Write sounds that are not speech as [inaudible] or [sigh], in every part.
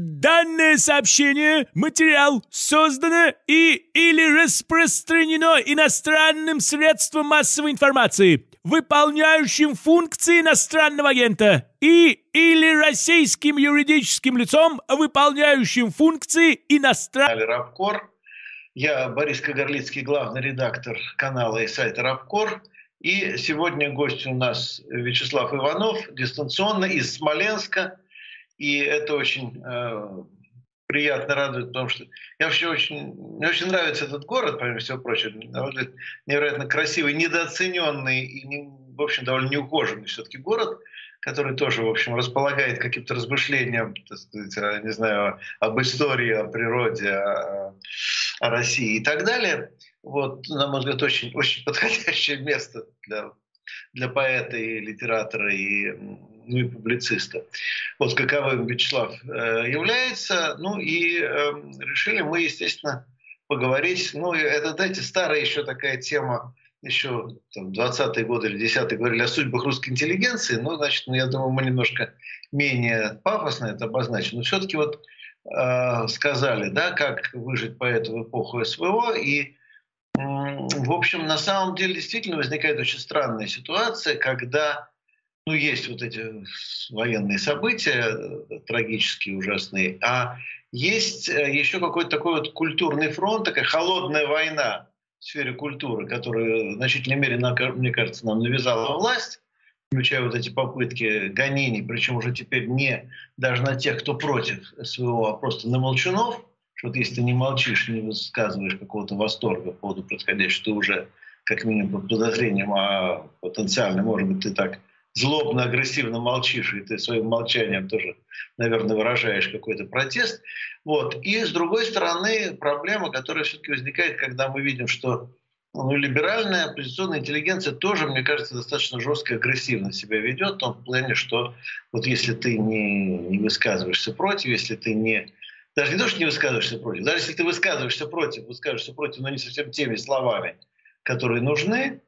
Данное сообщение, материал создано и или распространено иностранным средством массовой информации, выполняющим функции иностранного агента, и или российским юридическим лицом, выполняющим функции иностранного... Я Борис Кагарлицкий, главный редактор канала и сайта Рабкор. И сегодня гость у нас Вячеслав Иванов, дистанционно из Смоленска. И это очень э, приятно радует, потому что я вообще очень, мне очень нравится этот город, помимо всего прочего. Невероятно красивый, недооцененный и, не, в общем, довольно неухоженный все-таки город, который тоже, в общем, располагает каким-то размышлениям, так сказать, не знаю, об истории, о природе, о, о России и так далее. Вот, на мой взгляд, очень, очень [laughs] подходящее место для, для поэта и литератора и ну и публициста. Вот каковым Вячеслав э, является. Ну и э, решили мы, естественно, поговорить. Ну, это, знаете, старая еще такая тема, еще там, 20-е годы или 10-е говорили о судьбах русской интеллигенции, но, значит, ну, я думаю, мы немножко менее пафосно это обозначим. Но все-таки вот э, сказали, да, как выжить поэту в эпоху СВО. И, в общем, на самом деле действительно возникает очень странная ситуация, когда ну, есть вот эти военные события, э, трагические, ужасные, а есть э, еще какой-то такой вот культурный фронт, такая холодная война в сфере культуры, которую в значительной мере, мне кажется, нам навязала власть, включая вот эти попытки гонений, причем уже теперь не даже на тех, кто против СВО, а просто на молчунов, что вот если ты не молчишь, не высказываешь какого-то восторга по поводу происходящего, ты уже как минимум под подозрением, а потенциально, может быть, ты так злобно, агрессивно молчишь, и ты своим молчанием тоже, наверное, выражаешь какой-то протест. Вот. И с другой стороны, проблема, которая все-таки возникает, когда мы видим, что ну, либеральная оппозиционная интеллигенция тоже, мне кажется, достаточно жестко агрессивно себя ведет, в том плане, что вот если ты не, не высказываешься против, если ты не даже не то, что не высказываешься против, даже если ты высказываешься против, высказываешься против, но не совсем теми словами, которые нужны,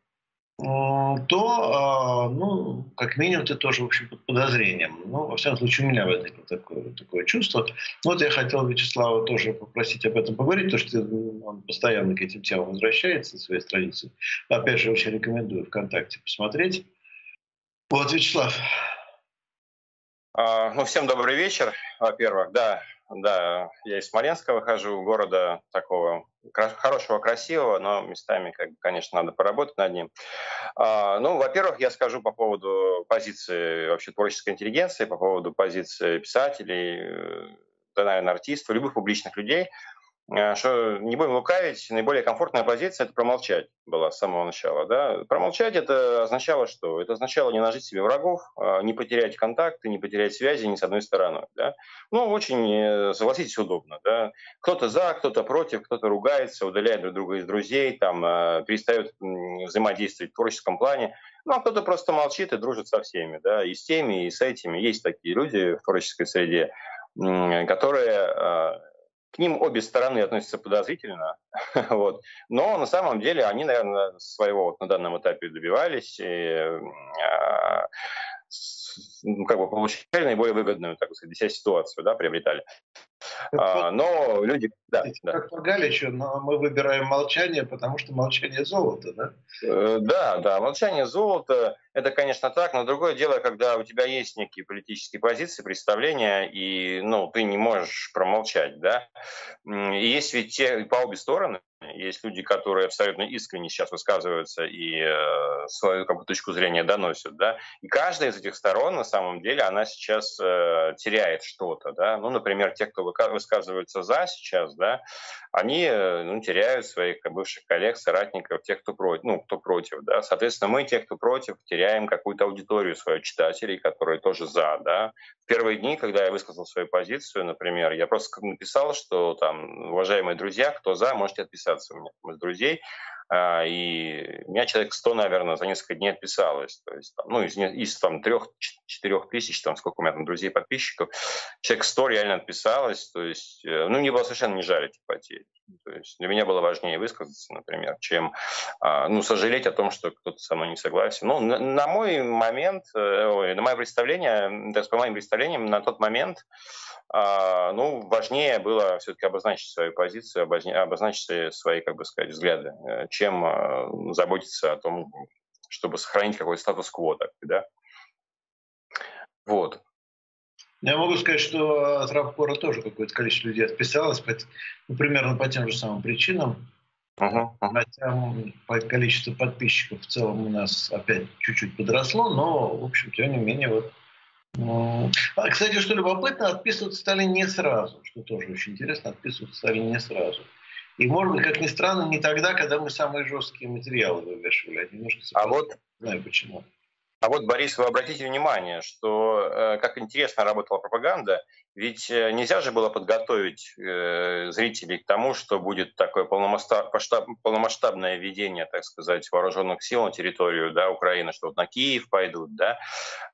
то, а, ну, как минимум, ты тоже, в общем, под подозрением. Ну, во всяком случае, у меня возникло такое, такое чувство. Вот я хотел Вячеслава тоже попросить об этом поговорить, потому что он постоянно к этим темам возвращается своей странице. Опять же, очень рекомендую ВКонтакте посмотреть. Вот, Вячеслав. А, ну, всем добрый вечер, во-первых. Да, да, я из Смоленска выхожу, города такого хорошего, красивого, но местами, как, конечно, надо поработать над ним. А, ну, во-первых, я скажу по поводу позиции вообще творческой интеллигенции, по поводу позиции писателей, э, да, наверное, артистов, любых публичных людей – что не будем лукавить, наиболее комфортная позиция – это промолчать была с самого начала. Да? Промолчать – это означало что? Это означало не нажить себе врагов, а не потерять контакты, не потерять связи ни с одной стороны. Да? Ну, очень, э, согласитесь, удобно. Да? Кто-то за, кто-то против, кто-то ругается, удаляет друг друга из друзей, там, э, перестает взаимодействовать в творческом плане. Ну, а кто-то просто молчит и дружит со всеми. Да? И с теми, и с этими. Есть такие люди в творческой среде, которые к ним обе стороны относятся подозрительно, [laughs] вот. но на самом деле они, наверное, своего вот на данном этапе добивались. И, э, ну, как бы получали наиболее выгодную, так сказать, для себя ситуацию, да, приобретали. А, но люди... Да, да. Как по Галичу, но мы выбираем молчание, потому что молчание золото, да? Э, да, да, молчание золото, это, конечно, так, но другое дело, когда у тебя есть некие политические позиции, представления, и, ну, ты не можешь промолчать, да? И есть ведь те по обе стороны, есть люди, которые абсолютно искренне сейчас высказываются и э, свою как бы, точку зрения доносят, да. И каждая из этих сторон, на самом деле, она сейчас э, теряет что-то, да. Ну, например, те, кто высказываются за сейчас, да, они э, ну, теряют своих бывших коллег, соратников, тех, кто против, ну, кто против, да. Соответственно, мы, те, кто против, теряем какую-то аудиторию свою читателей, которые тоже за, да. В первые дни, когда я высказал свою позицию, например, я просто написал, что там, уважаемые друзья, кто за, можете отписаться у меня там, из друзей. А, и у меня человек 100, наверное, за несколько дней отписалось. То есть, ну, из, из там, трех, 4 тысяч, там сколько у меня там друзей, подписчиков, человек 100 реально отписалось, то есть, э, ну, мне было совершенно не жаль эти потери. То есть для меня было важнее высказаться, например, чем, а, ну, сожалеть о том, что кто-то со мной не согласен. Ну, на, на мой момент, э, на мое представление, так, по моим представлениям, на тот момент а, ну, важнее было все-таки обозначить свою позицию, обозначить свои, как бы сказать, взгляды, э, чем а, заботиться о том, чтобы сохранить какой-то статус-кво, так, да. Вот. Я могу сказать, что от Рабкора тоже какое-то количество людей отписалось, ну, примерно по тем же самым причинам. Uh-huh, uh-huh. Хотя по количеству подписчиков в целом у нас опять чуть-чуть подросло, но, в общем, тем не менее, вот ну, а, кстати, что любопытно, отписываться стали не сразу, что тоже очень интересно, отписываться стали не сразу. И, может быть, как ни странно, не тогда, когда мы самые жесткие материалы вывешивали, а немножко... А вот... Не знаю почему. А вот, Борис, вы обратите внимание, что э, как интересно работала пропаганда, ведь э, нельзя же было подготовить э, зрителей к тому, что будет такое полномасштабное введение, так сказать, вооруженных сил на территорию да, Украины, что вот на Киев пойдут, да,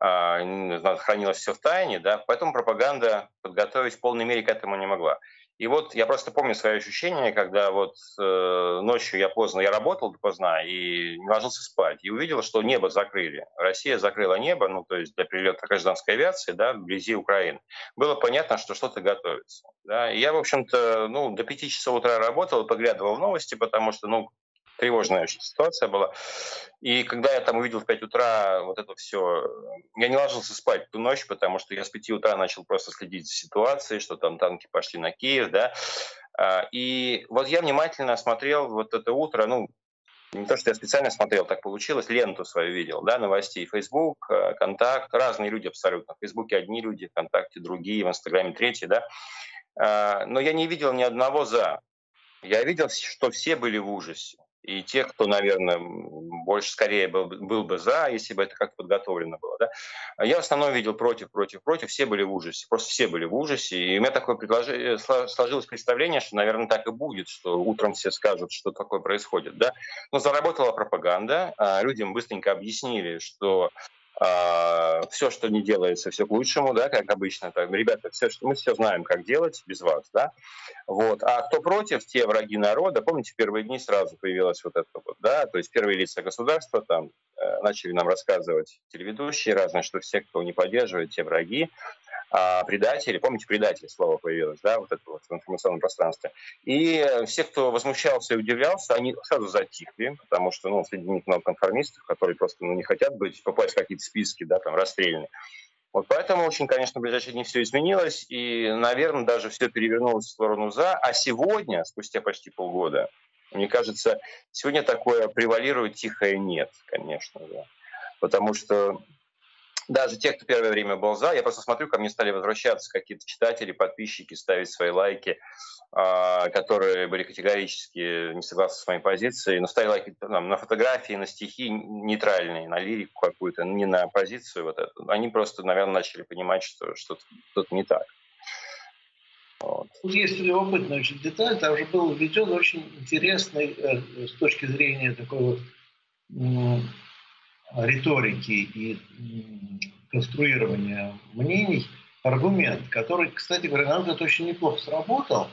э, хранилось все в тайне, да, поэтому пропаганда подготовить в полной мере к этому не могла. И вот я просто помню свои ощущения, когда вот э, ночью я поздно, я работал поздно и не ложился спать, и увидел, что небо закрыли. Россия закрыла небо, ну то есть для прилета гражданской авиации, да, вблизи Украины. Было понятно, что что-то готовится. Да. И я, в общем-то, ну, до 5 часов утра работал поглядывал в новости, потому что, ну, тревожная очень ситуация была. И когда я там увидел в 5 утра вот это все, я не ложился спать ту ночь, потому что я с 5 утра начал просто следить за ситуацией, что там танки пошли на Киев, да. А, и вот я внимательно смотрел вот это утро, ну, не то, что я специально смотрел, так получилось, ленту свою видел, да, новостей, Facebook, э, Контакт, разные люди абсолютно. В Фейсбуке одни люди, ВКонтакте другие, в Инстаграме третьи, да. А, но я не видел ни одного «за». Я видел, что все были в ужасе. И те, кто, наверное, больше скорее был, был бы за, если бы это как-то подготовлено было. Да? А я в основном видел против, против, против. Все были в ужасе. Просто все были в ужасе. И у меня такое предложение, сложилось представление, что, наверное, так и будет, что утром все скажут, что такое происходит. Да? Но заработала пропаганда. А людям быстренько объяснили, что все, что не делается, все к лучшему, да, как обычно. Так, ребята, все, что мы все знаем, как делать без вас, да. Вот. А кто против, те враги народа. Помните, в первые дни сразу появилось вот это вот, да, то есть первые лица государства там э, начали нам рассказывать телеведущие разные, что все, кто не поддерживает, те враги а, предатели, помните, предатели слово появилось, да, вот это вот в информационном пространстве. И все, кто возмущался и удивлялся, они сразу затихли, потому что, ну, среди них много конформистов, которые просто, ну, не хотят быть, попасть в какие-то списки, да, там, расстрельные. Вот поэтому очень, конечно, в ближайшие дни все изменилось, и, наверное, даже все перевернулось в сторону «за», а сегодня, спустя почти полгода, мне кажется, сегодня такое превалирует тихое «нет», конечно, да. Потому что даже те, кто первое время был за, я просто смотрю, ко мне стали возвращаться какие-то читатели, подписчики, ставить свои лайки, а, которые были категорически не согласны с моей позицией, но ставили лайки там, на фотографии, на стихи нейтральные, на лирику какую-то, не на позицию вот эту. Они просто, наверное, начали понимать, что что-то не так. Вот. Тут есть любопытная очень деталь, там же был введен очень интересный э, с точки зрения такой вот риторики и конструирования мнений аргумент, который, кстати говоря, на это очень неплохо сработал.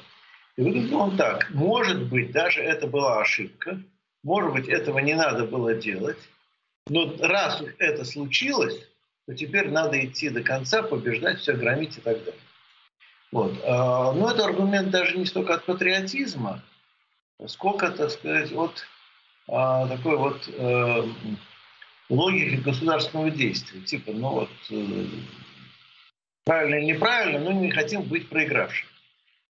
И выглядел он так. Может быть, даже это была ошибка, может быть, этого не надо было делать, но раз уж это случилось, то теперь надо идти до конца, побеждать, все громить и так далее. Вот. А, но это аргумент даже не столько от патриотизма, сколько, так сказать, от а, такой вот э, логики государственного действия. Типа, ну вот, э, правильно или неправильно, но не хотим быть проигравшим.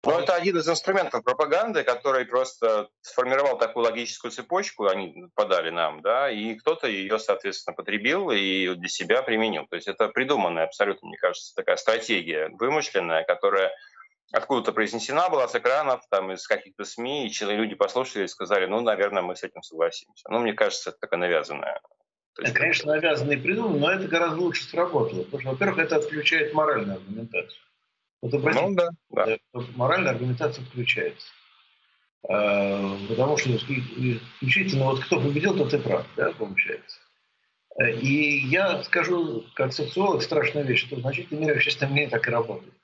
Ну, это один из инструментов пропаганды, который просто сформировал такую логическую цепочку, они подали нам, да, и кто-то ее, соответственно, потребил и для себя применил. То есть это придуманная абсолютно, мне кажется, такая стратегия вымышленная, которая откуда-то произнесена была с экранов, там, из каких-то СМИ, и люди послушали и сказали, ну, наверное, мы с этим согласимся. Ну, мне кажется, это такая навязанная это, конечно, навязанно и придумано, но это гораздо лучше сработало. Потому что, во-первых, это отключает моральную аргументацию. Вот обратите, ну, да, да. моральная аргументация включается. А, потому что исключительно вот кто победил, тот и прав, да, получается. И я скажу, как социолог, страшную вещь, что в значительной мере общественное мнение так и работает.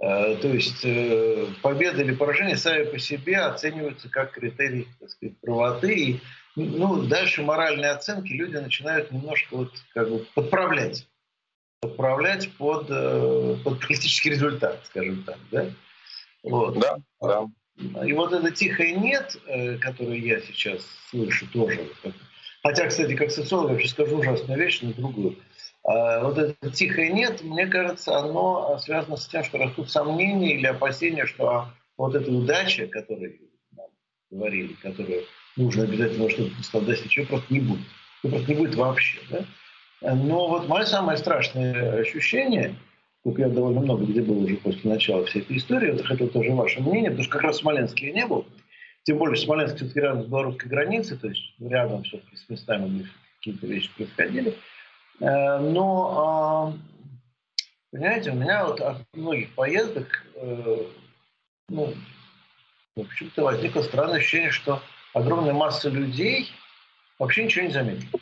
Э, то есть э, победа или поражение сами по себе оцениваются как критерий так сказать, правоты. И ну, дальше моральные оценки люди начинают немножко вот, как бы подправлять. Подправлять под, э, под политический результат, скажем так. Да? Вот. Да, да. И вот это тихое «нет», которое я сейчас слышу тоже. Хотя, кстати, как социолог, я вообще скажу ужасную вещь, но другую – а вот это тихое «нет», мне кажется, оно связано с тем, что растут сомнения или опасения, что вот эта удача, о которой нам говорили, которую нужно обязательно что-то достичь, ее просто не будет. Ее просто не будет вообще. Да? Но вот мое самое страшное ощущение, как я довольно много где был уже после начала всей этой истории, вот хотел тоже ваше мнение, потому что как раз в Смоленске я не был, тем более Смоленск все-таки рядом с белорусской границей, то есть рядом все-таки с местами, где какие-то вещи происходили. Э, но, а, понимаете, у меня вот от многих поездок, э, ну, в общем-то, возникло странное ощущение, что огромная масса людей вообще ничего не заметила.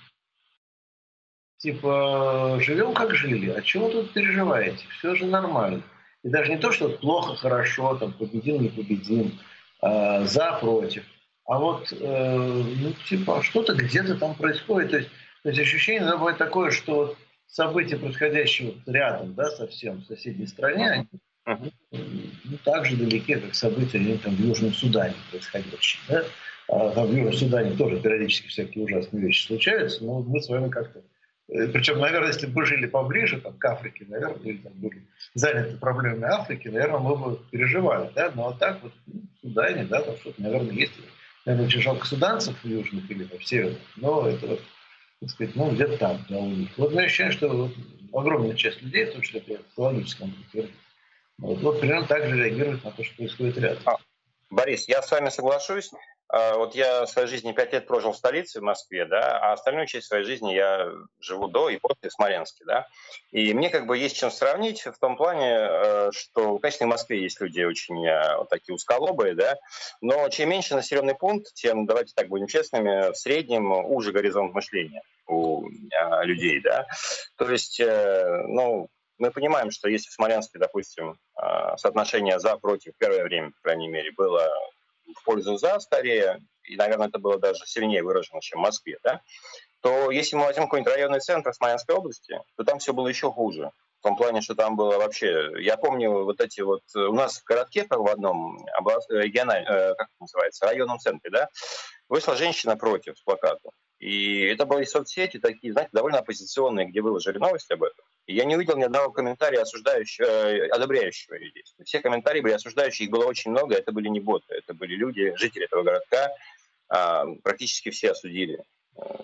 Типа, живем как жили, а чего тут переживаете? Все же нормально. И даже не то, что плохо, хорошо, там, победим, не победим, э, за, против. А вот, э, ну, типа, что-то где-то там происходит. То есть то есть ощущение иногда бывает такое, что события, происходящие вот рядом, да, совсем в соседней стране, они ну, так же далеки, как события они, там, в Южном Судане происходящие. Да? А, там в Южном Судане тоже периодически всякие ужасные вещи случаются, но мы с вами как-то э, причем, наверное, если бы жили поближе там, к Африке, наверное, или там, были заняты проблемами Африки, наверное, мы бы переживали. Да? Но ну, а так вот ну, в Судане, да, там что-то, наверное, есть. Наверное, очень жалко суданцев южных или там, северных, но это вот так сказать, ну, где-то там, да, у них. Вот я ощущение, что вот огромная часть людей, в том числе при психологическом вот, вот примерно так же реагирует на то, что происходит рядом. А, Борис, я с вами соглашусь. А, вот я своей жизни пять лет прожил в столице, в Москве, да, а остальную часть своей жизни я живу до и после Смоленске, да. И мне как бы есть чем сравнить в том плане, э, что, конечно, в Москве есть люди очень э, вот такие усколобые, да, но чем меньше населенный пункт, тем, давайте так будем честными, в среднем уже горизонт мышления у э, людей, да. То есть, ну, мы понимаем, что если в Смоленске, допустим, соотношение за-против в первое время, по крайней мере, было в пользу «за» скорее, и, наверное, это было даже сильнее выражено, чем в Москве, да, то если мы возьмем какой-нибудь районный центр Смоленской области, то там все было еще хуже. В том плане, что там было вообще... Я помню вот эти вот... У нас в городке в одном област... региональном, э, как это называется, районном центре, да, вышла женщина против с плакатом. И это были соцсети такие, знаете, довольно оппозиционные, где выложили новости об этом. И я не увидел ни одного комментария, осуждающего, э, одобряющего ее действия. Все комментарии были осуждающие, их было очень много, это были не боты, это были люди, жители этого городка, э, практически все осудили.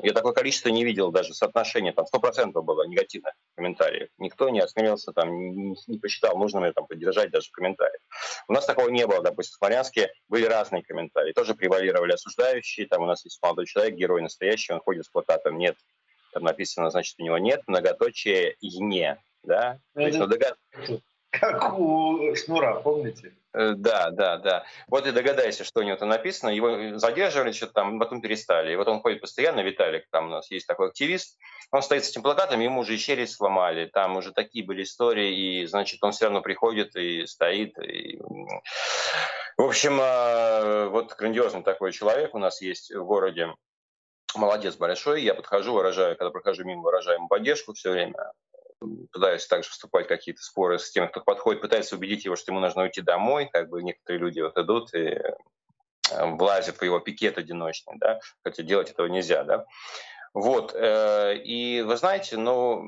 Я такое количество не видел, даже соотношение, там 100% было негативных комментариев. Никто не осмелился, там, не, не посчитал нужным там, поддержать даже в комментариях. У нас такого не было, допустим, в Смолянске были разные комментарии, тоже превалировали осуждающие, там у нас есть молодой человек, герой настоящий, он ходит с плакатом «нет», там написано, значит, у него «нет», многоточие «и не», да? То есть, ну, догад... Как у Шнура, помните? Э, да, да, да. Вот и догадайся, что у него там написано. Его задерживали, что-то там, потом перестали. И вот он ходит постоянно, Виталик, там у нас есть такой активист. Он стоит с этим плакатом, ему уже и сломали. Там уже такие были истории, и, значит, он все равно приходит и стоит. И... В общем, а, вот грандиозный такой человек у нас есть в городе. Молодец большой. Я подхожу, выражаю, когда прохожу мимо, выражаю ему поддержку все время пытаюсь также вступать в какие-то споры с теми, кто подходит, пытается убедить его, что ему нужно уйти домой, как бы некоторые люди вот идут и э, влазят в его пикет одиночный, да, хотя делать этого нельзя, да. Вот, э, и вы знаете, ну,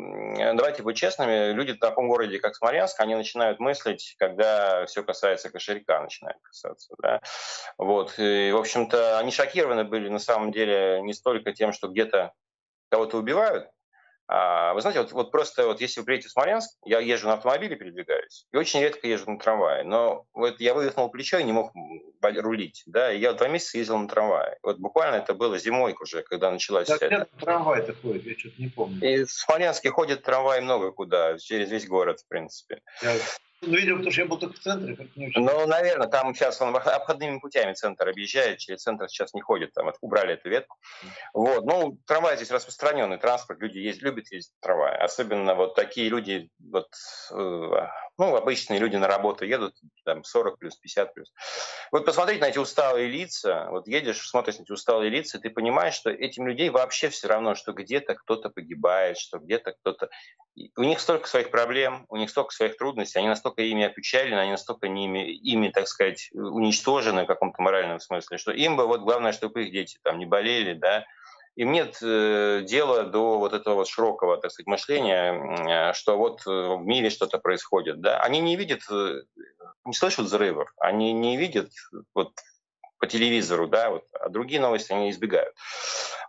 давайте быть честными, люди в таком городе, как Смоленск, они начинают мыслить, когда все касается кошелька, начинает касаться, да. Вот, и, в общем-то, они шокированы были на самом деле не столько тем, что где-то кого-то убивают, вы знаете, вот, вот просто вот если вы приедете в Смоленск, я езжу на автомобиле, передвигаюсь, и очень редко езжу на трамвае. Но вот я вывихнул плечо и не мог рулить, да, и я два месяца ездил на трамвае. Вот буквально это было зимой уже, когда началась... Как это... трамвай такой, я что-то не помню. И в Смоленске ходит трамвай много куда, через весь город, в принципе. Я Ну, видимо, потому что я был только в центре. Как не очень... Ну, наверное, там сейчас он обходными путями центр объезжает, через центр сейчас не ходит, там убрали эту ветку. Вот. Ну, трамвай здесь распространенный транспорт, люди есть, любят ездить трамвай. Особенно вот такие люди, вот, э, ну, обычные люди на работу едут, там, 40 плюс, 50 плюс. Вот посмотреть на эти усталые лица, вот едешь, смотришь на эти усталые лица, ты понимаешь, что этим людей вообще все равно, что где-то кто-то погибает, что где-то кто-то... У них столько своих проблем, у них столько своих трудностей, они настолько ими опечалены, они настолько ими, ими, так сказать, уничтожены в каком-то моральном смысле, что им бы вот главное, чтобы их дети там не болели, да, им нет э, дела до вот этого вот широкого, так сказать, мышления, э, что вот э, в мире что-то происходит. Да? Они не видят, не слышат взрывов, они не видят вот, по телевизору, да, вот, а другие новости они избегают.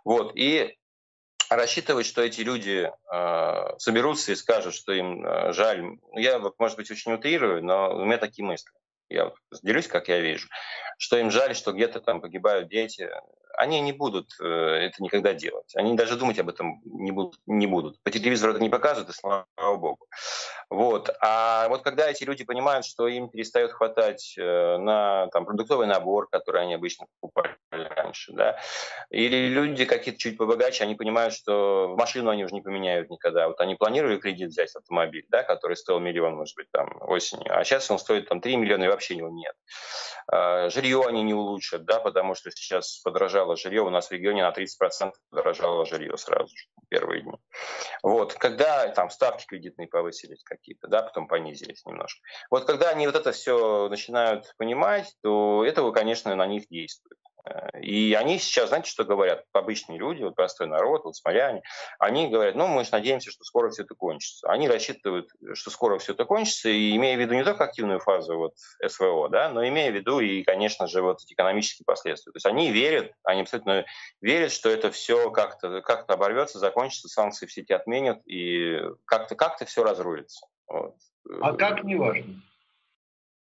Вот, и рассчитывать, что эти люди э, соберутся и скажут, что им э, жаль. Я, вот, может быть, очень утрирую, но у меня такие мысли. Я вот делюсь, как я вижу, что им жаль, что где-то там погибают дети они не будут э, это никогда делать. Они даже думать об этом не будут. Не будут. По телевизору это не показывают, и слава богу. Вот. А вот когда эти люди понимают, что им перестает хватать э, на там, продуктовый набор, который они обычно покупали раньше, да, или люди какие-то чуть побогаче, они понимают, что машину они уже не поменяют никогда. Вот они планировали кредит взять автомобиль, да, который стоил миллион, может быть, там осенью, а сейчас он стоит там 3 миллиона и вообще его нет. А, жилье они не улучшат, да, потому что сейчас подорожало жилье, у нас в регионе на 30% подорожало жилье сразу же первые дни. Вот, когда там ставки кредитные повысились какие-то, да, потом понизились немножко. Вот когда они вот это все начинают понимать, то этого, конечно, на них действует. И они сейчас, знаете, что говорят? Обычные люди, вот простой народ, вот смоляне, они говорят, ну, мы же надеемся, что скоро все это кончится. Они рассчитывают, что скоро все это кончится, и имея в виду не только активную фазу вот СВО, да, но имея в виду и, конечно же, вот экономические последствия. То есть они верят, они абсолютно верят, что это все как-то как оборвется, закончится, санкции все эти отменят, и как-то как все разрулится. Вот. А как, неважно.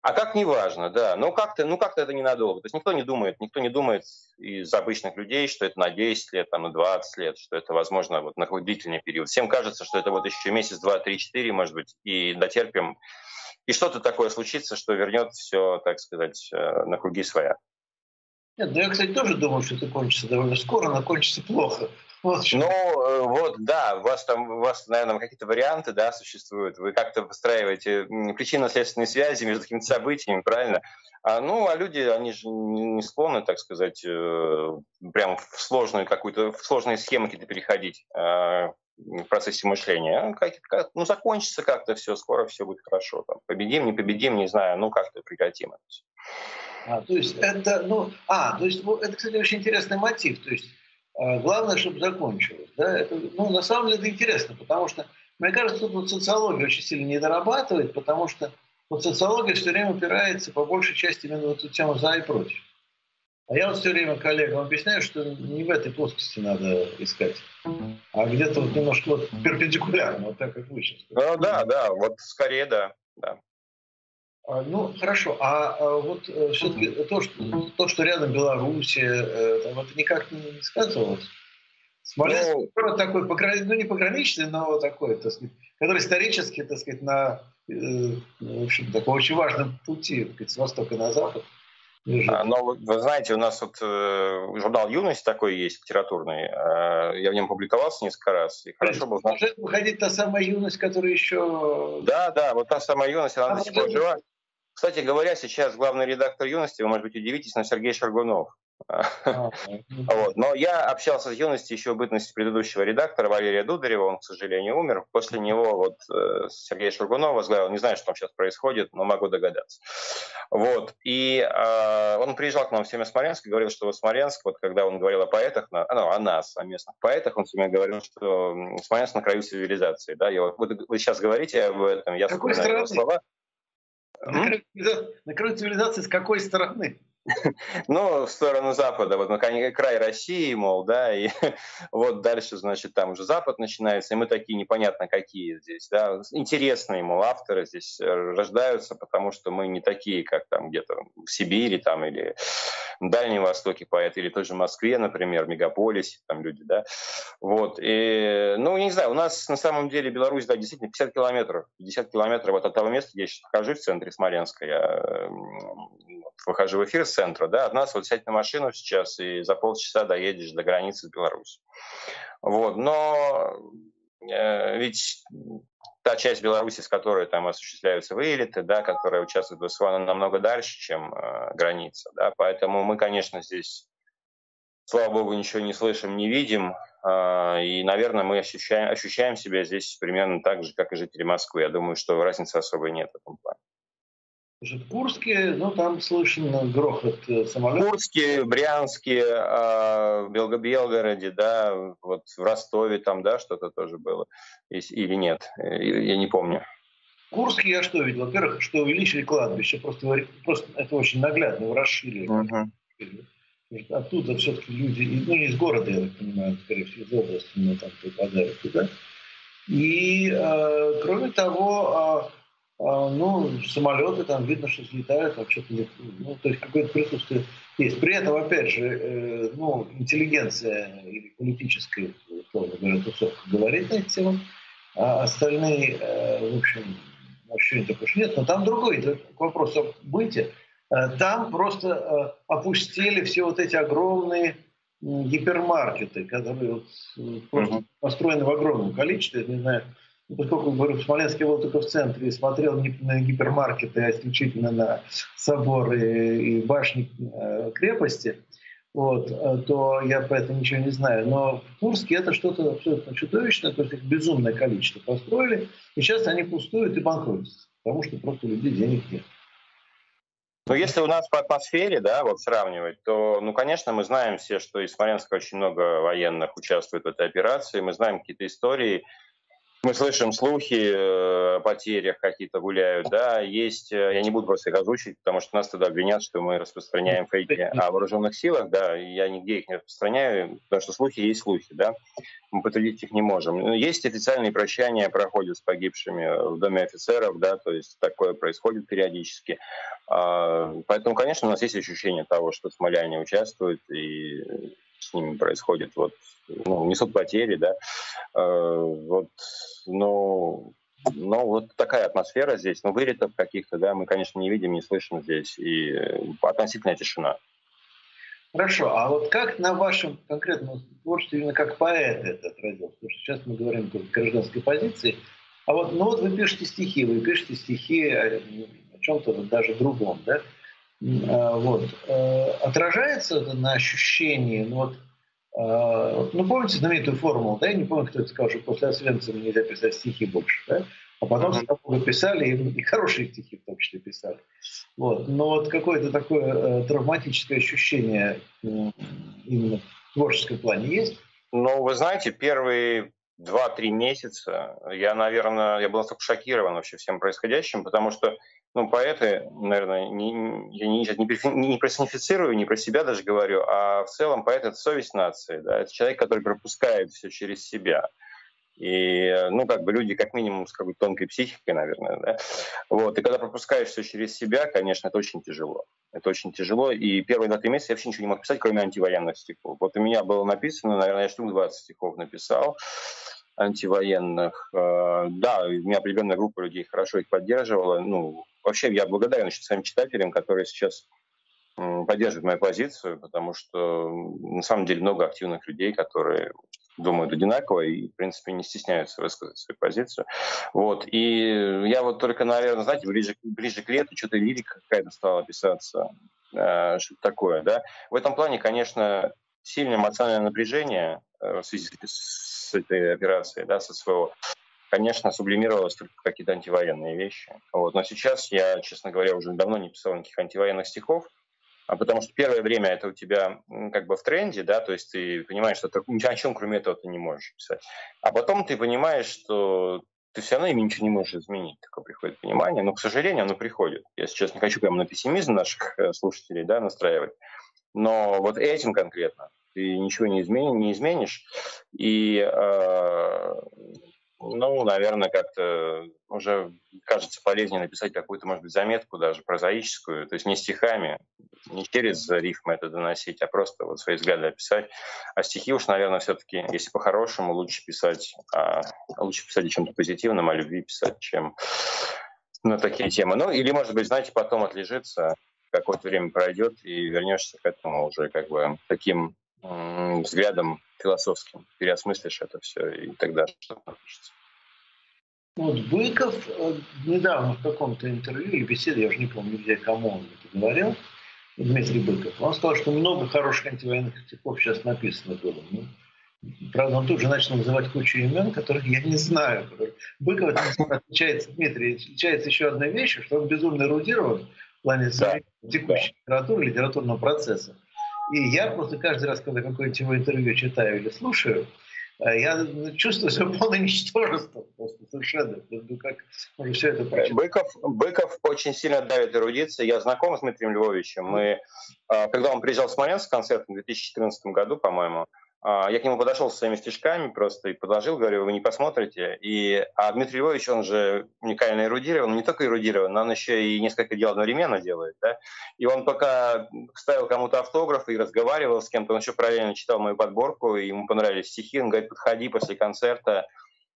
А как неважно, да. Ну как-то, ну как-то это ненадолго. То есть никто не думает, никто не думает из обычных людей, что это на 10 лет, там, на 20 лет, что это возможно вот на длительный период. Всем кажется, что это вот еще месяц, два, три, четыре, может быть, и дотерпим. И что-то такое случится, что вернет все, так сказать, э, на круги своя. Нет, ну я, кстати, тоже думаю, что это кончится довольно скоро, но кончится плохо. Вот ну, э, вот, да, у вас там, у вас, наверное, какие-то варианты, да, существуют. Вы как-то выстраиваете причинно-следственные связи между какими-то событиями, правильно? А, ну, а люди, они же не склонны, так сказать, э, прям в сложную какую-то, в сложные схемы какие-то переходить э, в процессе мышления. Как, как, ну, закончится как-то все, скоро все будет хорошо. Там, победим, не победим, не знаю, ну, как-то прекратим это все. А, то есть это, ну, а, то есть это, кстати, очень интересный мотив. То есть э, главное, чтобы закончилось. Да? Это, ну, на самом деле это интересно, потому что, мне кажется, тут вот социология очень сильно не дорабатывает, потому что вот социология все время упирается по большей части именно в эту тему за и против. А я вот все время коллегам объясняю, что не в этой плоскости надо искать, а где-то вот немножко вот перпендикулярно, вот так как вы сейчас. Ну, да, да, вот скорее да. да. А, ну, хорошо. А, а вот э, все-таки то что, то, что рядом Белоруссия, э, там, это никак не сказывалось? Смоленск ну, город такой, ну не пограничный, но такой, так сказать, который исторически, так сказать, на, э, в общем, таком очень важном пути, так сказать, с востока на запад. А, но вы знаете, у нас вот э, журнал «Юность» такой есть, литературный. Э, я в нем публиковался несколько раз. И хорошо было... Может выходить та самая юность, которая еще... Да, да, вот та самая юность, она а до сих пор жива. Кстати говоря, сейчас главный редактор «Юности», вы, может быть, удивитесь, но Сергей Шаргунов. А, вот. Но я общался с юностью еще в бытности предыдущего редактора Валерия Дударева, он, к сожалению, умер. После него вот э, Сергей Шургунов возглавил, не знаю, что там сейчас происходит, но могу догадаться. Вот. И э, он приезжал к нам в семя Смоленск и говорил, что вот Смоленск, вот когда он говорил о поэтах, ну, о нас, о местных поэтах, он всегда говорил, что Смоленск на краю цивилизации. Да? И вот, вы сейчас говорите об этом, я Какой вспоминаю слова. На краю цивилизации с какой стороны? [laughs] Ну, в сторону Запада, вот на край России, мол, да, и [laughs] вот дальше, значит, там уже Запад начинается, и мы такие непонятно какие здесь, да, интересные, мол, авторы здесь э, рождаются, потому что мы не такие, как там где-то в Сибири там или на Дальнем Востоке поэты, или тоже в Москве, например, в мегаполисе, там люди, да, Вот. И, ну, не знаю, у нас на самом деле Беларусь, да, действительно 50 километров. 50 километров вот от того места, где я сейчас нахожусь, в центре Смоленска. Я выхожу в эфир с центра, да, от нас вот сядь на машину сейчас и за полчаса доедешь до границы с Беларусью. Вот. Но э, ведь та часть Беларуси, с которой там осуществляются вылеты, да, которая участвует в СВО, намного дальше, чем э, граница. Да, поэтому мы, конечно, здесь, слава богу, ничего не слышим, не видим. Э, и, наверное, мы ощущаем, ощущаем себя здесь примерно так же, как и жители Москвы. Я думаю, что разницы особой нет в этом плане. В Курске, ну, там слышен грохот самолетов. В Курске, Брянске, э, Белгороде, да, вот в Ростове там, да, что-то тоже было. Или нет, э, я не помню. В Курске я что видел? Во-первых, что увеличили кладбище, просто, просто это очень наглядно, расширили. Uh-huh. Оттуда все-таки люди, ну не из города, я так понимаю, скорее всего, из области, но там попадают туда. И, э, кроме того, э, а, ну, самолеты там видно, что взлетают, вообще-то, ну, то есть какое-то присутствие есть. При этом, опять же, э, ну, интеллигенция или политическая, условно говоря, тусовка говорит на эти темы, а остальные, э, в общем, ощущения такого нет. Но там другой вопрос о быте. Э, там просто опустили все вот эти огромные гипермаркеты, которые вот, просто построены в огромном количестве, я не знаю, поскольку, говорю, в Смоленске был только в центре и смотрел не на гипермаркеты, а исключительно на соборы и башни э, крепости, вот, э, то я про это ничего не знаю. Но в Курске это что-то абсолютно чудовищное, то есть их безумное количество построили, и сейчас они пустуют и банкротятся, потому что просто у людей денег нет. Ну, если у нас по атмосфере, да, вот сравнивать, то, ну, конечно, мы знаем все, что из Смоленска очень много военных участвует в этой операции, мы знаем какие-то истории, мы слышим слухи э, о потерях какие-то гуляют, да, есть, э, я не буду просто их озвучить, потому что нас тогда обвинят, что мы распространяем фейки о вооруженных силах, да, я нигде их не распространяю, потому что слухи есть слухи, да, мы подтвердить их не можем. Есть официальные прощания, проходят с погибшими в Доме офицеров, да, то есть такое происходит периодически. А, поэтому, конечно, у нас есть ощущение того, что смоляне участвуют и с ними происходит, вот, ну, несут потери, да, э, вот, ну, ну, вот такая атмосфера здесь. Ну, вылетов каких-то, да, мы, конечно, не видим, не слышим здесь. И относительная тишина. Хорошо. А вот как на вашем конкретном творчестве, именно как поэт это отразилось? Потому что сейчас мы говорим о гражданской позиции. А вот, ну вот вы пишете стихи, вы пишете стихи о, о чем-то вот даже другом, да? А, вот. Э, отражается это на ощущении, ну вот, а, ну, помните знаменитую формулу, да, я не помню, кто это сказал, что после Освенцима нельзя писать стихи больше, да? А потом mm-hmm. много писали, и, и хорошие стихи в том числе писали. Вот. Но вот какое-то такое э, травматическое ощущение э, именно в творческом плане есть? Ну, вы знаете, первые два-три месяца я, наверное, я был настолько шокирован вообще всем происходящим, потому что ну, поэты, наверное, не, я не, не, не персонифицирую, не про себя даже говорю, а в целом поэт — это совесть нации, да, это человек, который пропускает все через себя. И, ну, как бы люди как минимум с какой-то тонкой психикой, наверное, да. Вот. И когда пропускаешь все через себя, конечно, это очень тяжело. Это очень тяжело. И первые два-три месяца я вообще ничего не мог писать, кроме антивоенных стихов. Вот у меня было написано, наверное, я штук 20 стихов написал антивоенных. Э, да, у меня определенная группа людей хорошо их поддерживала. Ну, вообще я благодарен еще своим читателям, которые сейчас поддерживают мою позицию, потому что на самом деле много активных людей, которые думают одинаково и, в принципе, не стесняются высказать свою позицию. Вот. И я вот только, наверное, знаете, ближе, ближе к лету что-то лирика какая-то стала писаться, э, что-то такое, да. В этом плане, конечно, сильное эмоциональное напряжение э, в связи с этой операцией, да, со своего, конечно, сублимировалось только какие-то антивоенные вещи. Вот. Но сейчас я, честно говоря, уже давно не писал никаких антивоенных стихов, а потому что первое время это у тебя как бы в тренде, да, то есть ты понимаешь, что ты ни о чем кроме этого ты не можешь писать. А потом ты понимаешь, что ты все равно ими ничего не можешь изменить. Такое приходит понимание. Но, к сожалению, оно приходит. Я сейчас не хочу прямо на пессимизм наших э, слушателей да, настраивать. Но вот этим конкретно ты ничего не, изменишь, не изменишь. И э, Ну, наверное, как-то уже кажется полезнее написать какую-то, может быть, заметку даже прозаическую, то есть не стихами, не через рифмы это доносить, а просто вот свои взгляды описать. А стихи уж, наверное, все-таки, если по-хорошему, лучше писать, а, лучше писать о чем-то позитивном, о любви писать, чем на такие темы. Ну, или, может быть, знаете, потом отлежится, какое-то время пройдет, и вернешься к этому уже как бы таким взглядом философским, переосмыслишь это все, и тогда что-то напишется. Вот Быков э, недавно в каком-то интервью или беседе, я уже не помню, где кому он это говорил, Дмитрий Быков, он сказал, что много хороших антивоенных стихов сейчас написано было. Ну, правда, он тут же начал называть кучу имен, которых я не знаю. Быков отличается, Дмитрий, отличается еще одной вещью, что он безумно эрудирован в плане да. текущей да. литературы, литературного процесса. И я просто каждый раз, когда какое-нибудь его интервью читаю или слушаю, э, я чувствую свое полное ничтожество просто совершенно. Ну, как можно все это прочитать? Быков, Быков очень сильно давит эрудиция. Я знаком с Дмитрием Львовичем. Мы, э, когда он приезжал в Смоленск с концертом в 2014 году, по-моему, я к нему подошел с своими стишками просто и предложил, говорю, вы не посмотрите. И, а Дмитрий Львович, он же уникально эрудирован, он не только эрудирован, но он еще и несколько дел одновременно делает. Да? И он пока ставил кому-то автограф и разговаривал с кем-то, он еще параллельно читал мою подборку, и ему понравились стихи, он говорит, подходи после концерта.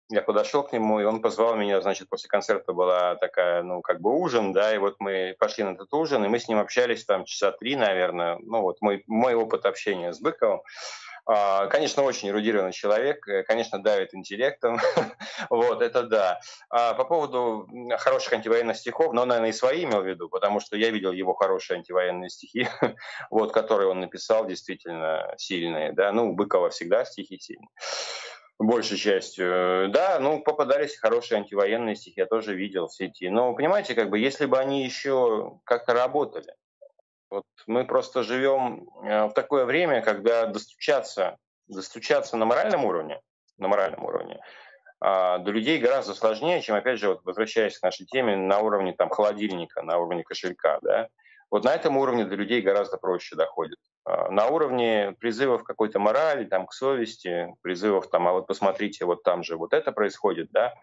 Я подошел к нему, и он позвал меня, значит, после концерта была такая, ну, как бы ужин, да, и вот мы пошли на этот ужин, и мы с ним общались там часа три, наверное, ну, вот мой, мой опыт общения с Быковым. А, конечно, очень эрудированный человек, э, конечно, давит интеллектом, [laughs] вот, это да. А по поводу хороших антивоенных стихов, но, наверное, и свои имел в виду, потому что я видел его хорошие антивоенные стихи, [laughs] вот, которые он написал, действительно сильные, да, ну, у Быкова всегда стихи сильные большей частью. Да, ну, попадались хорошие антивоенные стихи, я тоже видел в сети. Но, понимаете, как бы, если бы они еще как-то работали, вот мы просто живем э, в такое время, когда достучаться, достучаться на моральном уровне, на моральном уровне, а, до людей гораздо сложнее, чем, опять же, вот, возвращаясь к нашей теме, на уровне там, холодильника, на уровне кошелька. Да? Вот на этом уровне до людей гораздо проще доходит. А, на уровне призывов какой-то морали, там, к совести, призывов, там, а вот посмотрите, вот там же вот это происходит, да,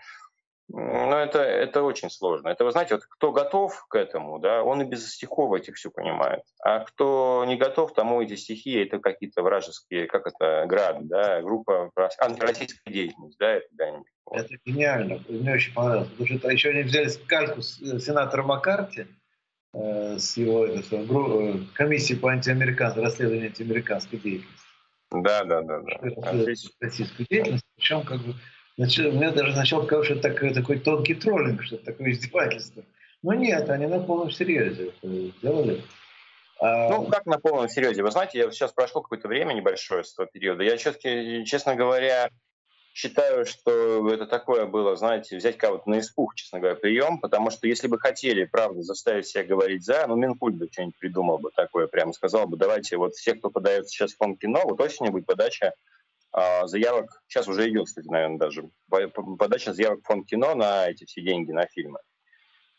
ну, это, это очень сложно. Это, вы знаете, вот кто готов к этому, да, он и без стихов этих все понимает. А кто не готов, тому эти стихи, это какие-то вражеские, как это, град, да, группа антироссийская деятельность, да, это да, вот. Это гениально, мне очень понравилось. Потому что еще они взяли скальку с э, сенатора Маккарти, э, с его это, э, комиссии по антиамериканской, расследованию антиамериканской деятельности. Да, да, да. да. Российскую деятельность, причем как бы Значит, меня даже сначала казалось, что это такой, такой тонкий троллинг, что это такое издевательство. Но нет, они на полном серьезе это сделали. А ну, как на полном серьезе? Вы знаете, я сейчас прошло какое-то время небольшое с того периода. Я, все-таки, честно говоря, считаю, что это такое было, знаете, взять кого-то на испуг, честно говоря, прием, потому что если бы хотели, правда, заставить себя говорить за, ну, Минкульт бы что-нибудь придумал бы такое, прямо сказал бы, давайте вот все, кто подается сейчас в фонд кино, вот осенью будет подача заявок, сейчас уже идет, кстати, наверное, даже, подача заявок в фонд кино на эти все деньги, на фильмы.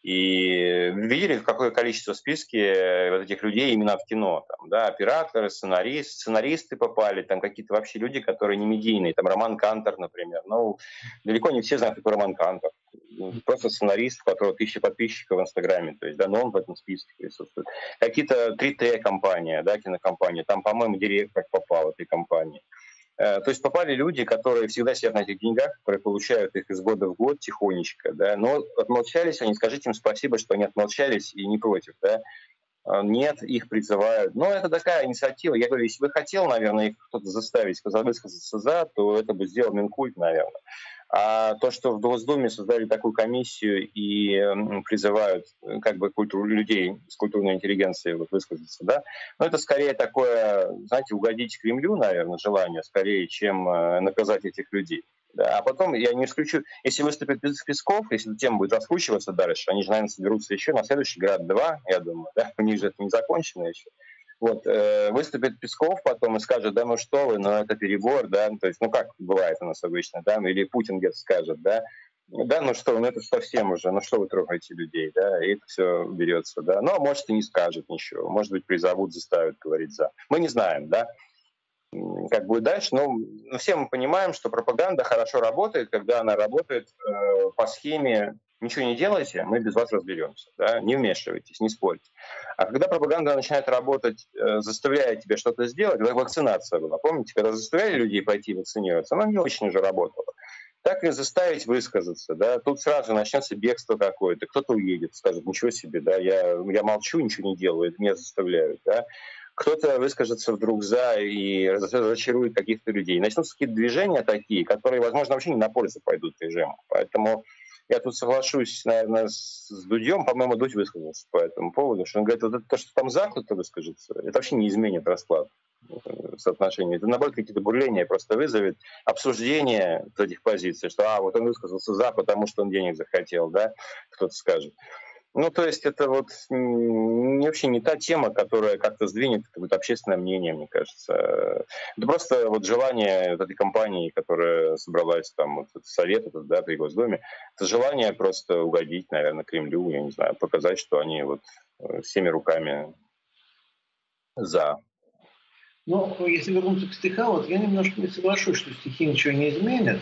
И видели, какое количество в списке вот этих людей именно в кино. Там, да, операторы, сценарист, сценаристы попали, там какие-то вообще люди, которые не медийные. Там Роман Кантор, например. Ну, далеко не все знают, кто Роман Кантор. Просто сценарист, у которого тысячи подписчиков в Инстаграме. То есть, да, но он в этом списке присутствует. Какие-то 3T-компания, да, кинокомпания. Там, по-моему, директор попал в этой компании. Э, то есть попали люди, которые всегда сидят на этих деньгах, которые получают их из года в год тихонечко, да, но отмолчались они, скажите им спасибо, что они отмолчались и не против, да. А, нет, их призывают. Но это такая инициатива. Я говорю, если бы хотел, наверное, их кто-то заставить высказаться за, то это бы сделал Минкульт, наверное. А то, что в Госдуме создали такую комиссию и призывают э, как бы культуру людей с культурной интеллигенцией вот высказаться, да, ну это скорее такое, знаете, угодить Кремлю, наверное, желание, скорее, чем э, наказать этих людей. Да, а потом, я не исключу, если выступит Песков, если тема будет раскручиваться дальше, они же, наверное, соберутся еще на следующий град-2, я думаю, да, [laughs] у них же это не закончено еще. Вот, э, выступит Песков потом и скажет, да ну что вы, ну это перебор, да, то есть, ну как бывает у нас обычно, да, или Путин где-то скажет, да, да, ну что, ну это совсем уже, ну что вы трогаете людей, да, и это все берется, да. Ну, а может и не скажет ничего, может быть, призовут, заставят говорить за. Мы не знаем, да. как будет дальше. Но ну, все мы понимаем, что пропаганда хорошо работает, когда она работает э, по схеме «ничего не делайте, мы без вас разберемся». Да? Не вмешивайтесь, не спорьте. А когда пропаганда начинает работать, э, заставляя тебя что-то сделать, как вакцинация была, помните, когда заставляли людей пойти вакцинироваться, она не очень уже работала. Так и заставить высказаться, да, тут сразу начнется бегство какое-то, кто-то уедет, скажет, ничего себе, да, я, я молчу, ничего не делаю, меня заставляют, да, кто-то выскажется вдруг за и разочарует каких-то людей. Начнутся какие-то движения такие, которые, возможно, вообще не на пользу пойдут режиму. Поэтому я тут соглашусь, наверное, с Дудем. По-моему, Дудь высказался по этому поводу, что он говорит, вот это то, что там за кто-то выскажется, это вообще не изменит расклад э, соотношения. Это, наоборот, какие-то бурления просто вызовет обсуждение этих позиций, что, а, вот он высказался за, потому что он денег захотел, да, кто-то скажет. Ну, то есть это вот не, вообще не та тема, которая как-то сдвинет какое-то общественное мнение, мне кажется. Это просто вот желание вот этой компании, которая собралась там, вот этот совет этот, да, при Госдуме, это желание просто угодить, наверное, Кремлю, я не знаю, показать, что они вот э, всеми руками за. Ну, если вернуться к стихам, вот я немножко не соглашусь, что стихи ничего не изменят.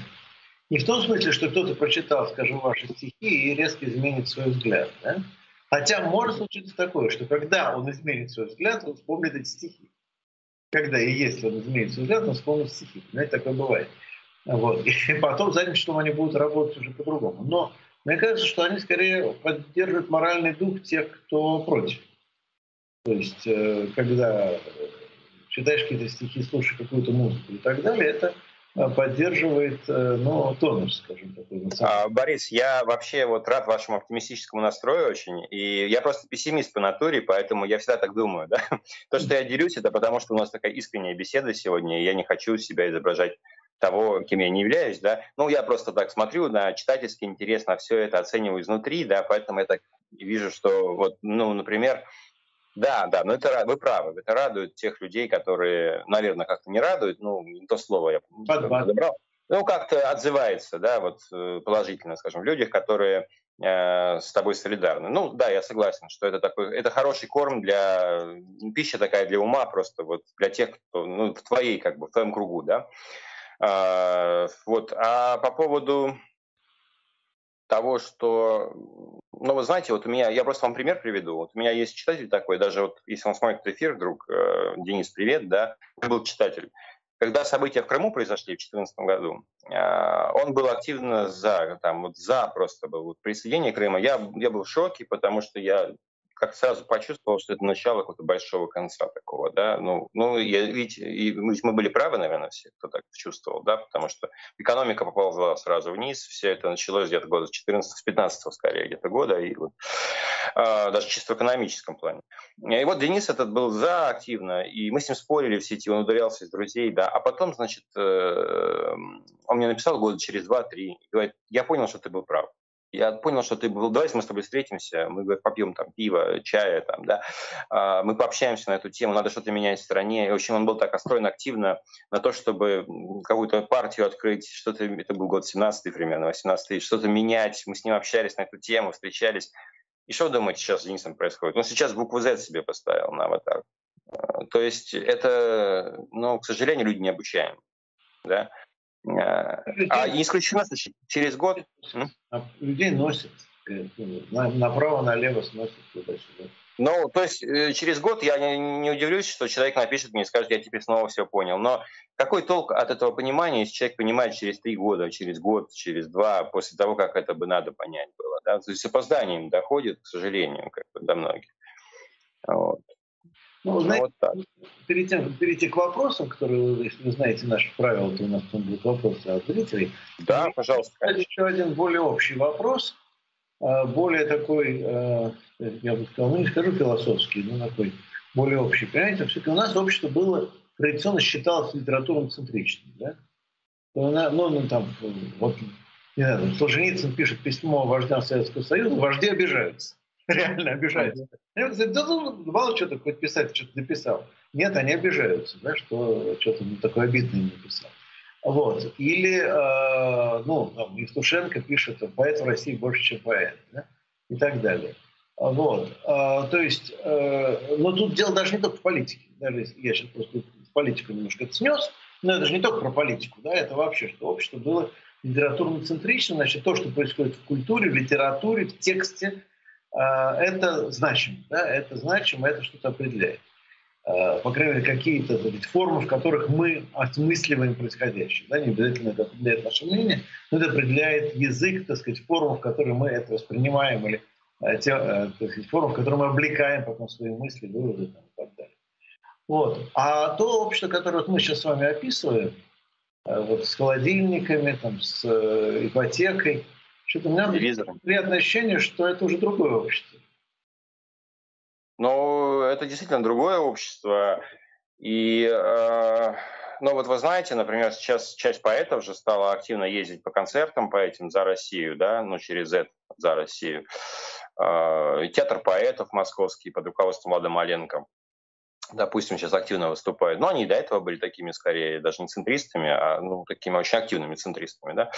Не в том смысле, что кто-то прочитал, скажем, ваши стихи и резко изменит свой взгляд. Да? Хотя может случиться такое, что когда он изменит свой взгляд, он вспомнит эти стихи. Когда и если он изменит свой взгляд, он вспомнит стихи. Знаете, такое бывает. Вот. [laughs] И потом задним числом они будут работать уже по-другому. Но мне кажется, что они скорее поддерживают моральный дух тех, кто против. То есть, э, когда читаешь какие-то стихи, слушаешь какую-то музыку и так далее, это Э, поддерживает э, ну, тонус, скажем такой. А, Борис, я вообще вот рад вашему оптимистическому настрою очень, и я просто пессимист по натуре, поэтому я всегда так думаю. Да? [laughs] То, что я делюсь, это потому, что у нас такая искренняя беседа сегодня, и я не хочу себя изображать того, кем я не являюсь, да, ну, я просто так смотрю на читательский интерес, на все это оцениваю изнутри, да, поэтому я так вижу, что вот, ну, например, да, да, но это вы правы, это радует тех людей, которые, наверное, как-то не радуют, ну, не то слово я подобрал. Ну, как-то отзывается, да, вот э, положительно, скажем, в людях, которые э, с тобой солидарны. Ну, да, я согласен, что это такой, это хороший корм для, пища такая для ума просто, вот для тех, кто, ну, в твоей, как бы, в твоем кругу, да. А, вот, а по поводу того, что, ну, вы знаете, вот у меня, я просто вам пример приведу. Вот у меня есть читатель такой, даже вот если он смотрит эфир вдруг, э, Денис, привет, да, был читатель. Когда события в Крыму произошли в 2014 году, э, он был активно за, там, вот за просто был вот, присоединение Крыма. Я, я был в шоке, потому что я как сразу почувствовал, что это начало какого-то большого конца такого, да. Ну, ну я, видите, и мы, мы были правы, наверное, все, кто так чувствовал, да, потому что экономика поползла сразу вниз, все это началось где-то года с 14 с 15 скорее где-то года, и вот, а, даже чисто в экономическом плане. И вот Денис этот был за активно, и мы с ним спорили в сети, он ударялся из друзей, да, а потом, значит, э, он мне написал года через два-три, и говорит, я понял, что ты был прав я понял, что ты был, давай мы с тобой встретимся, мы попьем там пиво, чая, там, да, а, мы пообщаемся на эту тему, надо что-то менять в стране. И, в общем, он был так настроен активно на то, чтобы какую-то партию открыть, что-то, это был год 17 примерно, 18 что-то менять. Мы с ним общались на эту тему, встречались. И что думаете сейчас с Денисом происходит? Он сейчас букву Z себе поставил на аватар. А, то есть это, ну, к сожалению, люди не обучаем. Да? А, не исключено, через год... Людей носят. Э, направо-налево сносят туда-сюда. Ну, то есть э, через год я не, не удивлюсь, что человек напишет мне и скажет, я теперь снова все понял. Но какой толк от этого понимания, если человек понимает через три года, через год, через два, после того, как это бы надо понять было? Да? То есть с опозданием доходит, к сожалению, как бы до многих. Вот. Ну, ну, знаете, вот так. Перед тем, перейти к вопросам, которые, если вы знаете наши правила, то у нас там будут вопросы от зрителей. Да, пожалуйста. Конечно. Еще один более общий вопрос, а, более такой, а, я бы сказал, ну не скажу философский, но такой более общий. Понимаете, все-таки у нас общество было традиционно считалось литературно центричным. Да? Ну, ну, там, вот, не знаю, Солженицын пишет письмо вождям Советского Союза, вожди обижаются. [laughs] реально обижаются. Да ну, мало что такое писать, что-то написал. Нет, они обижаются, да, что что-то ну, такое обидное написал. Вот. Или, э, ну, там, Евтушенко пишет, поэт в России больше, чем поэт, да? и так далее. Вот. Э, то есть, э, но тут дело даже не только в политике. Даже я сейчас просто политику немножко это снес, но это же не только про политику, да, это вообще, что общество было литературно-центрично, значит, то, что происходит в культуре, в литературе, в тексте, это значимо, да, это значимо, это что-то определяет. Э, по крайней мере, какие-то формы, в которых мы осмысливаем происходящее. Да, не обязательно это определяет наше мнение, но это определяет язык, так сказать, форму, в которой мы это воспринимаем, или э, те, э, так сказать, форму, в которой мы облекаем потом свои мысли, выводы там, и так далее. Вот. А то общество, которое вот мы сейчас с вами описываем, вот с холодильниками, там, с ипотекой, что-то у меня приятное ощущение, что это уже другое общество. Но это действительно другое общество. И, э, ну вот вы знаете, например, сейчас часть поэтов же стала активно ездить по концертам по этим за Россию, да, ну через это за Россию. Э, театр поэтов московский под руководством Влада Маленко допустим, сейчас активно выступают. Но они и до этого были такими, скорее, даже не центристами, а ну, такими очень активными центристами. Да?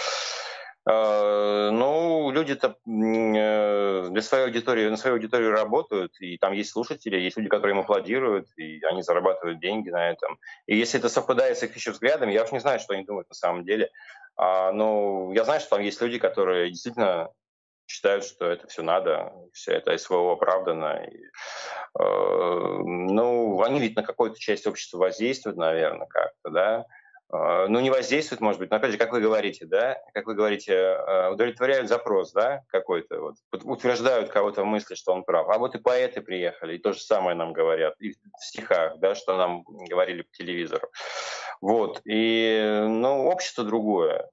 А, ну, люди-то э, для своей аудитории, на свою аудиторию работают, и там есть слушатели, есть люди, которые им аплодируют, и они зарабатывают деньги на этом. И если это совпадает с их еще взглядами, я уж не знаю, что они думают на самом деле. А, но я знаю, что там есть люди, которые действительно считают, что это все надо, все это СВО оправдано. И, э, ну, они ведь на какую-то часть общества воздействуют, наверное, как-то, да. А, ну, не воздействует, может быть, но опять же, как вы говорите, да, как вы говорите, а, удовлетворяют запрос, да, какой-то, вот, утверждают кого-то в мысли, что он прав. А вот и поэты приехали, и то же самое нам говорят, и в стихах, да, что нам говорили по телевизору. Вот, и, ну, общество другое.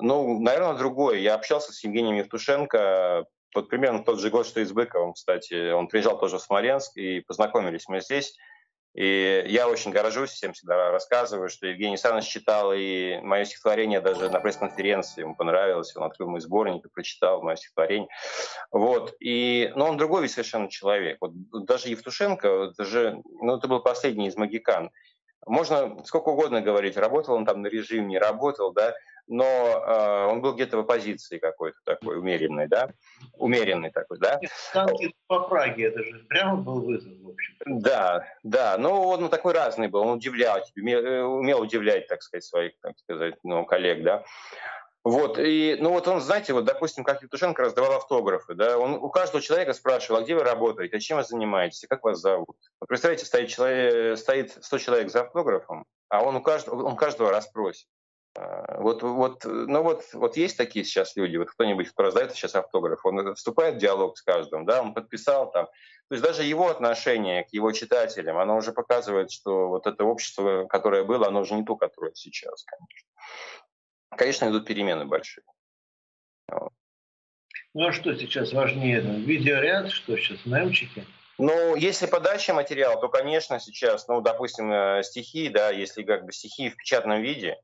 Ну, наверное, другое. Я общался с Евгением Евтушенко вот примерно тот же год, что и с Быковым, кстати. Он приезжал тоже в Смоленск, и познакомились мы здесь. И я очень горжусь, всем всегда рассказываю, что Евгений Александрович читал и мое стихотворение даже на пресс-конференции, ему понравилось, он открыл мой сборник и прочитал мое стихотворение. Вот. И, но он другой совершенно человек. Вот даже Евтушенко, это же, ну, это был последний из магикан. Можно сколько угодно говорить, работал он там на режим, не работал, да, но э, он был где-то в оппозиции какой-то такой умеренной, да, умеренный такой, да. Танки по Праге, это же прямо был вызов, в общем. Да, да, ну он такой разный был, он удивлял, умел, э, умел удивлять, так сказать, своих, так сказать, ну, коллег, да. Вот, и, ну вот он, знаете, вот, допустим, как Евтушенко раздавал автографы, да, он у каждого человека спрашивал, а где вы работаете, а чем вы занимаетесь, как вас зовут. Вы представляете, стоит, человек, стоит 100 человек за автографом, а он у каждого, он каждого расспросит. А, вот, вот, ну вот, вот есть такие сейчас люди, вот кто-нибудь, кто раздает сейчас автограф, он вступает в диалог с каждым, да, он подписал там. То есть даже его отношение к его читателям, оно уже показывает, что вот это общество, которое было, оно уже не то, которое сейчас, конечно. Конечно, идут перемены большие. Ну а что сейчас важнее? Видеоряд, что сейчас, мемчики? Ну, если подача материала, то, конечно, сейчас, ну, допустим, э, стихи, да, если как бы стихи в печатном виде,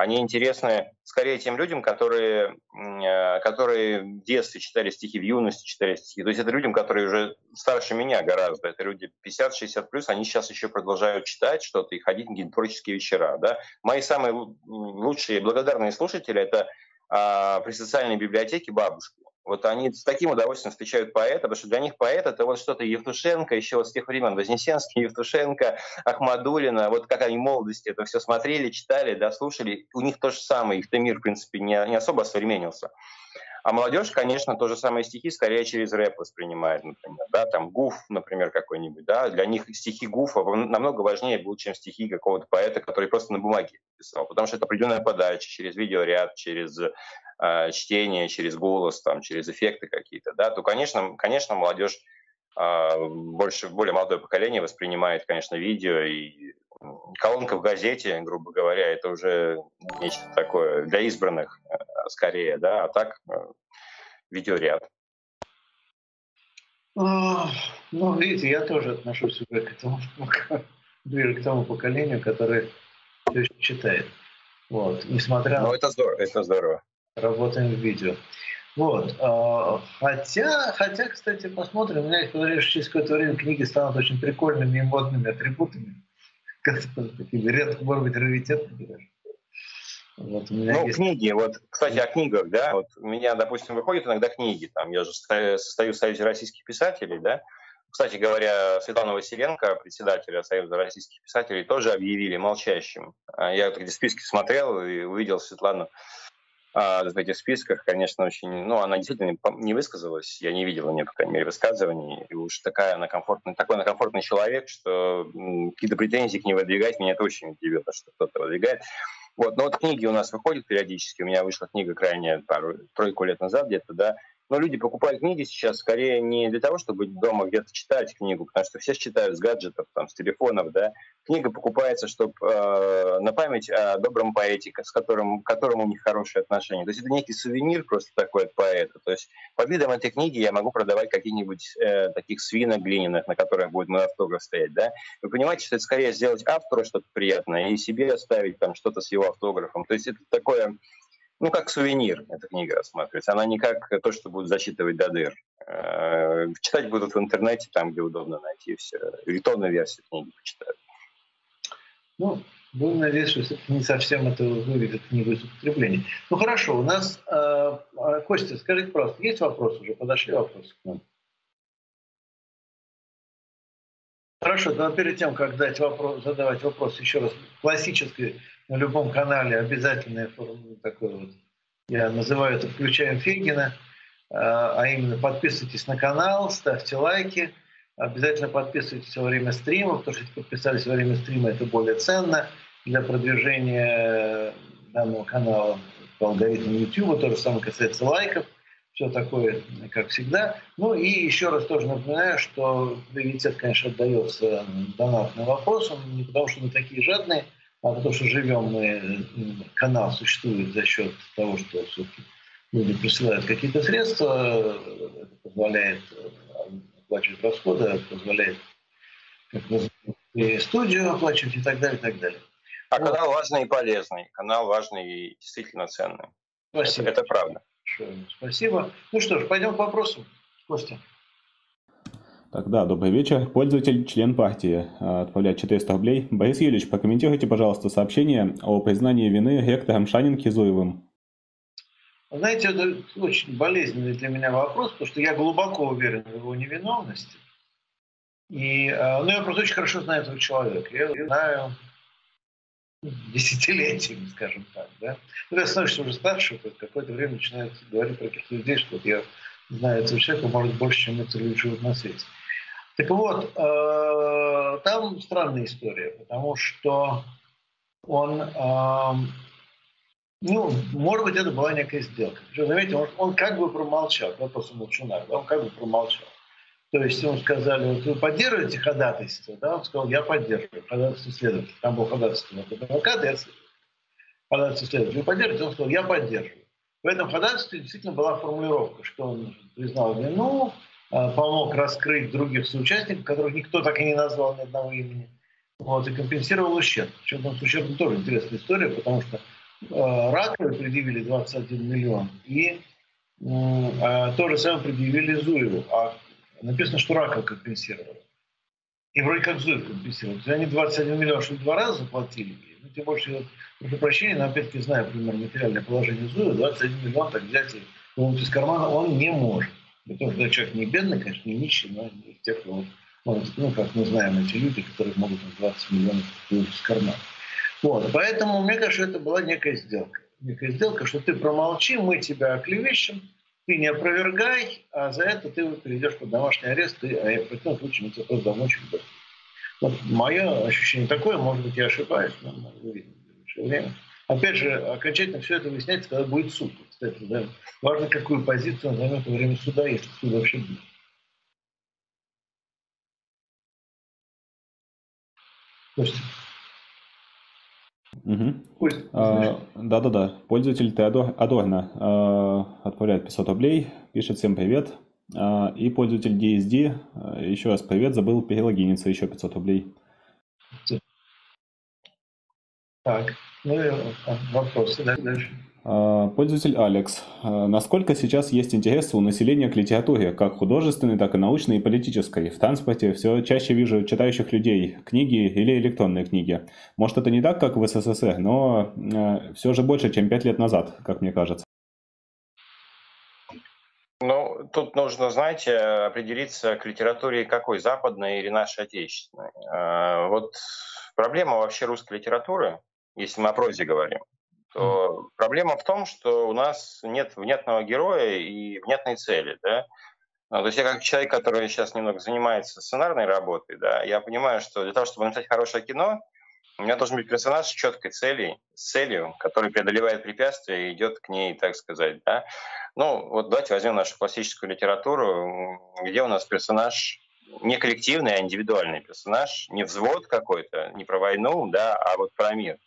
они интересны скорее тем людям, которые, э, которые в детстве читали стихи, в юности читали стихи. То есть это людям, которые уже старше меня гораздо. Это люди 50-60 плюс, они сейчас еще продолжают читать что-то и ходить на какие-то вечера. Да? Мои самые лучшие благодарные слушатели – это а, при социальной библиотеке бабушки. Вот они с таким удовольствием встречают поэта, потому что для них поэт это вот что-то Евтушенко, еще вот с тех времен Вознесенский, Евтушенко, Ахмадулина, вот как они в молодости это все смотрели, читали, да, слушали. У них то же самое, их-то мир, в принципе, не, не особо современнился. А молодежь, конечно, то же самое стихи скорее через рэп воспринимает, например, да, там Гуф, например, какой-нибудь, да, для них стихи Гуфа намного важнее будут, чем стихи какого-то поэта, который просто на бумаге писал, потому что это определенная подача через видеоряд, через э, чтение, через голос, там, через эффекты какие-то, да, то, конечно, конечно, молодежь э, больше, более молодое поколение воспринимает, конечно, видео и колонка в газете, грубо говоря, это уже нечто такое для избранных э, скорее, да, а так э, видеоряд. Ну, видите, я тоже отношусь уже к этому, [laughs] ближе к тому поколению, которое все еще читает. Вот, несмотря ну, это здорово, это здорово работаем в видео. Вот. А, хотя, хотя, кстати, посмотрим. У меня подозрение, что через какое-то время книги станут очень прикольными и модными атрибутами. [laughs] Такими редко, может быть, раритетными даже. Вот, ну, есть... книги, вот, кстати, о книгах, да, вот у меня, допустим, выходят иногда книги, там, я же состою в Союзе российских писателей, да, Кстати говоря, Светлана Василенко, председателя Союза российских писателей, тоже объявили молчащим. А я вот эти списки смотрел и увидел Светлану а, в этих списках, конечно, очень... Ну, она действительно не высказалась, я не видел у нее, по крайней мере, высказываний. И уж такая она комфортный, такой она комфортный человек, что какие-то претензии к ней выдвигать, меня это очень удивило, что кто-то выдвигает. Вот, но вот книги у нас выходят периодически. У меня вышла книга крайне пару, тройку лет назад где-то, да, но люди покупают книги сейчас скорее не для того, чтобы дома где-то читать книгу, потому что все читают с гаджетов, там, с телефонов, да. Книга покупается, чтобы э, на память о добром поэте, с которым, к которому у них хорошие отношения. То есть это некий сувенир просто такой от поэта. То есть под видом этой книги я могу продавать какие-нибудь э, таких свинок глиняных, на которых будет мой автограф стоять, да. Вы понимаете, что это скорее сделать автору что-то приятное и себе оставить там что-то с его автографом. То есть это такое ну, как сувенир эта книга рассматривается. Она не как то, что будет засчитывать до дыр. Э, читать будут в интернете, там, где удобно найти все. Электронную версию книги почитают. Ну, будем надеяться, что не совсем это выведет книгу из употребления. Ну, хорошо, у нас... Э, э, Костя, скажите просто, есть вопросы уже? Подошли вопросы к нам? Хорошо, но перед тем, как дать вопрос, задавать вопрос еще раз, классической на любом канале обязательная такой вот, я называю это «включаем Фегина», а, а именно подписывайтесь на канал, ставьте лайки, обязательно подписывайтесь во время стрима, потому что если подписались во время стрима, это более ценно для продвижения данного канала по алгоритму YouTube, то же самое касается лайков – все такое, как всегда. Ну и еще раз тоже напоминаю, что приоритет, конечно, отдается донатным вопросам, не потому что мы такие жадные, а потому что живем мы, канал существует за счет того, что все-таки люди присылают какие-то средства, это позволяет оплачивать расходы, это позволяет как и студию оплачивать и так далее, и так далее. А вот. канал важный и полезный, канал важный и действительно ценный. Спасибо. Это, это правда. Спасибо. Ну что ж, пойдем к вопросу. Костя. Так, да, добрый вечер. Пользователь, член партии, э, отправляет 400 рублей. Борис Юрьевич, прокомментируйте, пожалуйста, сообщение о признании вины ректором Шанинки Зуевым. Знаете, это очень болезненный для меня вопрос, потому что я глубоко уверен в его невиновности. И, э, ну, я просто очень хорошо знаю этого человека. Я знаю десятилетиями, скажем так. Да? Ну, когда становишься уже старше, то какое-то время начинают говорить про каких-то людей, что вот я знаю этого человека, может, больше, чем это люди живут на свете. Так вот, э, там странная история, потому что он, э, ну, может быть, это была некая сделка. Причем, заметьте, он, он как бы промолчал, вопрос молчуна, да, он как бы промолчал. То есть ему сказали, вот вы поддерживаете ходатайство? Да? Он сказал, я поддерживаю ходатайство следователя. Там был ходатайство адвоката, я ходатайство следователя. Вы поддерживаете? Он сказал, я поддерживаю. В этом ходатайстве действительно была формулировка, что он признал вину, помог раскрыть других соучастников, которых никто так и не назвал ни одного имени, вот, и компенсировал ущерб. Причем там с ущербом тоже интересная история, потому что э, Раковой предъявили 21 миллион, и э, то же самое предъявили Зуеву. А написано, что Раков компенсировал. И вроде как Зуев компенсировал. То есть они 21 миллион, что два раза заплатили. Ну, тем больше, прошу прощения, но опять-таки знаю примерно материальное положение Зуева, 21 миллион так взять и из кармана он не может. Потому что человек не бедный, конечно, не нищий, но из тех, кто может, ну, как мы знаем, эти люди, которые могут 20 миллионов из кармана. Вот, поэтому мне кажется, это была некая сделка. Некая сделка, что ты промолчи, мы тебя оклевещем, ты не опровергай, а за это ты перейдешь под домашний арест, и, а в противном случае мы тебя просто домочим. Вот мое ощущение такое, может быть, я ошибаюсь, но мы увидим в ближайшее время. Опять же, окончательно все это выясняется, когда будет суд. Кстати, да, важно, какую позицию он займет во время суда, если суд вообще будет. Слушайте. Угу. Да-да-да. Пользователь Теодор Адорно э, отправляет 500 рублей, пишет всем привет. Э, и пользователь DSD, э, еще раз привет, забыл перелогиниться, еще 500 рублей. Так, ну и вопросы дальше. А, пользователь Алекс. А, насколько сейчас есть интерес у населения к литературе, как художественной, так и научной и политической? В транспорте все чаще вижу читающих людей книги или электронные книги. Может, это не так, как в СССР, но а, все же больше, чем пять лет назад, как мне кажется. Ну, тут нужно, знаете, определиться к литературе какой, западной или нашей отечественной. Вот проблема вообще русской литературы, если мы о прозе говорим, то проблема в том, что у нас нет внятного героя и внятной цели. Да? Ну, то есть я как человек, который сейчас немного занимается сценарной работой, да, я понимаю, что для того, чтобы написать хорошее кино, у меня должен быть персонаж с четкой целью, с целью, который преодолевает препятствия и идет к ней, так сказать. Да? Ну, вот давайте возьмем нашу классическую литературу, где у нас персонаж не коллективный, а индивидуальный персонаж, не взвод какой-то, не про войну, да, а вот про мир.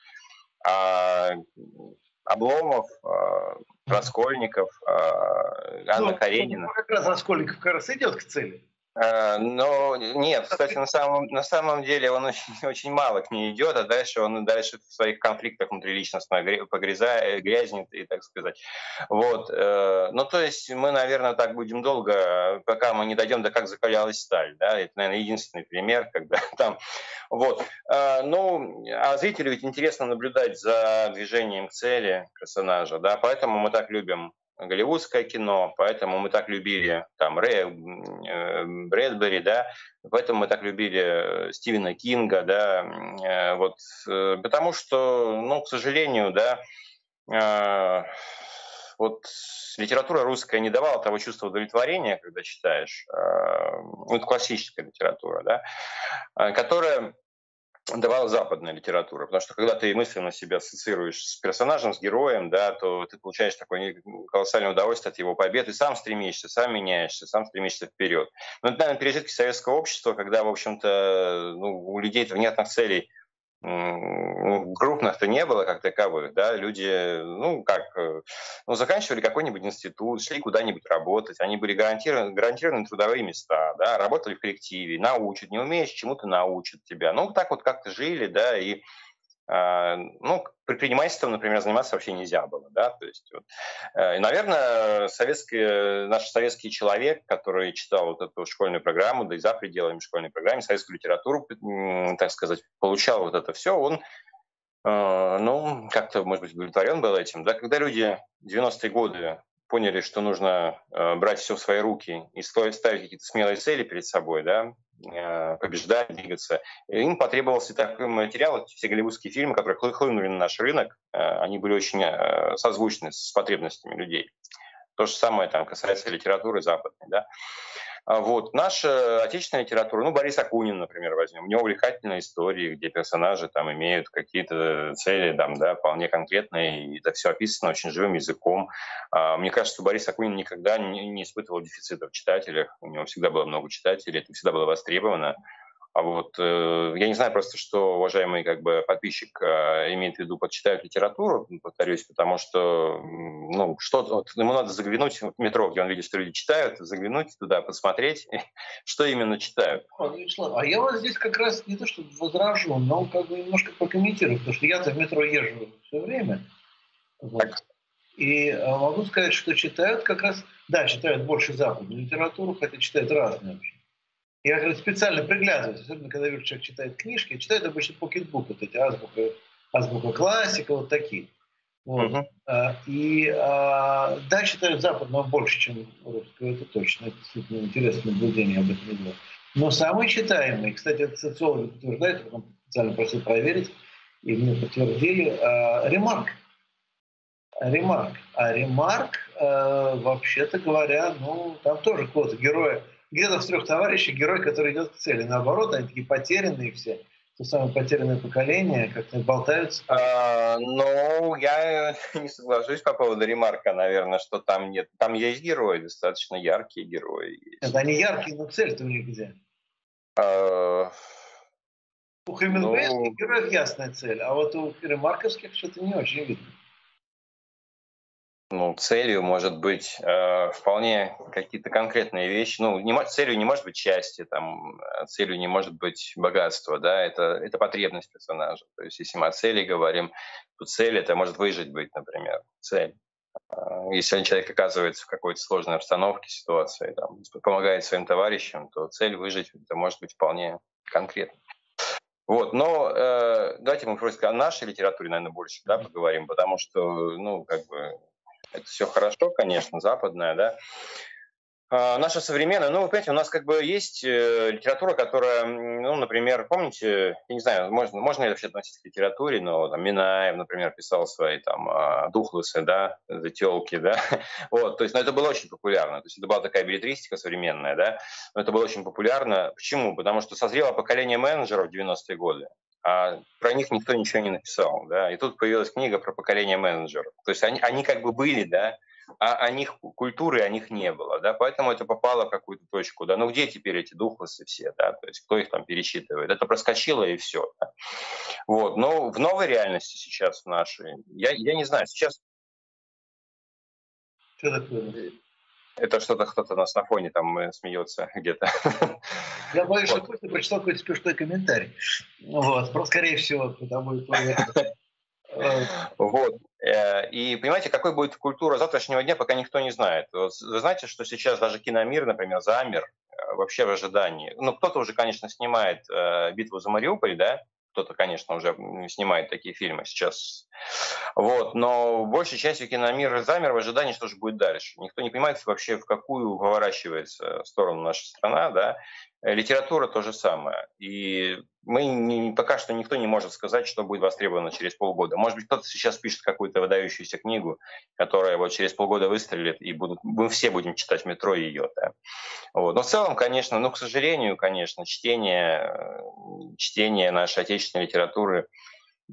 А Обломов, а, Раскольников, а, Анна ну, Каренина. Как раз Раскольников как раз идет к цели. Но нет, кстати, на самом, на самом деле он очень, [laughs] очень мало к ней идет, а дальше он дальше в своих конфликтах внутриличностно погрязает, грязнет и так сказать. Вот. Э, ну, то есть мы, наверное, так будем долго, пока мы не дойдем до как закалялась сталь. Да? Это, наверное, единственный пример, когда [laughs] там... Вот. Э, ну, а зрителю ведь интересно наблюдать за движением цели персонажа, да, поэтому мы так любим голливудское кино, поэтому мы так любили там Рэя э, Брэдбери, да, поэтому мы так любили э, Стивена Кинга, да, э, вот, потому что, ну, к сожалению, да, вот литература русская не давала того чувства удовлетворения, когда читаешь, ну, это классическая литература, да, которая давала западная литература, потому что когда ты мысленно себя ассоциируешь с персонажем, с героем, да, то ты получаешь такое колоссальное удовольствие от его побед, и сам стремишься, сам меняешься, сам стремишься вперед. Но это, наверное, пережитки советского общества, когда, в общем-то, ну, у людей внятных целей – ну, крупных-то не было как таковых, да, люди, ну, как, э, ну, заканчивали какой-нибудь институт, шли куда-нибудь работать, они были гарантированы, гарантированы трудовые места, да, работали в коллективе, научат, не умеешь, чему-то научат тебя. Ну, так вот как-то жили, да, и ну, предпринимательством, например, заниматься вообще нельзя было, да, то есть, вот. Э, и, наверное, советский, наш советский человек, который читал вот эту школьную программу, да и за пределами школьной программы, советскую литературу, так сказать, получал вот это все, он э, ну, как-то, может быть, удовлетворен был этим. Да, когда люди 90-е годы поняли, что нужно э, брать все в свои руки и ставить какие-то смелые цели перед собой, да, Э, побеждать, двигаться. И им потребовался такой материал, все голливудские фильмы, которые хлынули на наш рынок, э, они были очень э, созвучны с потребностями людей. То же самое там касается литературы западной. Да? А вот. Наша отечественная литература, ну, Борис Акунин, например, возьмем. У него увлекательные истории, где персонажи там имеют какие-то цели, там, да, вполне конкретные, и это все описано очень живым языком. А, мне кажется, что Борис Акунин никогда не, испытывал дефицита в читателях, у него всегда было много читателей, это всегда было востребовано. А вот э, я не знаю просто, что уважаемый как бы подписчик э, имеет в виду, подчитают литературу, повторюсь, потому что ну что вот, ему надо заглянуть в метро, где он видит, что люди читают, заглянуть туда, посмотреть, [laughs] что именно читают. А я вот здесь как раз не то, что возражу, но как бы немножко прокомментирую, потому что я-то в метро езжу все время. Вот. И э, могу сказать, что читают как раз, да, читают больше западную литературу, хотя читают разные вообще. Я говорю, специально приглядываюсь, особенно когда вижу, человек читает книжки, читает обычно покетбук, вот эти азбука, азбука классика, вот такие. Вот. Uh-huh. И а, да, читают западного больше, чем русского, это точно. Это действительно интересное наблюдение об этом делаю. Но самый читаемый, кстати, это социологи подтверждают, я специально просил проверить, и мне подтвердили, а, ремарк. Ремарк. А ремарк, а, вообще-то говоря, ну, там тоже квота героя где-то в трех товарищей герой, который идет к цели. Наоборот, они такие потерянные все. То самое потерянное поколение, как-то болтаются. А, ну, я [laughs] не соглашусь по поводу ремарка, наверное, что там нет. Там есть герои, достаточно яркие герои. Есть. Это они яркие, но цель-то у них где? А... У Хемингуэйских ну... героев ясная цель, а вот у ремарковских что-то не очень видно ну, целью может быть э, вполне какие-то конкретные вещи. Ну, не, целью не может быть счастье, там, э, целью не может быть богатство, да, это, это потребность персонажа. То есть, если мы о цели говорим, то цель это может выжить быть, например, цель. Э, если человек оказывается в какой-то сложной обстановке, ситуации, там, помогает своим товарищам, то цель выжить это может быть вполне конкретно. Вот, но э, давайте мы просто о нашей литературе, наверное, больше да, поговорим, потому что, ну, как бы это все хорошо, конечно, западное, да. А, наша современная, ну, вы понимаете, у нас как бы есть э, литература, которая, ну, например, помните, я не знаю, можно, можно ли вообще относиться к литературе, но там Минаев, например, писал свои там а, духлысы, да, зателки, да, [laughs] вот, то есть, ну, это было очень популярно, то есть это была такая билетристика современная, да, но это было очень популярно. Почему? Потому что созрело поколение менеджеров в 90-е годы, а про них никто ничего не написал, да, и тут появилась книга про поколение менеджеров. То есть они, они как бы были, да, а о них культуры о них не было, да, поэтому это попало в какую-то точку, да, ну где теперь эти духлосы все, да, то есть кто их там пересчитывает, это проскочило и все, да. вот, но в новой реальности сейчас в нашей, я, я не знаю, сейчас... Что такое? Это что-то кто-то нас на фоне там э, смеется где-то. [laughs] Я боюсь, вот. что Костя прочитал какой-то смешной комментарий. Вот, скорее всего, потому что вот. Э, и понимаете, какой будет культура завтрашнего дня, пока никто не знает. Вы знаете, что сейчас даже киномир, например, замер э, вообще в ожидании. Ну, кто-то уже, конечно, снимает э, «Битву за Мариуполь», да, кто-то, конечно, уже снимает такие фильмы сейчас. Вот. Но большей частью киномир замер в ожидании, что же будет дальше. Никто не понимает вообще, в какую поворачивается сторону наша страна. Да? Литература то же самое. И мы не, пока что никто не может сказать, что будет востребовано через полгода. Может быть, кто-то сейчас пишет какую-то выдающуюся книгу, которая вот через полгода выстрелит, и будут, мы все будем читать в метро ее. Да. Вот. Но в целом, конечно, ну, к сожалению, конечно, чтение, чтение нашей отечественной литературы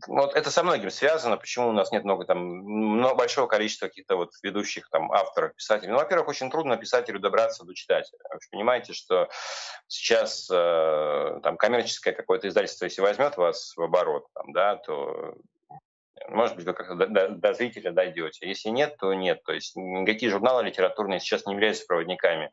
вот это со многим связано. Почему у нас нет много там много, большого количества каких-то вот ведущих там авторов, писателей? Ну, во-первых, очень трудно писателю добраться до читателя. Вы же понимаете, что сейчас э, там коммерческое какое-то издательство, если возьмет вас в оборот, там, да, то может быть, вы как-то до, до, до зрителя дойдете. Если нет, то нет. То есть никакие журналы литературные сейчас не являются проводниками а,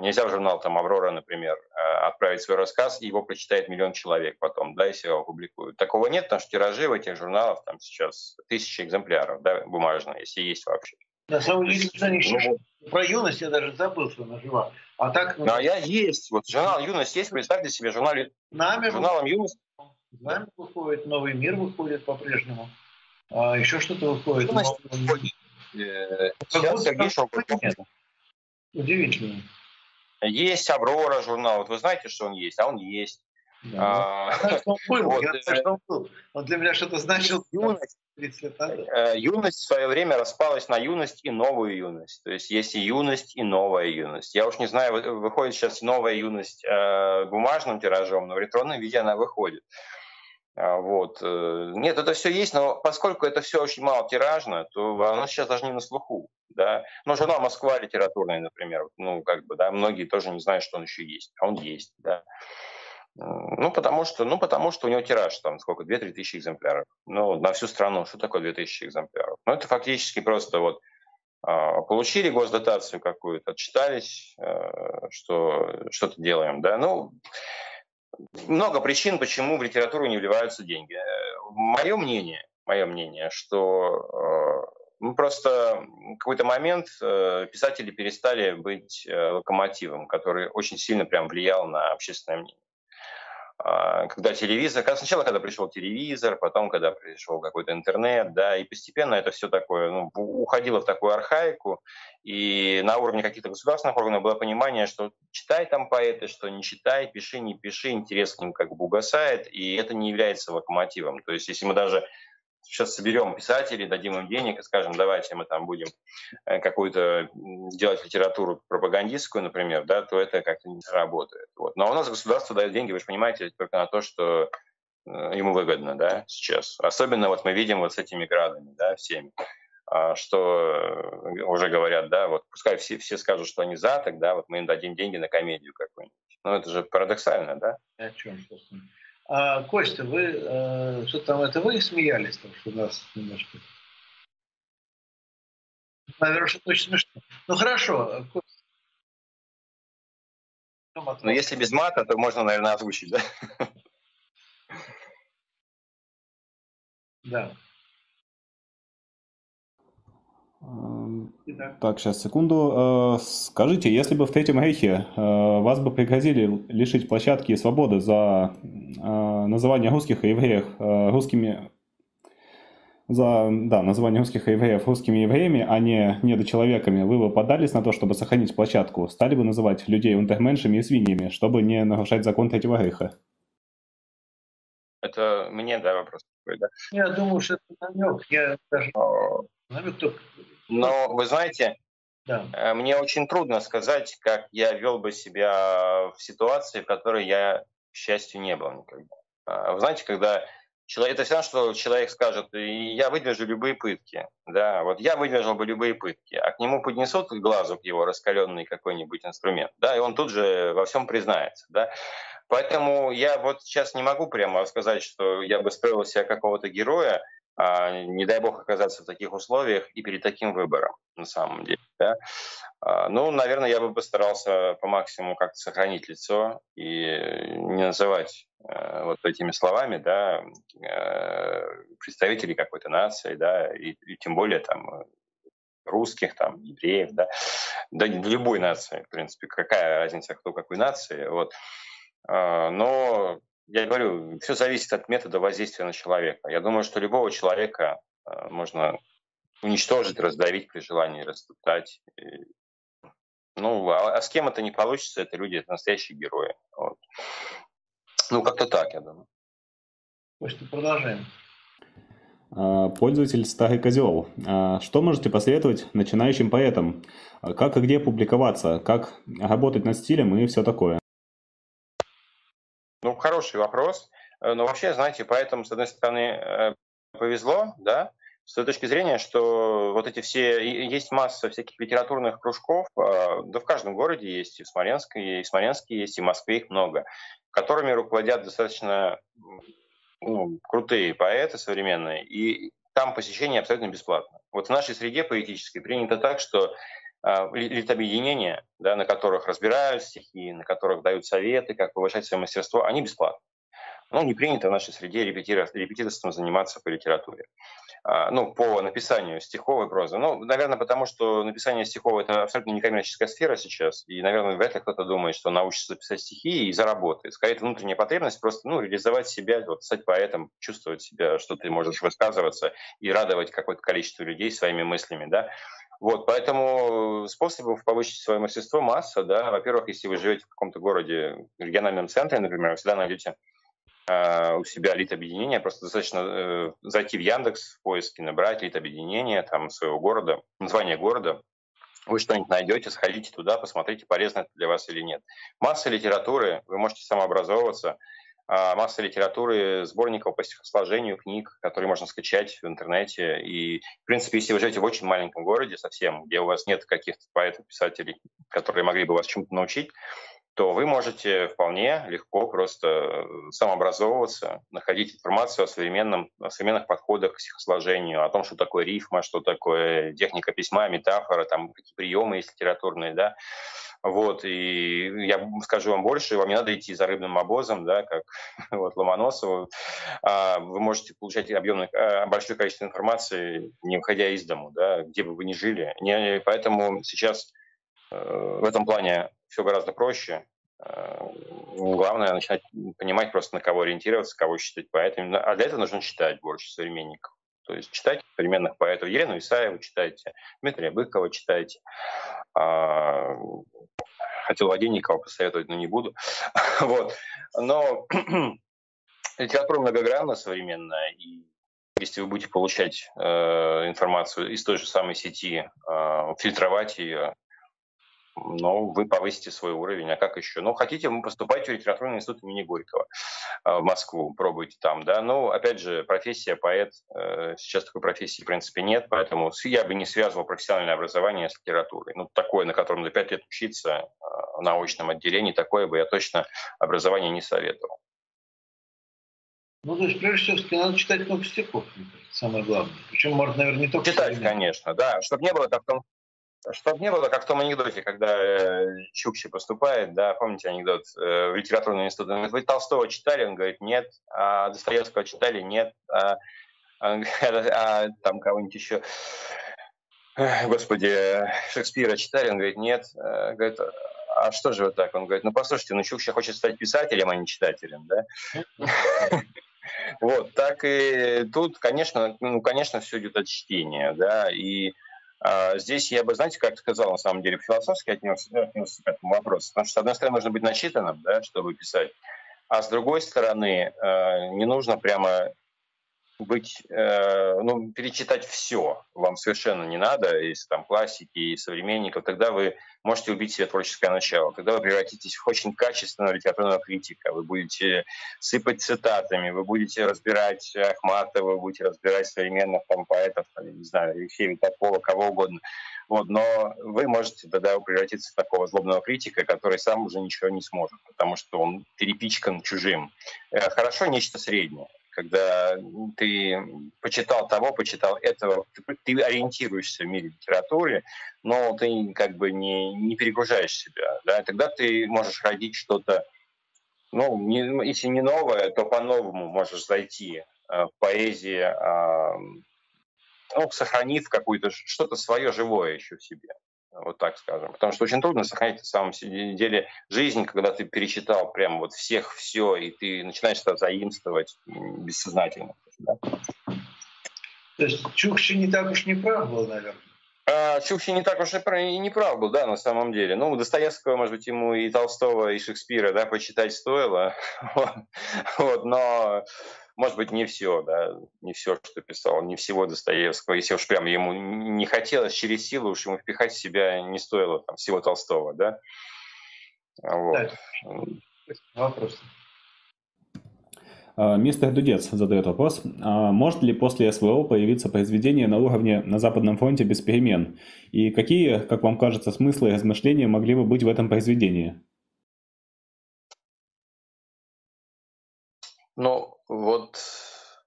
нельзя в журнал там «Аврора», например, а, отправить свой рассказ, и его прочитает миллион человек потом, да, если его опубликуют. Такого нет, потому что тиражи в этих журналах там сейчас тысячи экземпляров, да, бумажные, если есть вообще. На самом деле, ну, про юность я даже забыл, что она жива. А так... Ну, а я есть. Вот журнал «Юность» есть, представьте себе, журнал... Нами журналом «Юность». Знамя выходит, «Новый мир» выходит по-прежнему. А еще что-то выходит. Юность выходит. Э, сейчас Сергей Шоколов. Удивительно. Есть «Аврора» журнал. Вот вы знаете, что он есть, а он есть. Да, а, он был, вот, я знаю, что он был. Он для меня что-то значил. Юность, э, юность в свое время распалась на юность и новую юность. То есть есть и юность, и новая юность. Я уж не знаю, выходит сейчас новая юность э, бумажным тиражом, но в электронном виде она выходит. А, вот. Э, нет, это все есть, но поскольку это все очень мало тиражно, то оно сейчас даже не на слуху. Да? Но журнал «Москва» литературный, например, ну, как бы, да, многие тоже не знают, что он еще есть, а он есть, да. Ну, потому что, ну, потому что у него тираж, там, сколько, 2-3 тысячи экземпляров. Ну, на всю страну, что такое 2 тысячи экземпляров? Ну, это фактически просто вот а, получили госдотацию какую-то, отчитались, э, что что-то делаем, да. Ну, много причин, почему в литературу не вливаются деньги. Мое мнение, мое мнение, что э, ну, просто в какой-то момент э, писатели перестали быть э, локомотивом, который очень сильно прям влиял на общественное мнение. А, когда телевизор, когда, сначала, когда пришел телевизор, потом, когда пришел какой-то интернет, да, и постепенно это все такое, ну, уходило в такую архаику, и на уровне каких-то государственных органов было понимание, что читай там поэты, что не читай, пиши, не пиши, интерес к ним как бы угасает, и это не является локомотивом. То есть если мы даже сейчас соберем писателей, дадим им денег и скажем, давайте мы там будем э, какую-то делать литературу пропагандистскую, например, да, то это как-то не работает. Вот. Но у нас государство дает деньги, вы же понимаете, только на то, что э, ему выгодно, да, сейчас. Особенно вот мы видим вот с этими градами, да, всеми а, что э, уже говорят, да, вот пускай все, все скажут, что они за, тогда вот мы им дадим деньги на комедию какую-нибудь. Ну, это же парадоксально, да? О чем, собственно? А, Костя, вы э, что там, это вы смеялись, там, что у нас немножко... Наверное, что-то очень смешно. Ну хорошо, Костя. Ну, если без мата, то можно, наверное, озвучить, да? Да. Так, сейчас, секунду. Э, скажите, если бы в Третьем Рейхе э, вас бы пригрозили лишить площадки и свободы за э, называние русских и евреев русскими за да, название русских евреев русскими евреями, а не недочеловеками, вы бы подались на то, чтобы сохранить площадку? Стали бы называть людей унтерменшами и свиньями, чтобы не нарушать закон третьего рейха? Это мне, да, вопрос такой, да? Я думаю, что это намек. Я даже намек только... Но вы знаете, да. Э, мне очень трудно сказать, как я вел бы себя в ситуации, в которой я, к счастью, не был никогда. А, вы знаете, когда человек, это все равно, что человек скажет, я выдержу любые пытки, да, вот я выдержал бы любые пытки, а к нему поднесут к глазу к его раскаленный какой-нибудь инструмент, да, и он тут же во всем признается, да. Поэтому я вот сейчас не могу прямо сказать, что я бы строил себя какого-то героя, не дай бог оказаться в таких условиях и перед таким выбором, на самом деле. Да? А, ну, наверное, я бы постарался по максимуму как-то сохранить лицо и не называть э, вот этими словами да, э, представителей какой-то нации, да, и, и тем более там русских, там, евреев, да, да любой нации, в принципе, какая разница, кто какой нации, вот. А, но я говорю, все зависит от метода воздействия на человека. Я думаю, что любого человека э, можно уничтожить, раздавить при желании, растоптать. Ну, а, а с кем это не получится, это люди, это настоящие герои. Вот. Ну, как-то так, я думаю. Что продолжаем. А, пользователь Старый Козел. А, что можете посоветовать начинающим поэтам? Как и где публиковаться? Как работать над стилем и все такое? Ну, хороший вопрос. Э, но вообще, знаете, поэтому, с одной стороны, э, повезло, да, с той точки зрения, что вот эти все, есть масса всяких литературных кружков, а, да в каждом городе есть, и в Смоленске, и в Смоленске есть, и в Москве их много, которыми руководят достаточно ну, крутые поэты современные, и там посещение абсолютно бесплатно. Вот в нашей среде поэтической принято так, что литобъединения, да, на которых разбирают стихи, на которых дают советы, как повышать свое мастерство, они бесплатны. Ну, не принято в нашей среде репетиторством заниматься по литературе. А, ну, по написанию стиховой прозы. Ну, наверное, потому что написание стихов – это абсолютно некоммерческая сфера сейчас, и, наверное, вряд ли кто-то думает, что научится писать стихи и заработает. Скорее, это внутренняя потребность просто ну, реализовать себя, вот, стать поэтом, чувствовать себя, что ты можешь высказываться и радовать какое-то количество людей своими мыслями, да. Вот, поэтому способов повысить свое мастерство масса, да. Во-первых, если вы живете в каком-то городе, региональном центре, например, вы всегда найдете э, у себя лид-объединение, просто достаточно э, зайти в Яндекс в поиске, набрать лид-объединение там, своего города, название города, вы что-нибудь найдете, сходите туда, посмотрите, полезно это для вас или нет. Масса литературы, вы можете самообразовываться, масса литературы, сборников по стихосложению, книг, которые можно скачать в интернете. И, в принципе, если вы живете в очень маленьком городе совсем, где у вас нет каких-то поэтов, писателей, которые могли бы вас чему-то научить, то вы можете вполне легко просто самообразовываться, находить информацию о, современном, о современных подходах к стихосложению, о том, что такое рифма, что такое техника письма, метафора, там какие приемы есть литературные, да, вот, и я скажу вам больше, вам не надо идти за рыбным обозом, да, как [laughs] вот Ломоносову. А вы можете получать объемное, а, большое количество информации, не выходя из дому, да, где бы вы ни жили. Не, поэтому сейчас э, в этом плане все гораздо проще. Э, главное начинать понимать просто, на кого ориентироваться, кого считать поэтами. А для этого нужно читать больше современников. То есть читайте современных поэтов. Елену Исаеву читайте, Дмитрия Быкова читайте. Хотел Воденникова посоветовать, но не буду. [laughs] вот. Но [clears throat] литература многогранна современная, и если вы будете получать э, информацию из той же самой сети, э, фильтровать ее, но вы повысите свой уровень. А как еще? Ну, хотите, вы поступайте в литературный институт имени Горького а, в Москву, пробуйте там, да. Ну, опять же, профессия поэт, э, сейчас такой профессии, в принципе, нет, поэтому я бы не связывал профессиональное образование с литературой. Ну, такое, на котором на пять лет учиться а, в научном отделении, такое бы я точно образование не советовал. Ну, то есть, прежде всего, надо читать много стихов, самое главное. Причем, может, наверное, не только... Читать, конечно, да. Чтобы не было так, чтобы не было, как в том анекдоте, когда э, Чукчи поступает, да, помните анекдот, э, в литературный институт, он говорит, вы Толстого читали? Он говорит, нет. А Достоевского читали? Нет. А, а, а там кого-нибудь еще, господи, Шекспира читали? Он говорит, нет. А, говорит, а что же вы так? Он говорит, ну послушайте, ну Чукча хочет стать писателем, а не читателем, да? [laughs] Вот, так и тут, конечно, ну, конечно, все идет от чтения, да, и здесь я бы, знаете, как сказал, на самом деле, философски отнесся, отнесся к этому вопросу. Потому что, с одной стороны, нужно быть начитанным, да, чтобы писать, а с другой стороны, а, не нужно прямо быть, э, ну, перечитать все вам совершенно не надо из там классики и современников, тогда вы можете убить себе творческое начало, тогда вы превратитесь в очень качественного литературного критика, вы будете сыпать цитатами, вы будете разбирать Ахматова, вы будете разбирать современных там поэтов, не знаю, Алексея Такого, кого угодно. Вот, но вы можете тогда превратиться в такого злобного критика, который сам уже ничего не сможет, потому что он перепичкан чужим. Э, хорошо нечто среднее когда ты почитал того, почитал этого, ты, ты ориентируешься в мире литературы, но ты как бы не, не перегружаешь себя. Да? Тогда ты можешь родить что-то, ну, не, если не новое, то по-новому можешь зайти э, в поэзии, э, ну, сохранив какое-то что-то свое живое еще в себе вот так скажем. Потому что очень трудно сохранить на самом деле жизнь, когда ты перечитал прям вот всех все, и ты начинаешь это заимствовать бессознательно. Да? То есть Чукчи не так уж не прав был, наверное. А, Чукчи не так уж и не прав был, да, на самом деле. Ну, Достоевского, может быть, ему и Толстого, и Шекспира, да, почитать стоило. [laughs] вот, но может быть, не все, да, не все, что писал, не всего Достоевского. Если уж прям ему не хотелось через силу, уж ему впихать в себя не стоило там, всего Толстого, да. Вот. вопрос. А, мистер Дудец задает вопрос. А может ли после СВО появиться произведение на уровне на Западном фронте без перемен? И какие, как вам кажется, смыслы и размышления могли бы быть в этом произведении? Ну, вот,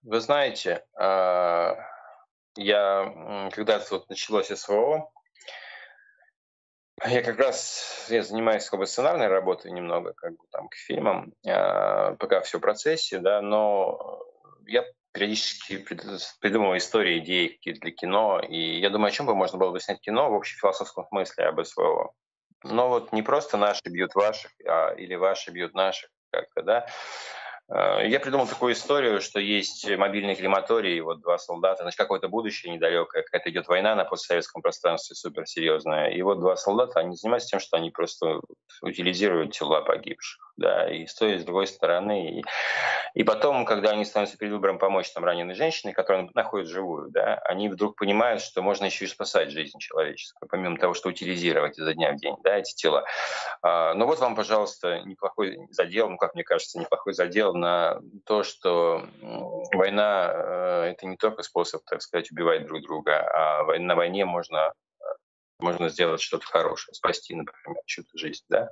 вы знаете, а, я, когда вот началось СВО, я как раз я занимаюсь как бы сценарной работой немного, как бы там к фильмам, а, пока все в процессе, да, но я периодически придумываю истории, идеи какие-то для кино, и я думаю, о чем бы можно было бы снять кино в общефилософском смысле об СВО. Но вот не просто наши бьют ваших, а, или ваши бьют наших как-то, да, я придумал такую историю, что есть мобильный крематорий, вот два солдата, значит, какое-то будущее недалекое, какая-то идет война на постсоветском пространстве суперсерьезная, и вот два солдата, они занимаются тем, что они просто утилизируют тела погибших, да, и стоят с другой стороны. И, и потом, когда они становятся перед выбором помочь там раненой женщине, которая находится живую, да, они вдруг понимают, что можно еще и спасать жизнь человеческую, помимо того, что утилизировать изо дня в день, да, эти тела. А, ну вот вам, пожалуйста, неплохой задел, ну, как мне кажется, неплохой задел на то, что война э, — это не только способ, так сказать, убивать друг друга, а на войне можно можно сделать что-то хорошее, спасти, например, чью-то жизнь, да,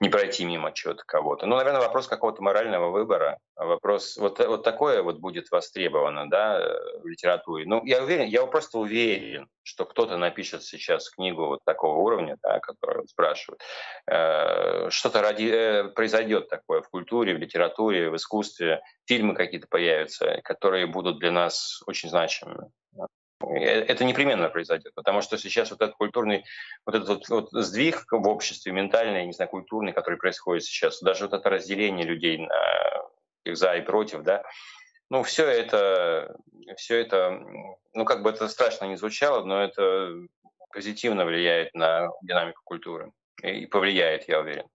не пройти мимо чего-то кого-то. Ну, наверное, вопрос какого-то морального выбора, вопрос, вот, вот такое вот будет востребовано, да, в литературе. Ну, я уверен, я просто уверен, что кто-то напишет сейчас книгу вот такого уровня, да, который спрашивает, э, что-то ради, э, произойдет такое в культуре, в литературе, в искусстве, фильмы какие-то появятся, которые будут для нас очень значимыми. Э, это непременно произойдет, потому что сейчас вот этот культурный, вот этот вот, вот сдвиг в обществе, ментальный, не знаю, культурный, который происходит сейчас, даже вот это разделение людей на их за и против, да, ну, все это, все это, ну, как бы это страшно не звучало, но это позитивно влияет на динамику культуры и повлияет, я уверен.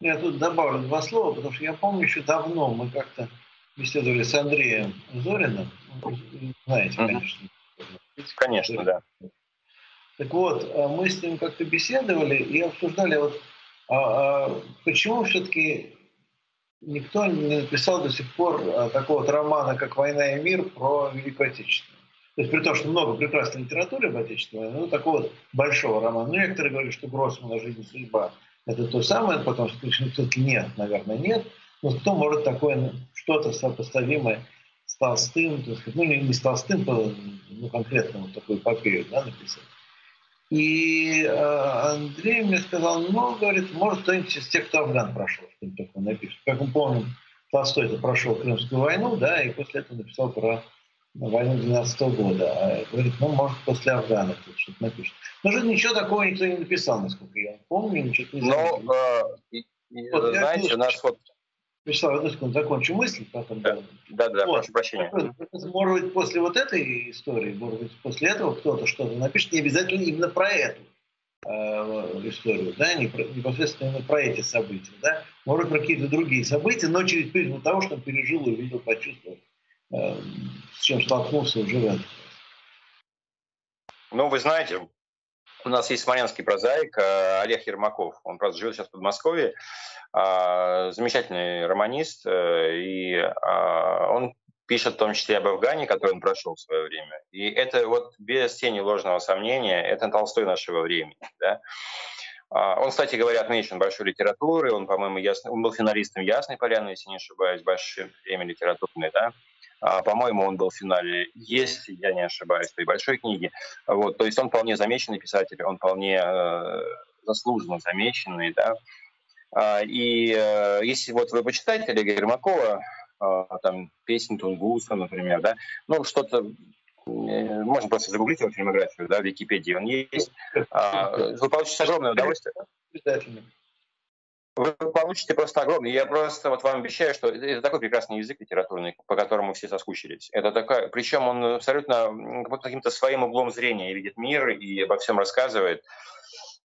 Я тут добавлю два слова, потому что я помню еще давно мы как-то беседовали с Андреем Зориным, знаете, конечно. Конечно, да. Так вот, а мы с ним как-то беседовали и обсуждали, вот, а, а, почему все-таки никто не написал до сих пор а, такого вот романа, как «Война и мир» про Великую Отечественную. То есть при том, что много прекрасной литературы об Отечественной, ну, такого вот большого романа. Ну, некоторые говорят, что Гроссмана «Жизнь и судьба» – это то самое, потом что все-таки нет, наверное, нет. Но кто может такое что-то сопоставимое с Толстым, так сказать, ну не, не с Толстым, ну конкретно вот такую эпопею да, написать. И э, Андрей мне сказал, ну, говорит, может кто-нибудь из тех, кто Афган прошел, что-нибудь такое напишет. Как мы помним, Толстой это прошел Крымскую войну, да, и после этого написал про войну 12 -го года. А говорит, ну, может, после Афгана кто-то что-то напишет. Но же ничего такого никто не написал, насколько я помню, ничего не знаю. Но, э, вот, знаете, у нас вот Вячеслав, одну секунду, закончу мысль, потом... Да, да, да вот. прошу прощения. Может быть, после вот этой истории, может быть, после этого кто-то что-то напишет, не обязательно именно про эту э, историю, да, не про, непосредственно именно про эти события, да, может про какие-то другие события, но через призму того, что он пережил, увидел, почувствовал, э, с чем столкнулся уже в этом. Ну, вы знаете, у нас есть смоленский прозаик э, Олег Ермаков. Он, правда, живет сейчас в Подмосковье. А, замечательный романист. Э, и а, он пишет в том числе об Афгане, который он прошел в свое время. И это вот без тени ложного сомнения, это Толстой нашего времени. Да? А, он, кстати говоря, отмечен большой литературой. Он, по-моему, ясный, он был финалистом Ясной Поляны, если не ошибаюсь, большое время литературной. Да? По-моему, он был в финале, если я не ошибаюсь, той большой книги. Вот, то есть он вполне замеченный писатель, он вполне э, заслуженно замеченный, да. А, и э, если вот вы почитаете Олега Ермакова, э, там, песни Тунгуса, например, да, ну, что-то э, можно просто загуглить его фильмографию, да, в Википедии, он есть. А, вы получите огромное удовольствие. Вы получите просто огромный. Я просто вот вам обещаю, что это такой прекрасный язык литературный, по которому все соскучились. Это такая, причем он абсолютно вот каким-то своим углом зрения видит мир и обо всем рассказывает.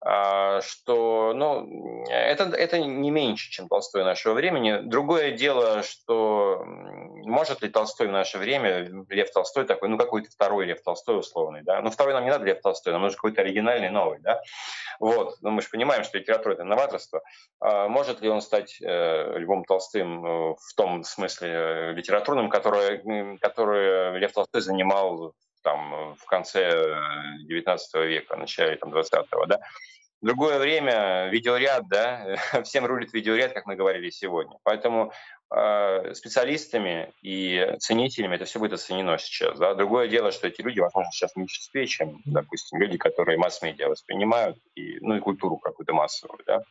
А, что ну, это, это не меньше, чем Толстой нашего времени. Другое дело, что может ли Толстой в наше время, Лев Толстой такой, ну какой-то второй Лев Толстой условный, да, ну второй нам не надо Лев Толстой, нам нужен какой-то оригинальный новый, да, вот, ну мы же понимаем, что литература это новаторство. А может ли он стать э, Львом Толстым э, в том смысле э, литературным, которое, которое Лев Толстой занимал там, в конце XIX века, начале там, 20-го, да, другое время видеоряд, да, [laughs] всем рулит видеоряд, как мы говорили сегодня. Поэтому э, специалистами и ценителями это все будет оценено сейчас. Да. Другое дело, что эти люди, возможно, сейчас в меньшинстве, чем, допустим, люди, которые масс-медиа воспринимают, и, ну и культуру какую-то массовую. Да.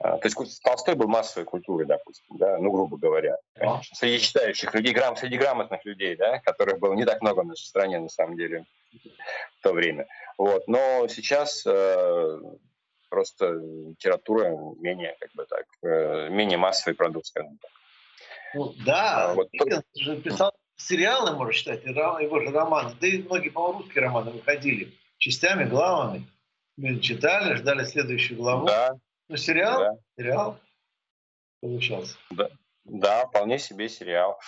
А, то есть Толстой был массовой культурой, допустим, да, ну, грубо говоря, конечно. Среди читающих людей, грам, среди грамотных людей, да, которых было не так много в нашей стране, на самом деле, в то время. Вот. Но сейчас э, просто литература менее, как бы так, э, менее массовый продукт, скажем так. Ну, да, а, вот Диккенс же писал сериалы, можно считать, его же романы, да и многие, по-моему, русские романы выходили частями, главами. Люди читали, ждали следующую главу. Да. Ну, сериал, да. сериал получался. Да. да, вполне себе сериал.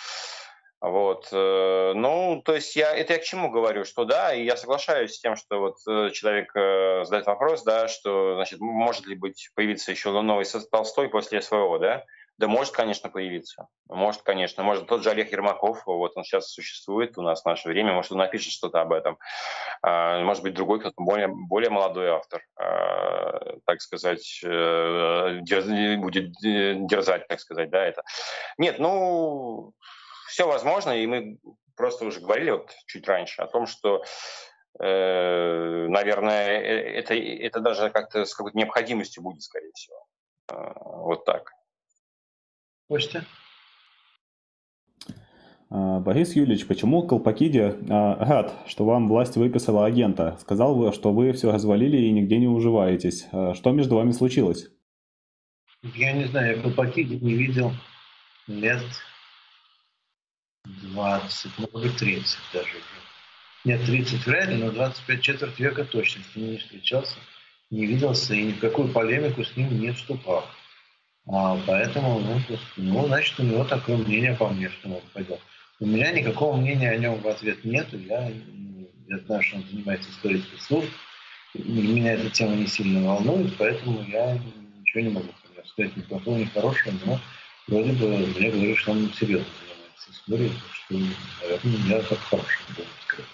Вот, э, ну, то есть я это я к чему говорю, что да, и я соглашаюсь с тем, что вот э, человек э, задает вопрос, да, что значит может ли быть появиться еще новый Толстой после СВО, да? Да может, конечно, появиться. Может, конечно. Может, тот же Олег Ермаков, вот он сейчас существует у нас в наше время, может, он напишет что-то об этом. А, может быть, другой кто-то более, более молодой автор, а, так сказать, э, дерз, будет дерзать, так сказать, да, это. Нет, ну, все возможно, и мы просто уже говорили вот чуть раньше о том, что э, наверное, э, это, это даже как-то с какой-то необходимостью будет, скорее всего. Вот так. Костя? А, Борис Юлич, почему Колпакиде а, гад, что вам власть выписала агента? Сказал, вы, что вы все развалили и нигде не уживаетесь. А, что между вами случилось? Я не знаю, я Колпакиде не видел лет 20, может быть 30 даже. Нет, 30 вряд ли, но 25 четверть века точно с ним не встречался, не виделся и ни в какую полемику с ним не вступал. А, поэтому, ну, ну, значит, у него такое мнение по мне, что он пойдет. У меня никакого мнения о нем в ответ нет. Я, я знаю, что он занимается историей спецслужб. Меня эта тема не сильно волнует, поэтому я ничего не могу сказать ни плохого, ни хорошего, но вроде бы мне говорят, что он серьезно занимается историей, так что, наверное, я как хороший буду сказать.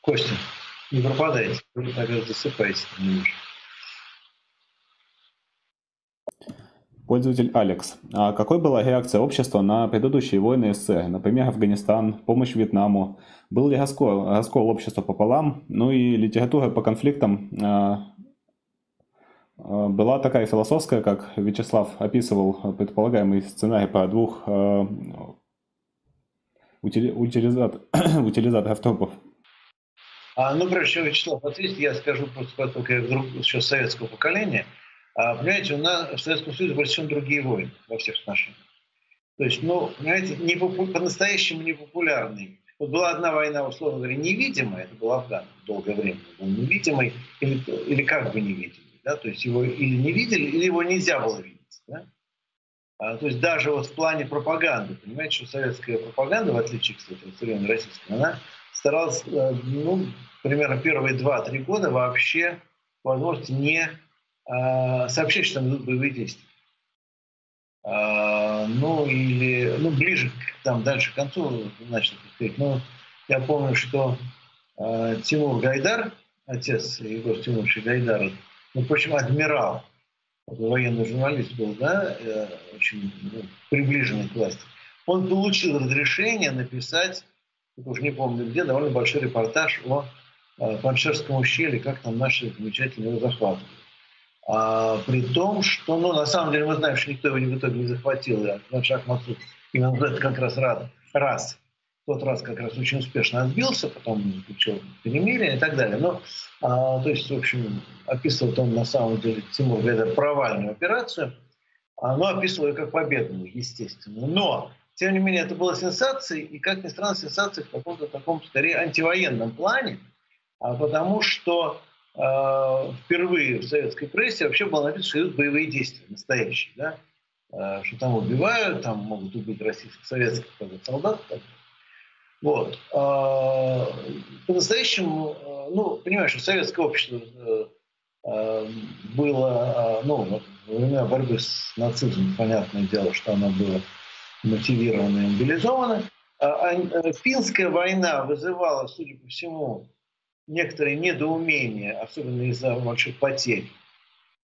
Костя. Не пропадайте, вы так засыпаете. Пользователь Алекс. А какой была реакция общества на предыдущие войны СССР? Например, Афганистан, помощь Вьетнаму. Был ли раскол, раскол общества пополам? Ну и литература по конфликтам а, а, была такая философская, как Вячеслав описывал предполагаемый сценарий про двух а, утили, утилизат, [coughs] утилизаторов трупов. А, ну, прежде чем Вячеслав ответит, я скажу просто, поскольку я вдруг сейчас советского поколения. А, понимаете, у нас в Советском Союзе были совершенно другие войны во всех отношениях. То есть, ну, понимаете, не попу- по-настоящему непопулярный. Вот была одна война, условно говоря, невидимая, это был Афган, долгое время был невидимый, или, или как бы невидимый, да, то есть его или не видели, или его нельзя было видеть, да? а, то есть даже вот в плане пропаганды, понимаете, что советская пропаганда, в отличие, кстати, от современной российской, она старалась, э, ну, примерно первые два-три года вообще возможности не э, сообщать, что там идут боевые действия. А, ну, или, ну, ближе, там, дальше к концу начал сказать. Ну, я помню, что э, Тимур Гайдар, отец Егор Тимуровича Гайдара, ну, впрочем, адмирал, военный журналист был, да, э, очень ну, приближенный к власти, он получил разрешение написать, я уже не помню где, довольно большой репортаж о э, Паншерском ущелье, как там наши замечательно его захватывали. А, при том, что, ну, на самом деле мы знаем, что никто его в итоге не захватил. И Ахмад Масуд именно это как раз раз, раз. Тот раз как раз очень успешно отбился, потом заключил перемирие и так далее. Но, а, то есть, в общем, описывает он на самом деле Тимур Гайдар провальную операцию, а, но описывал ее как победную, естественно. Но, тем не менее, это была сенсация, и, как ни странно, сенсация в каком-то таком, скорее, антивоенном плане, а, потому что Э, впервые в советской прессе вообще было написано, что идут боевые действия настоящие, да? Э, что там убивают, там могут убить российских, советских солдат. Так. Вот. Э, по-настоящему, ну, понимаешь, что советское общество было, ну, во времена борьбы с нацизмом, понятное дело, что оно было мотивировано и мобилизовано. А финская война вызывала, судя по всему, некоторые недоумения, особенно из-за больших потерь,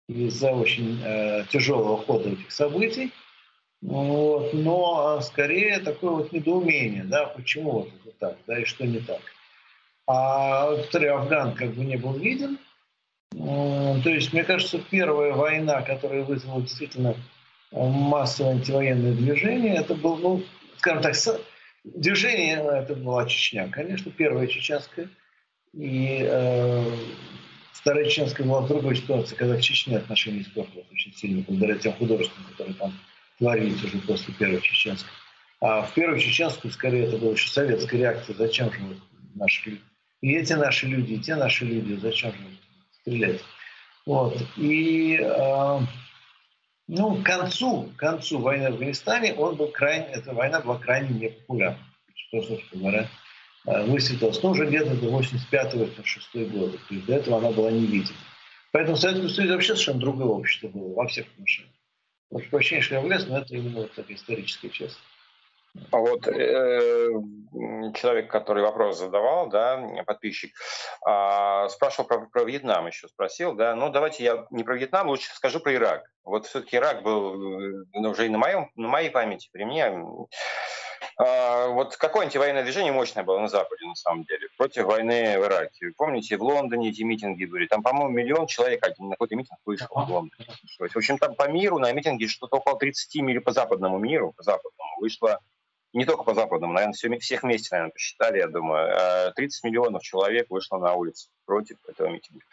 из-за очень э, тяжелого хода этих событий. Вот, но скорее такое вот недоумение, да, почему вот это так, да, и что не так. А второй Афган как бы не был виден. То есть, мне кажется, первая война, которая вызвала действительно массовое антивоенное движение, это был, ну, скажем так, движение, это была Чечня, конечно, первая чеченская и э, Вторая Чеченская была в другой ситуации, когда в Чечне отношения испортились очень сильно, благодаря тем художествам, которые там творились уже после Первой Чеченской. А в Первую Чеченскую, скорее, это была еще советская реакция. Зачем же наши люди? И эти наши люди, и те наши люди, зачем же стрелять? Вот. И э, ну, к концу, к концу войны в Афганистане он был крайне, эта война была крайне непопулярна. Что, собственно говоря, Э, высветилась, ну, уже где-то до 85-86 года. То есть до этого она была невидима. Поэтому в Советском вообще совершенно другое общество было во всех отношениях. Прошу прощения, что я влез, но это именно вот такая историческая часть. А вот э, человек, который вопрос задавал, да, подписчик, э, спрашивал про, про Вьетнам еще, спросил, да, ну давайте я не про Вьетнам, лучше скажу про Ирак. Вот все-таки Ирак был э, ну, уже и на, моем, на моей памяти, при мне а, вот какое антивоенное движение мощное было на Западе, на самом деле, против войны в Ираке. Помните, в Лондоне эти митинги были. Там, по-моему, миллион человек один на какой-то митинг вышел в Лондоне. В общем, там по миру на митинге что-то около 30 мили по западному миру, по западному, вышло не только по западному, наверное, все, всех вместе, наверное, посчитали, я думаю, 30 а миллионов человек вышло на улицы против этого митинга,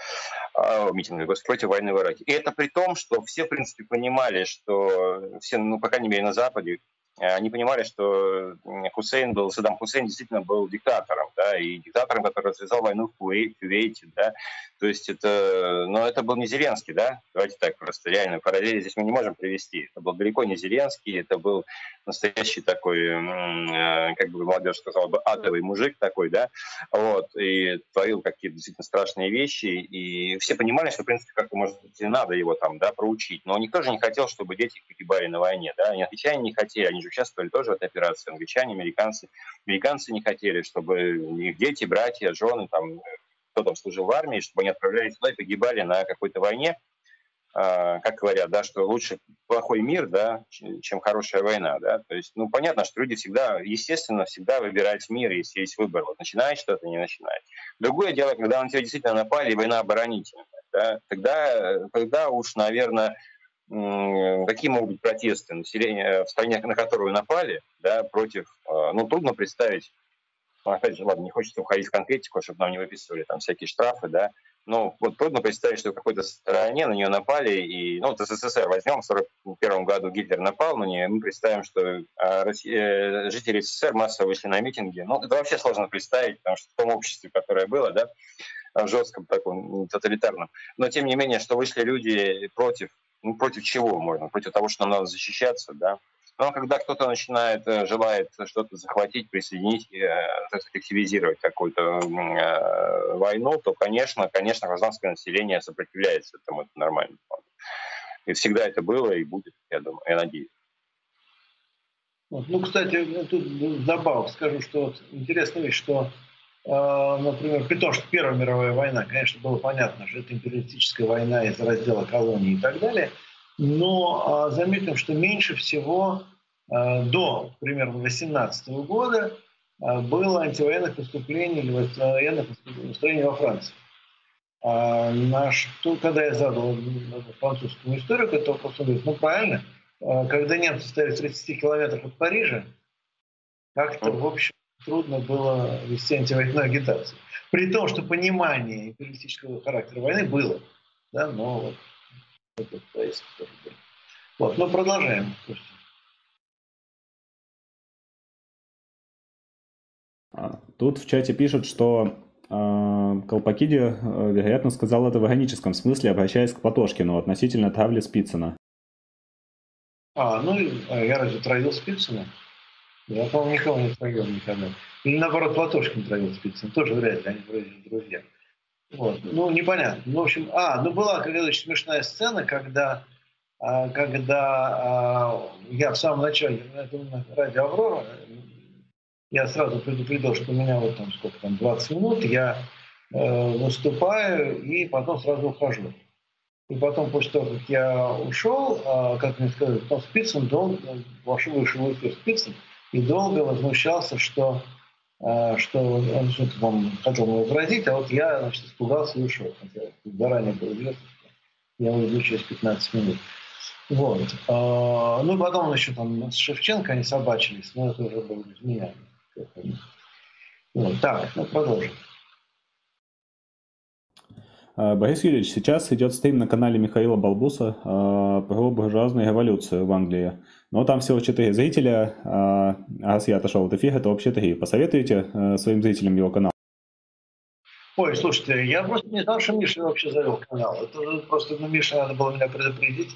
а, митинга, против войны в Ираке. И это при том, что все, в принципе, понимали, что все, ну, по крайней мере, на Западе, они понимали, что Хусейн был, Саддам Хусейн действительно был диктатором, да, и диктатором, который развязал войну в Кувейте, да, то есть это, но это был не Зеленский, да, давайте так просто реально параллели здесь мы не можем привести, это был далеко не Зеленский, это был настоящий такой, э, как бы молодежь сказала бы, адовый мужик такой, да, вот, и творил какие-то действительно страшные вещи, и все понимали, что, в принципе, как-то, может быть, надо его там, да, проучить, но никто же не хотел, чтобы дети погибали на войне, да, они англичане не хотели, они же участвовали тоже в этой операции, англичане, американцы. Американцы не хотели, чтобы их дети, братья, жены, там, кто там служил в армии, чтобы они отправлялись туда и погибали на какой-то войне, Uh, как говорят, да, что лучше плохой мир, да, чем хорошая война, да. То есть, ну, понятно, что люди всегда, естественно, всегда выбирают мир, если есть выбор. Вот начинает что-то, не начинает. Другое дело, когда на тебя действительно напали, война оборонительная, да, тогда, тогда уж, наверное, какие могут быть протесты населения в стране, на которую напали, да, против, а, ну, трудно представить ну, опять же, ладно, не хочется уходить в конкретику, чтобы нам не выписывали там всякие штрафы, да, но вот трудно представить, что в какой-то стране на нее напали, и, ну, вот СССР возьмем, в 1941 году Гитлер напал на нее, мы представим, что а, Россия, жители СССР массово вышли на митинги. Ну, это вообще сложно представить, потому что в том обществе, которое было, да, жестком таком, тоталитарном. Но, тем не менее, что вышли люди против, ну, против чего можно? Против того, что нам надо защищаться, да, но когда кто-то начинает, э, желает что-то захватить, присоединить, э, активизировать какую-то э, войну, то, конечно, конечно, гражданское население сопротивляется этому, это нормально. И всегда это было и будет, я думаю, я надеюсь. Ну, кстати, тут добавок скажу, что вот интересная вещь, что, например, при том, что Первая мировая война, конечно, было понятно, что это империалистическая война из раздела колонии и так далее – но а, заметим, что меньше всего а, до примерно 18 года а, было антивоенных преступлений или военных преступлений во Франции. Наш, то, когда я задал французскому историку этот вопрос, он говорит, ну правильно, когда немцы стояли в 30 километрах от Парижа, как-то, в общем, трудно было вести антивоенную агитацию. При том, что понимание империалистического характера войны было. Да, но вот это происходит. Вот, ну продолжаем. А, тут в чате пишут, что э, Колпакиди, э, вероятно, сказал это в органическом смысле, обращаясь к Платошкину относительно травли Спицына. А, ну, а я разве травил Спицына? Я, по-моему, никого не травил никогда. Или наоборот, Платошкин травил Спицына. Тоже вряд ли, они вроде друзья. Вот. Ну, непонятно. Ну, в общем, а, ну была какая-то очень смешная сцена, когда, а, когда а, я в самом начале, это на радио «Аврора», я сразу предупредил, что у меня вот там сколько там, 20 минут, я э, выступаю и потом сразу ухожу. И потом, после того, как я ушел, э, как мне сказали, потом Спицын долго, вошел, вышел в эфир Спицын, и долго возмущался, что а, что он что-то вам хотел мне возразить, а вот я значит, испугался и ушел. Хотя заранее было известно, я уйду через 15 минут. Вот. А, ну, потом еще там с Шевченко они собачились, но это уже было без меня. Вот. Так, ну, продолжим. А, Борис Юрьевич, сейчас идет стрим на канале Михаила Балбуса про буржуазную революцию в Англии. Но там всего 4 зрителя, а раз я отошел от эфира, то вообще 3. Посоветуете э, своим зрителям его канал? Ой, слушайте, я просто не знал, что Миша вообще завел канал. Это просто, ну, Миша надо было меня предупредить.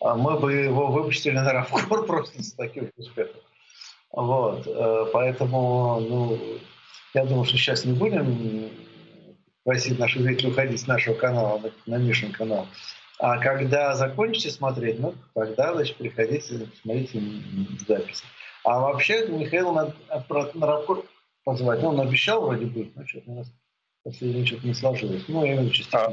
А мы бы его выпустили на Равкор [laughs] просто с таких успехов. Вот, э, поэтому, ну, я думаю, что сейчас не будем просить наших зрителей уходить с нашего канала на, на Мишин канал. А когда закончите смотреть, ну, тогда, значит, приходите, смотрите записи. А вообще, Михаил надо на рабкор позвать. Ну, он обещал вроде бы, но что-то у нас последнее что-то не сложилось. Ну, именно частично. А,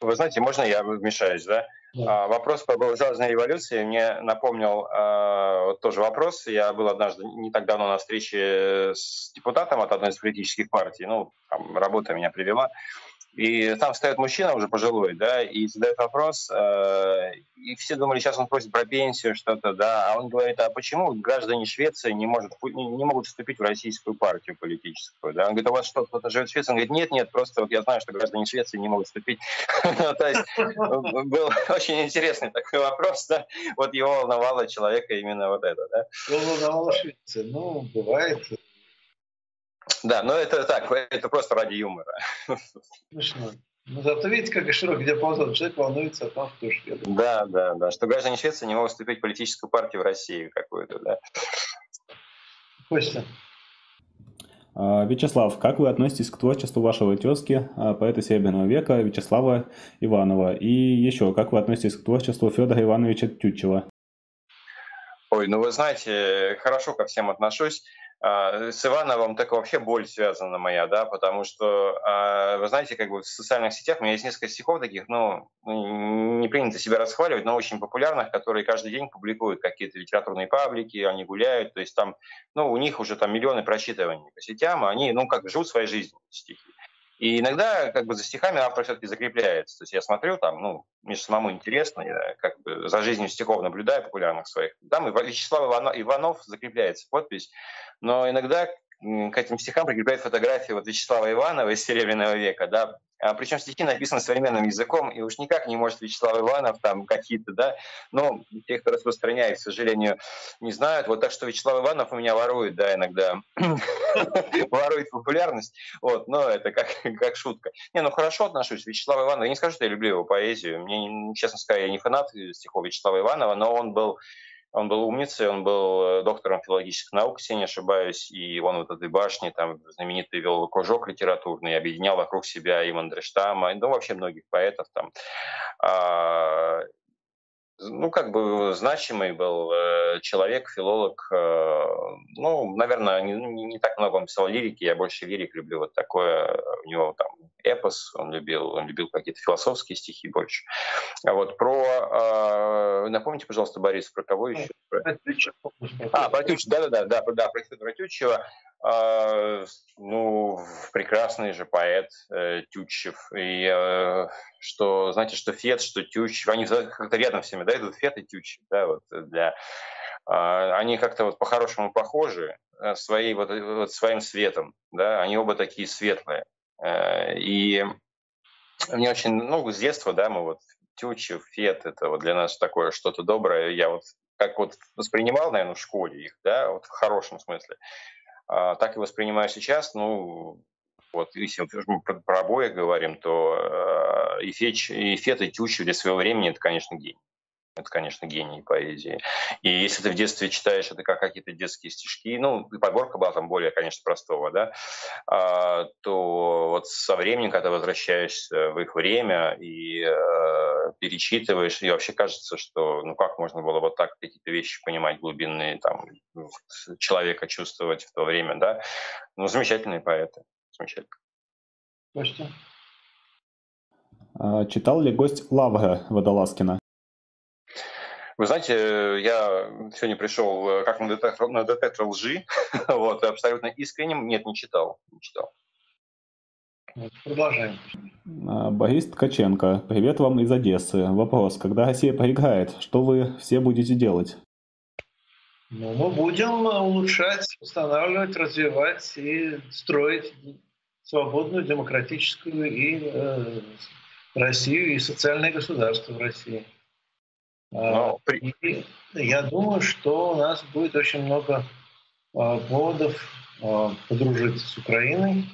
вы знаете, можно я вмешаюсь, да? Да. А, вопрос по буржуазной революции мне напомнил а, вот тоже вопрос. Я был однажды не так давно на встрече с депутатом от одной из политических партий. Ну, там работа меня привела. И там стоит мужчина уже пожилой, да, и задает вопрос, э, и все думали, сейчас он просит про пенсию что-то, да, а он говорит, а почему граждане Швеции не, может, не, не могут вступить в российскую партию политическую, да? Он говорит, у вас что, кто-то живет в Швеции? Он говорит, нет, нет, просто вот я знаю, что граждане Швеции не могут вступить. [laughs] Ну, то есть был [laughs] очень интересный такой вопрос, да, вот его волновало человека именно вот это, да. Волновало Швеция, ну, бывает, да, но это так, это просто ради юмора. Смешно. Ну, зато видите, как широкий диапазон. Человек волнуется о том, что шведы. Да, да, да. Что граждане Швеции не могут вступить в политическую партию в России какую-то, да. Костя. А, Вячеслав, как вы относитесь к творчеству вашего тезки, а, поэта Серебряного века Вячеслава Иванова? И еще, как вы относитесь к творчеству Федора Ивановича Тютчева? Ой, ну вы знаете, хорошо ко всем отношусь. А, с Ивановым так вообще боль связана моя, да, потому что, а, вы знаете, как бы в социальных сетях у меня есть несколько стихов таких, ну, не принято себя расхваливать, но очень популярных, которые каждый день публикуют какие-то литературные паблики, они гуляют, то есть там, ну, у них уже там миллионы прочитываний по сетям, они, ну, как живут своей жизнью, стихи. И иногда как бы за стихами автор все-таки закрепляется. То есть я смотрю там, ну, мне самому интересно, я как бы за жизнью стихов наблюдаю популярных своих. Там Вячеслав Иванов закрепляется подпись, но иногда к этим стихам прикрепляют фотографию вот Вячеслава Иванова из Серебряного века, да, а, причем стихи написаны современным языком, и уж никак не может Вячеслав Иванов там какие-то, да, но те, кто распространяет, к сожалению, не знают. Вот так что Вячеслав Иванов у меня ворует, да, иногда [laughs] ворует популярность, вот, но это как, [laughs] как шутка. Не, ну хорошо отношусь. Вячеслав Иванов, я не скажу, что я люблю его поэзию. Мне, честно сказать, я не фанат стихов Вячеслава Иванова, но он был он был умницей, он был э, доктором филологических наук, если не ошибаюсь, и он вот этой башни там знаменитый вел кружок литературный, объединял вокруг себя и Мандельштама, ну, вообще многих поэтов там. Ну, как бы значимый был э, человек, филолог. Э, ну, наверное, не, не так много он писал лирики, я больше лирик люблю. Вот такое у него там эпос, он любил, он любил какие-то философские стихи больше. А вот про, э, напомните, пожалуйста, Борис, про кого еще? Про Тютчева. А, про Тютчева, да-да-да, да, да, про Федора Тютчева. А, ну, прекрасный же поэт э, Тютчев. И э, что, знаете, что Фет, что Тютчев, они как-то рядом всеми, да, идут Фет и Тютчев, да, вот для... Э, они как-то вот по-хорошему похожи э, своей, вот, вот своим светом, да, они оба такие светлые. Э, и мне очень, ну, с детства, да, мы вот Тютчев, Фет, это вот для нас такое что-то доброе. Я вот как вот воспринимал, наверное, в школе их, да, вот в хорошем смысле. А, так и воспринимаю сейчас. Ну, вот, если мы про, про обои говорим, то э, и, Феч, и Фет, и Тющев для своего времени – это, конечно, гений. Это, конечно, гений поэзии. И если ты в детстве читаешь это как какие-то детские стишки, ну, и подборка была там более, конечно, простого, да, а, то вот со временем, когда возвращаешься в их время и э, перечитываешь, и вообще кажется, что, ну, как можно было вот так какие-то вещи понимать глубинные, там, человека чувствовать в то время, да. Ну, замечательные поэты, замечательно. Костя? А, читал ли гость Лавга Водолазкина? Вы знаете, я сегодня пришел э, как на детектор, на детектор лжи, [laughs] вот, абсолютно искренним. Нет, не читал, не читал. Продолжаем. А, Борис Ткаченко, привет вам из Одессы. Вопрос, когда Россия проиграет, что вы все будете делать? Ну, мы будем улучшать, устанавливать, развивать и строить свободную, демократическую и э, Россию, и социальное государство в России. Но... А, и я думаю, что у нас будет очень много а, поводов а, подружиться с Украиной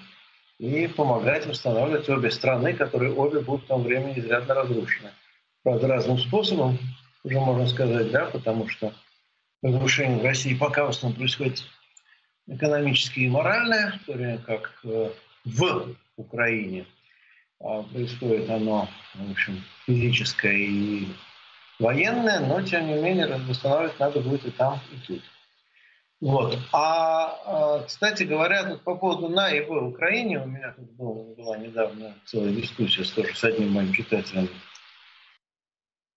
и помогать восстанавливать обе страны, которые обе будут в том времени изрядно разрушены. Правда, разным способом, уже можно сказать, да, потому что разрушение в России пока в основном происходит экономически и моральное, в то время как э, в Украине происходит оно, в общем, физическое и военная, но тем не менее восстанавливать надо будет и там, и тут. Вот. А, а кстати говоря, тут по поводу на и в Украине, у меня тут был, была недавно целая дискуссия с, тоже с одним моим читателем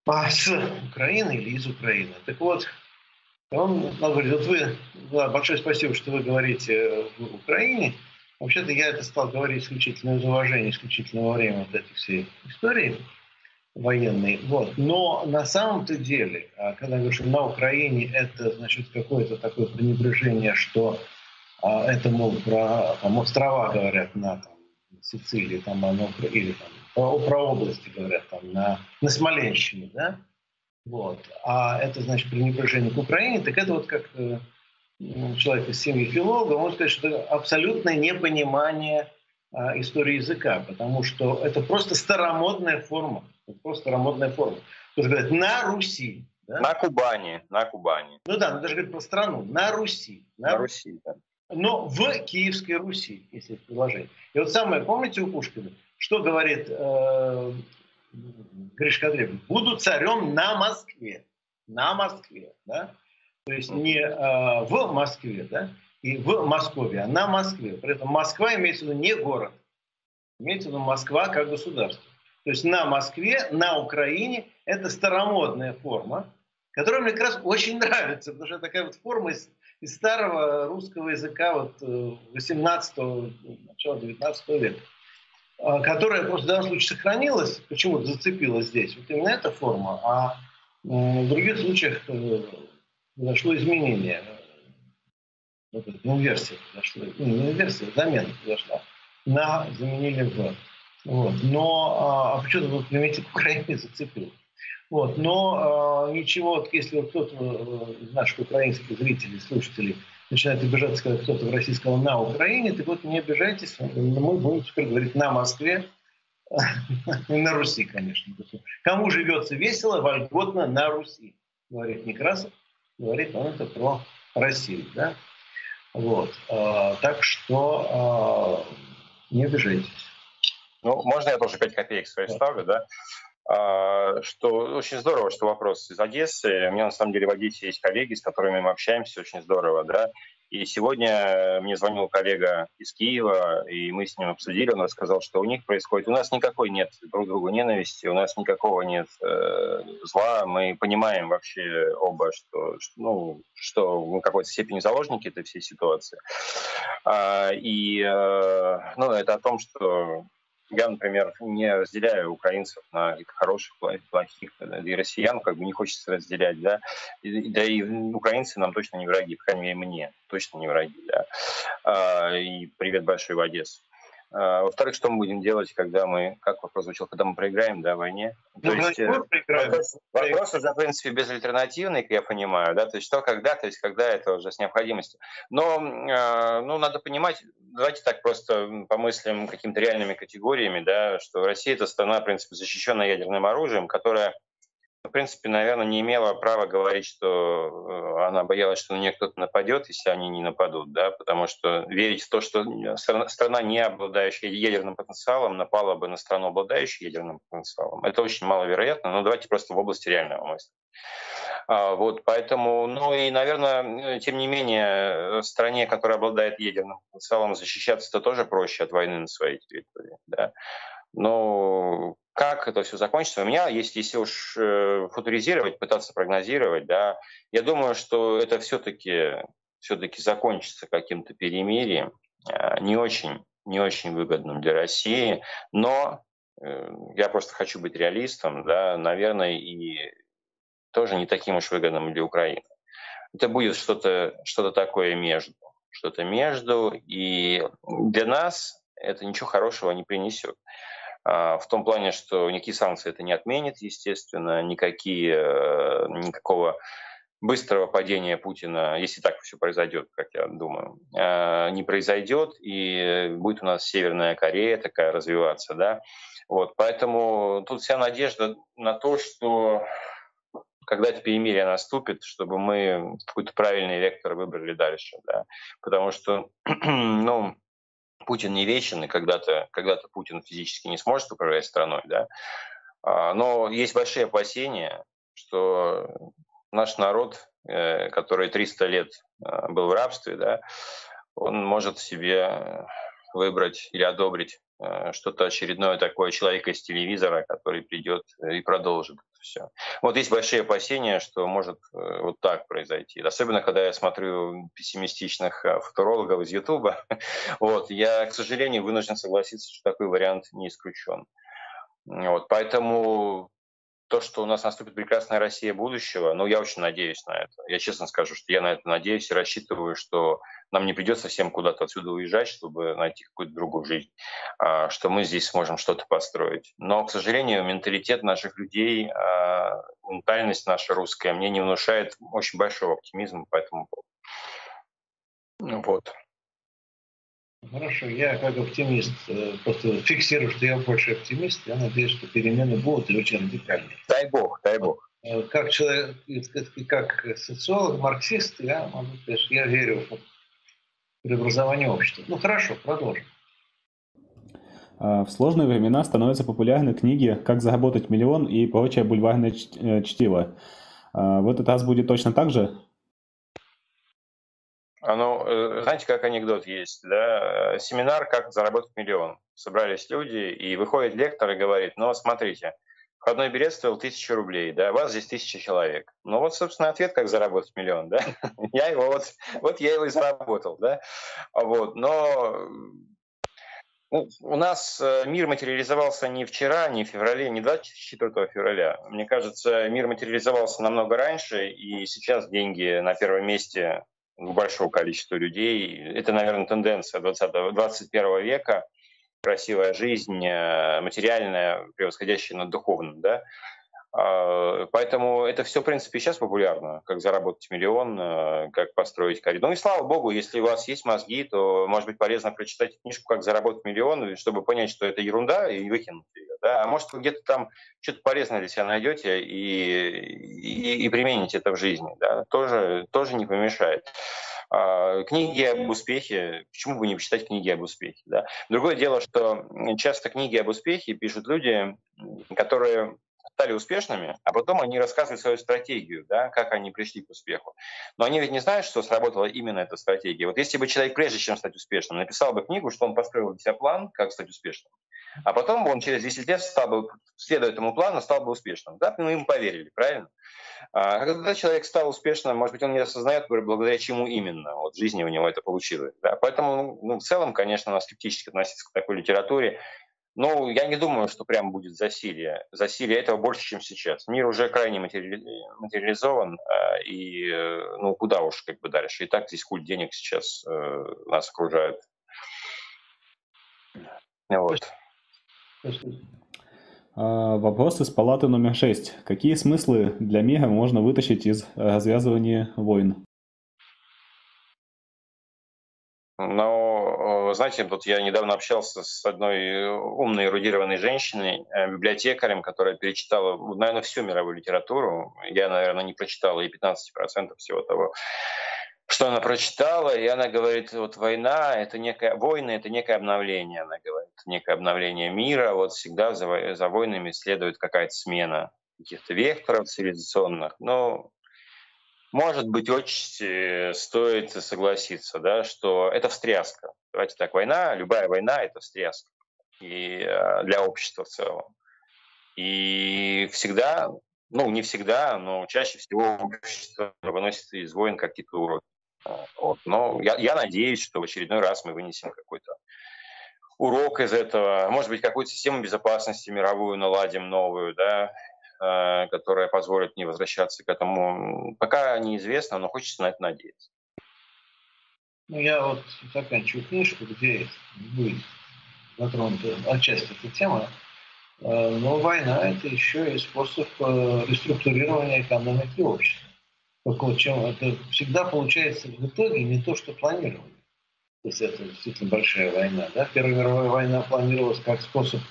а, с Украины или из Украины. Так вот, он, он говорит, вот вы, да, большое спасибо, что вы говорите в Украине. Вообще-то я это стал говорить исключительно из уважения, исключительно во время вот этой всей истории военный. Вот. Но на самом-то деле, а, когда говоришь, что на Украине это значит какое-то такое пренебрежение, что а, это, мол, про там, острова говорят на там, Сицилии, там, оно, или там, про, про области говорят там, на, на Смоленщине, да? Вот. А это значит пренебрежение к Украине, так это вот как э, человек из семьи филолога, можно сказать, что абсолютное непонимание а, истории языка, потому что это просто старомодная форма. Это просто старомодная форма. То есть говорят, на Руси. Да? На Кубани, на Кубани. Ну да, но даже говорит про страну. На Руси. На, на Руси, да. Но в Киевской Руси, если это предложение. И вот самое, помните у Пушкина, что говорит э, Гришка Древний? Буду царем на Москве. На Москве, да? То есть не э, в Москве, да? И в Москве, а на Москве. При этом Москва имеется в виду не город. Имеется в виду Москва как государство. То есть на Москве, на Украине это старомодная форма, которая мне как раз очень [laughs] нравится, потому что такая вот форма из, из старого русского языка вот 18-го, э, начала 19 века, а, которая просто в данном случае сохранилась, почему-то зацепилась здесь. Вот именно эта форма, а в других случаях э, произошло изменение. вот эта инверсия произошла, ну, не инверсия, замена произошла, на заменили в. Вот. Но, а, а почему-то вот примитив Украины зацепил. Вот. Но а, ничего, вот если вот кто-то из э, наших украинских зрителей, слушателей начинает обижаться, когда кто-то в России сказал «на Украине», так вот не обижайтесь, мы будем теперь говорить «на Москве», [laughs] на Руси, конечно. Кому живется весело, вольготно на Руси, говорит Некрасов, говорит он это про Россию, да? Вот. А, так что а, не обижайтесь. Ну, можно я тоже 5 копеек свои ставлю, да? А, что очень здорово, что вопрос из Одессы. У меня на самом деле в Одессе есть коллеги, с которыми мы общаемся, очень здорово, да. И сегодня мне звонил коллега из Киева, и мы с ним обсудили, он рассказал, что у них происходит. У нас никакой нет друг другу ненависти, у нас никакого нет э, зла. Мы понимаем вообще оба, что, ну, что мы в какой-то степени заложники этой всей ситуации. А, и э, ну, это о том, что я, например, не разделяю украинцев на хороших, плохих, и россиян как бы не хочется разделять, да, и, да и украинцы нам точно не враги, по крайней мере, мне точно не враги, да. А, и привет большой в Одессу. А, во-вторых, что мы будем делать, когда мы, как вопрос звучал, когда мы проиграем, да, в войне? Ну, то есть, э, вопрос, вопрос уже, в принципе, безальтернативный, как я понимаю, да, то есть что, когда, то есть когда это уже с необходимостью. Но, э, ну, надо понимать, давайте так просто помыслим какими-то реальными категориями, да, что Россия это страна, в принципе, защищенная ядерным оружием, которая в принципе, наверное, не имела права говорить, что э, она боялась, что на нее кто-то нападет, если они не нападут, да, потому что верить в то, что страна, не обладающая ядерным потенциалом, напала бы на страну, обладающую ядерным потенциалом, это очень маловероятно, но давайте просто в области реального мысли. А, вот, поэтому, ну и, наверное, тем не менее, стране, которая обладает ядерным потенциалом, защищаться-то тоже проще от войны на своей территории. Да. Но как это все закончится, у меня есть, если уж э, футуризировать, пытаться прогнозировать, да, я думаю, что это все-таки все-таки закончится каким-то перемирием, э, не очень, не очень выгодным для России, но э, я просто хочу быть реалистом, да, наверное, и тоже не таким уж выгодным для Украины. Это будет что-то что такое между, что-то между, и для нас это ничего хорошего не принесет. А, в том плане, что никакие санкции это не отменит, естественно, никакие, э, никакого быстрого падения Путина, если так все произойдет, как я думаю, э, не произойдет, и будет у нас Северная Корея такая развиваться, да. Вот, поэтому тут вся надежда на то, что когда это перемирие наступит, чтобы мы какой-то правильный вектор выбрали дальше, да. Потому что, [clears throat] ну, Путин не вечен, и когда-то когда Путин физически не сможет управлять страной, да. А, но есть большие опасения, что наш народ, э, который 300 лет э, был в рабстве, да, он может себе выбрать или одобрить э, что-то очередное такое человека из телевизора, который придет и продолжит все. Вот есть большие опасения, что может э, вот так произойти. Особенно, когда я смотрю пессимистичных э, футурологов из Ютуба. [laughs] Вот, я, к сожалению, вынужден согласиться, что такой вариант не исключен. Вот, поэтому то, что у нас наступит прекрасная Россия будущего, ну, я очень надеюсь на это. Я честно скажу, что я на это надеюсь и рассчитываю, что нам не придется всем куда-то отсюда уезжать, чтобы найти какую-то другую жизнь, а, что мы здесь сможем что-то построить. Но, к сожалению, менталитет наших людей, а, ментальность наша русская мне не внушает очень большого оптимизма по этому поводу. Вот. Хорошо, я как оптимист э, просто фиксирую, что я больше оптимист. Я надеюсь, что перемены будут и очень радикальные. Дай бог, дай бог. Э, как человек, как социолог, марксист, я могу сказать, что я верю в преобразование общества. Ну хорошо, продолжим. В сложные времена становятся популярны книги «Как заработать миллион» и прочее бульварное э, чтиво. В этот раз будет точно так же? А ну, э, знаете, как анекдот есть, да? Семинар «Как заработать миллион». Собрались люди, и выходит лектор и говорит, ну, смотрите, входной билет стоил тысячу рублей, да, вас здесь тысяча человек. Ну вот, собственно, ответ, как заработать миллион, да. [laughs] Я его вот, вот я его и заработал, да. Вот, но ну, у нас э, мир материализовался не вчера, не в феврале, не 24 февраля. Мне кажется, мир материализовался намного раньше, и сейчас деньги на первом месте большого количества людей. Это, наверное, тенденция 20 21 века. Красивая жизнь, э, материальная, превосходящая над духовным. Да? А, поэтому это все, в принципе, сейчас популярно, как заработать миллион, э, как построить коридор. Ну и слава богу, если у вас есть мозги, то, может быть, полезно прочитать книжку «Как заработать миллион», чтобы понять, что это ерунда, и выкинуть ее. Да? А может, вы где-то там что-то полезное для себя найдете и, и, и примените это в жизни. Да? Тоже, тоже не помешает. А, книги об успехе, почему бы не почитать книги об успехе? Да? Другое дело, что часто книги об успехе пишут люди, которые стали успешными, а потом они рассказывают свою стратегию, да, как они пришли к успеху. Но они ведь не знают, что сработала именно эта стратегия. Вот если бы человек, прежде чем стать успешным, написал бы книгу, что он построил для себя план, как стать успешным, а потом он через 10 лет стал бы, следуя этому плану, стал бы успешным. Да, мы ему поверили, правильно? А когда человек стал успешным, может быть, он не осознает, благодаря чему именно вот в жизни у него это получилось. Да? Поэтому ну, в целом, конечно, надо скептически относиться к такой литературе. Ну, я не думаю, что прям будет засилие. Засилие этого больше, чем сейчас. Мир уже крайне матери... материализован, а, и э, ну куда уж как бы дальше. И так здесь культ денег сейчас э, нас окружает. Вот. А, вопрос из палаты номер 6. Какие смыслы для мира можно вытащить из развязывания войн? Но, э, знаете, вот я недавно общался с одной умной, эрудированной женщиной, э, библиотекарем, которая перечитала, наверное, всю мировую литературу. Я, наверное, не прочитал и 15% всего того, что она прочитала, и она говорит, вот война, это некое, войны, это некое обновление, она говорит, некое обновление мира, вот всегда за, за войнами следует какая-то смена каких-то векторов цивилизационных, но может быть, очень стоит согласиться, да, что это встряска. Давайте так, война, любая война – это встряска и э, для общества в целом. И всегда, ну, не всегда, но чаще всего общество выносит из войн какие-то уроки. Вот. Но я, я надеюсь, что в очередной раз мы вынесем какой-то урок из этого. Может быть, какую-то систему безопасности мировую наладим новую, да, Э, которая позволит не возвращаться к этому. Пока неизвестно, но хочется на это надеяться. Ну, я вот заканчиваю книжку, где будет затронута отчасти эта тема. Э, но война – это еще и способ э, реструктурирования экономики общества. Только чем это всегда получается в итоге не то, что планировали. То есть это действительно большая война. Да? Первая мировая война планировалась как способ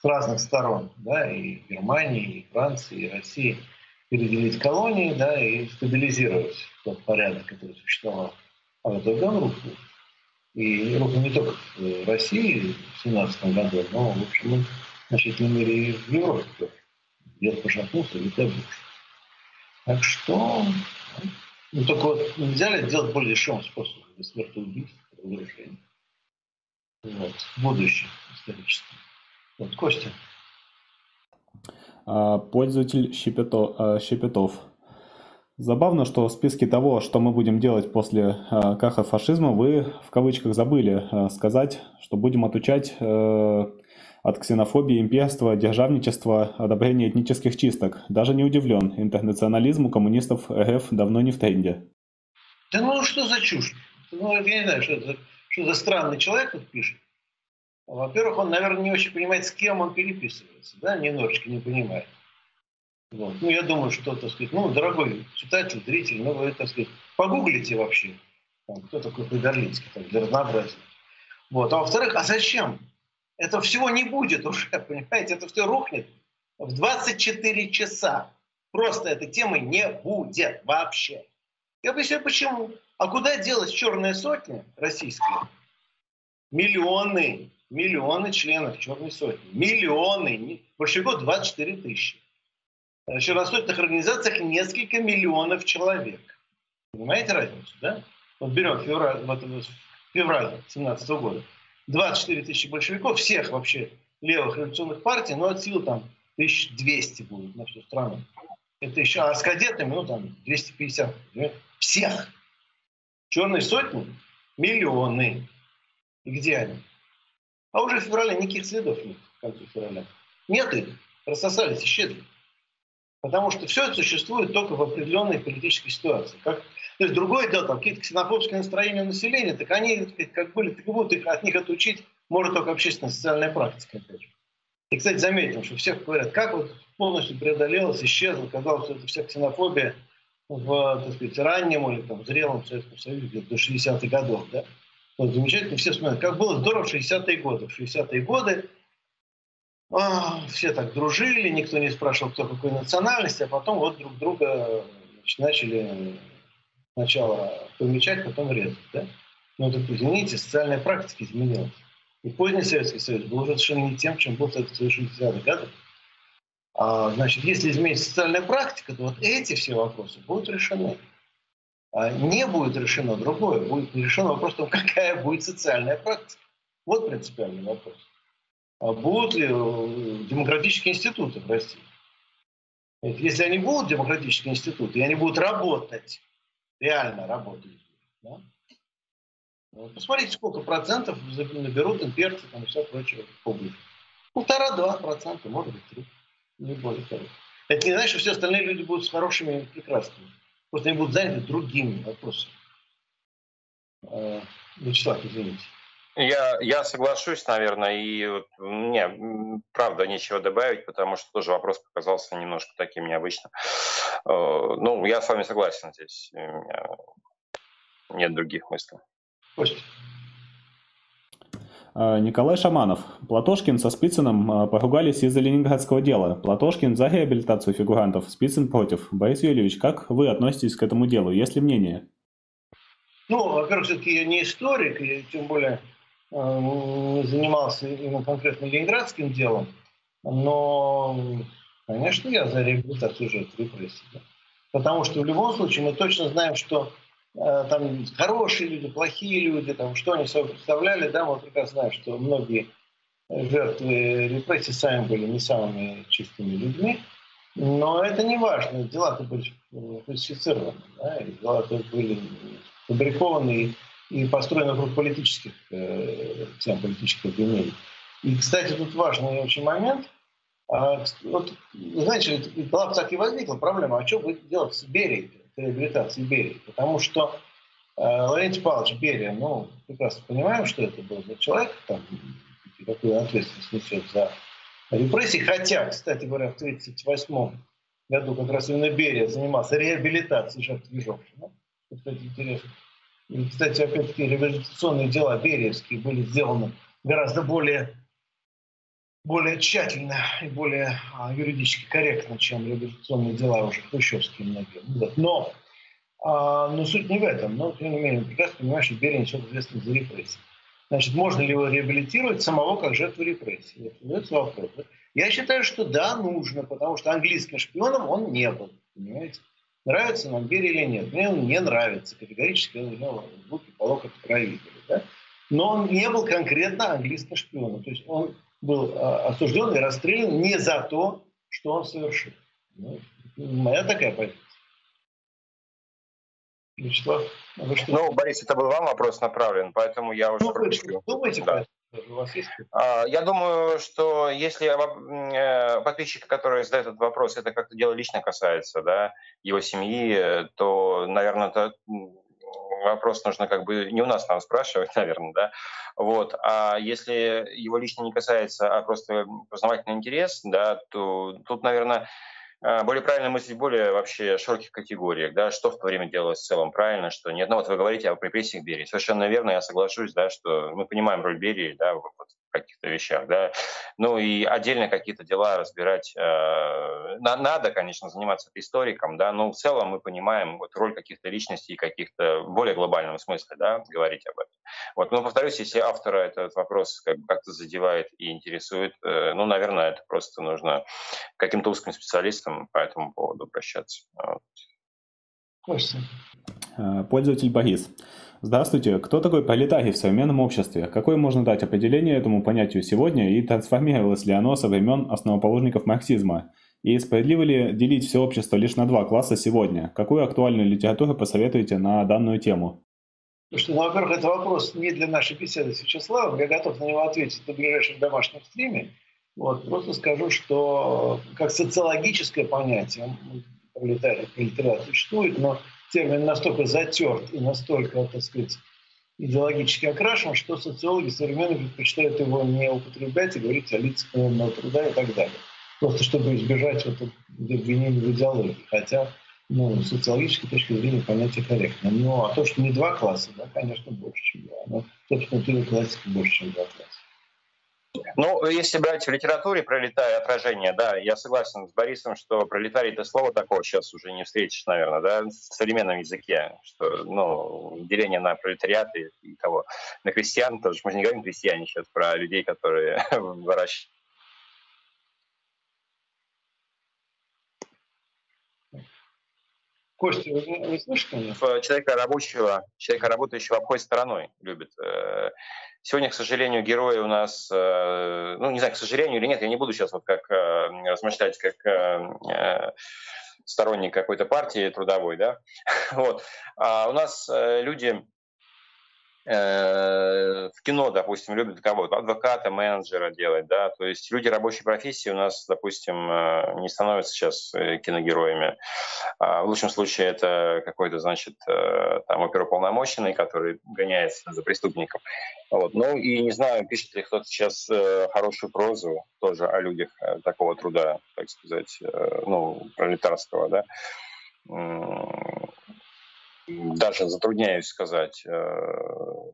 с разных сторон, да, и Германии, и Франции, и России, переделить колонии, да, и стабилизировать тот порядок, который существовал. А в итоге он рухнул. И рухнул не только в России в 17 году, но, в общем, он в значительной мере и в Европе тоже. Где-то пошатнулся, где-то обрушился. Так что, ну, только вот нельзя ли делать более дешевым способом, смертоубийств, разрушения. Вот, в будущем историческом. Вот, Костя. А, пользователь Щепето, а, Щепетов. Забавно, что в списке того, что мы будем делать после а, каха фашизма, вы в кавычках забыли сказать, что будем отучать э, от ксенофобии, имперства, державничества, одобрения этнических чисток. Даже не удивлен, интернационализм у коммунистов РФ давно не в тренде. Да ну что за чушь? Ну, я не знаю, что, это, что за странный человек тут пишет. Во-первых, он, наверное, не очень понимает, с кем он переписывается, да, немножечко не понимает. Вот. Ну, я думаю, что, так сказать, ну, дорогой читатель, зритель, ну, вы, так сказать, погуглите вообще, там, кто такой Пригорлицкий, там, для разнообразия. Вот. А во-вторых, а зачем? Это всего не будет уже, [laughs] понимаете, это все рухнет в 24 часа. Просто этой темы не будет вообще. Я объясню, почему. А куда делась черная сотня российская? Миллионы миллионы членов Черной сотни. Миллионы. Большевиков 24 тысячи. В общественных организациях несколько миллионов человек. Понимаете разницу, да? Вот берем февраль, вот, февраль 17 года. 24 тысячи большевиков, всех вообще левых революционных партий, но от силы там 1200 будет на всю страну. Это еще, а с кадетами, ну там 250. Понимаете? Всех. Черной сотни миллионы. И где они? А уже в феврале никаких следов нет в конце февраля. Нет их. Рассосались, исчезли. Потому что все это существует только в определенной политической ситуации. Как, то есть другое дело, там какие-то ксенофобские настроения населения, так они как были, так и будут их, от них отучить, может только общественная социальная практика. Опять же. И, кстати, заметим, что всех говорят, как вот полностью преодолелась, исчезла, казалось, что это вся ксенофобия в, так сказать, раннем или там, зрелом Советском Союзе, до 60-х годов. Да? Вот замечательно, все вспоминают, как было здорово в 60-е годы. В 60-е годы а, все так дружили, никто не спрашивал, кто какой национальности, а потом вот друг друга значит, начали сначала помечать, потом резать. Да? Ну, так извините, социальная практика изменилась. И поздний Советский Союз был уже совершенно не тем, чем был Советский Союз 60-х годов. А, значит, если изменится социальная практика, то вот эти все вопросы будут решены. А не будет решено другое. Будет решен вопрос том, [laughs] какая будет социальная практика. Вот принципиальный вопрос. А будут ли э, демократические институты в России? Если они будут демократические институты, и они будут работать, реально работать, да? посмотрите, сколько процентов наберут имперцы там, и все прочее публика. Полтора-два процента, может быть, три не более того. Это не значит, что все остальные люди будут с хорошими и прекрасными. Просто они будут заняты другими вопросами. Э, Вячеслав, извините. Я, я соглашусь, наверное, и вот, мне, правда, нечего добавить, потому что тоже вопрос показался немножко таким необычным. Э, ну, я с вами согласен здесь. У меня нет других мыслей. Костя. А, Николай Шаманов. Платошкин со Спицыным а, поругались из-за ленинградского дела. Платошкин за реабилитацию фигурантов, Спицын против. Борис Юрьевич, как вы относитесь к этому делу? Есть ли мнение? Ну, во-первых, все-таки я не историк, и тем более э, занимался именно конкретно ленинградским делом. Но, конечно, я за реабилитацию жертв репрессий. Потому что в любом случае мы точно знаем, что Э, там хорошие люди, плохие люди, там, что они собой представляли, да, мы прекрасно знаем, что многие жертвы репрессий сами были не самыми чистыми людьми, но это не важно, дела-то были фальсифицированы, да, и дела-то были фабрикованы и, и построены вокруг политических э, тем, политических обвинений. И, кстати, тут важный очень момент. А, вот, знаете, была, кстати, возникла проблема, а что будет делать с Берией? Реабилитации Берии. Потому что э, Лаврентий Павлович Берия, ну, прекрасно понимаем, что это был за человек, там, какую ответственность несет за репрессии. Хотя, кстати говоря, в 1938 году как раз именно Берия занимался реабилитацией жертв Ежовщины. Кстати, интересно. И, кстати, опять-таки, реабилитационные дела бериевские были сделаны гораздо более более тщательно и более а, юридически корректно, чем революционные дела уже хрущевские многие. Ну но, а, но суть не в этом. Но, тем не менее, прекрасно понимаешь, что Берия несет ответственность за репрессии. Значит, можно ли его реабилитировать самого как жертву репрессий? Это вопрос. Я считаю, что да, нужно, потому что английским шпионом он не был. Понимаете? Нравится нам Берия или нет? Мне он не нравится. Категорически он него руки по локоть крови Да? Но он не был конкретно английским шпионом. То есть он был а, осужден и расстрелян не за то, что он совершил. Ну, моя такая позиция. Вячеслав, а вы что? Ну, Борис, это был вам вопрос направлен, поэтому я уже... Ну, вы думаете да. У вас есть? А, я думаю, что если э, подписчик, который задает этот вопрос, это как-то дело лично касается, да, его семьи, то, наверное, это вопрос нужно как бы не у нас нам спрашивать, [laughs] наверное, да, вот, а если его лично не касается, а просто познавательный интерес, да, то тут, наверное, э, более правильно мыслить в более вообще широких категориях, да, что в то время делалось в целом правильно, что нет. Ну вот вы говорите о репрессиях Берии. Совершенно верно, я соглашусь, да, что мы понимаем роль Берии, да, вот, каких-то вещах, да. Ну и отдельно какие-то дела разбирать. Э, надо, конечно, заниматься историком, да, но в целом мы понимаем вот роль каких-то личностей, каких-то в более глобальном смысле, да, говорить об этом. Вот, но повторюсь, если автора этот вопрос как- как-то задевает и интересует, э, ну, наверное, это просто нужно каким-то узким специалистам по этому поводу обращаться. Вот. Э, пользователь Борис. Здравствуйте. Кто такой пролетарий в современном обществе? Какое можно дать определение этому понятию сегодня и трансформировалось ли оно со времен основоположников марксизма? И справедливо ли делить все общество лишь на два класса сегодня? Какую актуальную литературу посоветуете на данную тему? Слушайте, ну, во-первых, это вопрос не для нашей беседы с Вячеславом. Я готов на него ответить на ближайшем домашнем стриме. Вот, просто скажу, что как социологическое понятие пролетариат существует, но термин настолько затерт и настолько, так сказать, идеологически окрашен, что социологи современные предпочитают его не употреблять и говорить о лицах наемного труда и так далее. Просто чтобы избежать вот обвинений в идеологии. Хотя ну, с социологической точки зрения понятие корректно. Ну, а то, что не два класса, да, конечно, больше, чем два. Но, собственно, классика больше, чем два класса. Ну, если брать в литературе пролетарий отражение, да, я согласен с Борисом, что пролетарий это слово такого сейчас уже не встретишь, наверное, да, в современном языке, что, ну, деление на пролетариат и, и кого, на крестьян, что мы же не говорим крестьяне сейчас про людей, которые [laughs] выращивают Костя, вы, вы слышите меня? Человека рабочего, человека работающего обходит стороной, любит. Э, сегодня, к сожалению, герои у нас, э, ну, не знаю, к сожалению или нет, я не буду сейчас вот как э, размышлять, как сторонник какой-то партии трудовой, да, [laughs] вот. А у нас люди в кино, допустим, любят кого-то, адвоката, менеджера делать, да, то есть люди рабочей профессии у нас, допустим, э, не становятся сейчас э, киногероями. А в лучшем случае это какой-то, значит, там оперуполномоченный, который гоняется за преступником. Вот. Ну и не знаю, пишет ли кто-то сейчас хорошую прозу тоже о людях такого труда, так сказать, ну, пролетарского, да даже затрудняюсь сказать. Э,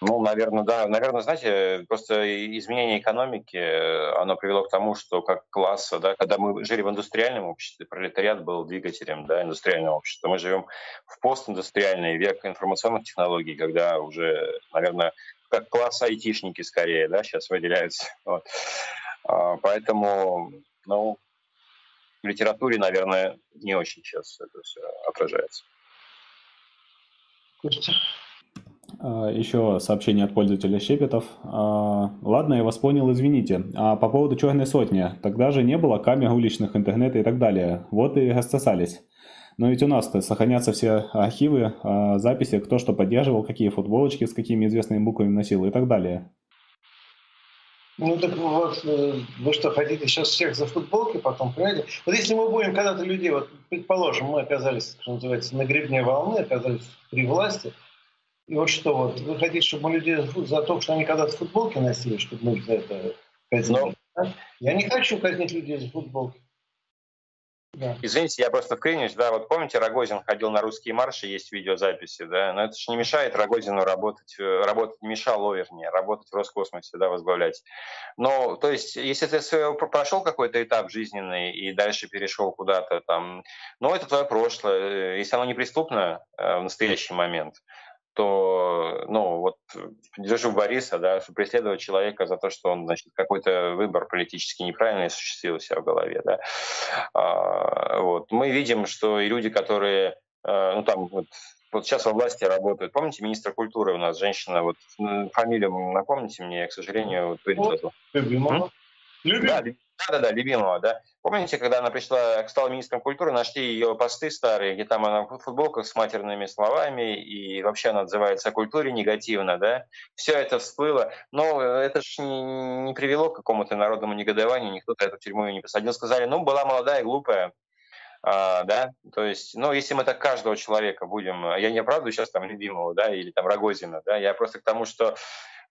ну, наверное, да. Наверное, знаете, просто изменение экономики, э, оно привело к тому, что как класса, да, когда мы жили в индустриальном обществе, пролетариат был двигателем да, индустриального общества. Мы живем в постиндустриальный век информационных технологий, когда уже, наверное, как класс айтишники скорее, да, сейчас выделяются. [laughs] Вот. А, поэтому, ну, в литературе, наверное, не очень сейчас это все отражается. А, еще сообщение от пользователя Щепетов. А, ладно, я вас понял, извините. А по поводу черной сотни, тогда же не было камер уличных, интернета и так далее. Вот и рассосались. Но ведь у нас-то сохранятся все архивы, а, записи, кто что поддерживал, какие футболочки с какими известными буквами носил и так далее. Ну так вот, э, вы что, хотите сейчас всех за футболки потом, понимаете? Вот если мы будем когда-то людей, вот предположим, мы оказались, что называется, на гребне волны, оказались при власти, и вот что, вот вы хотите, чтобы мы людей за то, что они когда-то футболки носили, чтобы мы их за это казнили? Но... Да? Я не хочу казнить людей за футболки. Да. Извините, я просто вклинюсь, да, вот помните, Рогозин ходил на русские марши, есть видеозаписи, да, но это же не мешает Рогозину работать, э, работать не мешало, вернее, работать в Роскосмосе, да, возглавлять. Но, то есть, если ты прошел какой-то этап жизненный и дальше перешел куда-то там, ну, это твое прошлое, э, если оно не преступно э, в настоящий момент, что, ну, вот держу Бориса, да, что преследовать человека за то, что он, значит, какой-то выбор политически неправильный осуществил у себя в голове, да. А, вот. Мы видим, что и люди, которые, э, ну, там, вот, вот сейчас во власти работают. Помните, министр культуры у нас, женщина, вот фамилию напомните мне, я, к сожалению, вот, Любимова. Да, да, да, любимого, да. Помните, когда она пришла, стала министром культуры, нашли ее посты старые, где там она в футболках с матерными словами, и вообще она отзывается о культуре негативно, да? Все это всплыло. Но это же не, не привело к какому-то народному негодованию, никто эту тюрьму ее не посадил. Сказали, ну, была молодая, глупая, а, да, то есть, ну, если мы так каждого человека будем, я не оправдываю сейчас там любимого, да, или там Рогозина, да, я просто к тому, что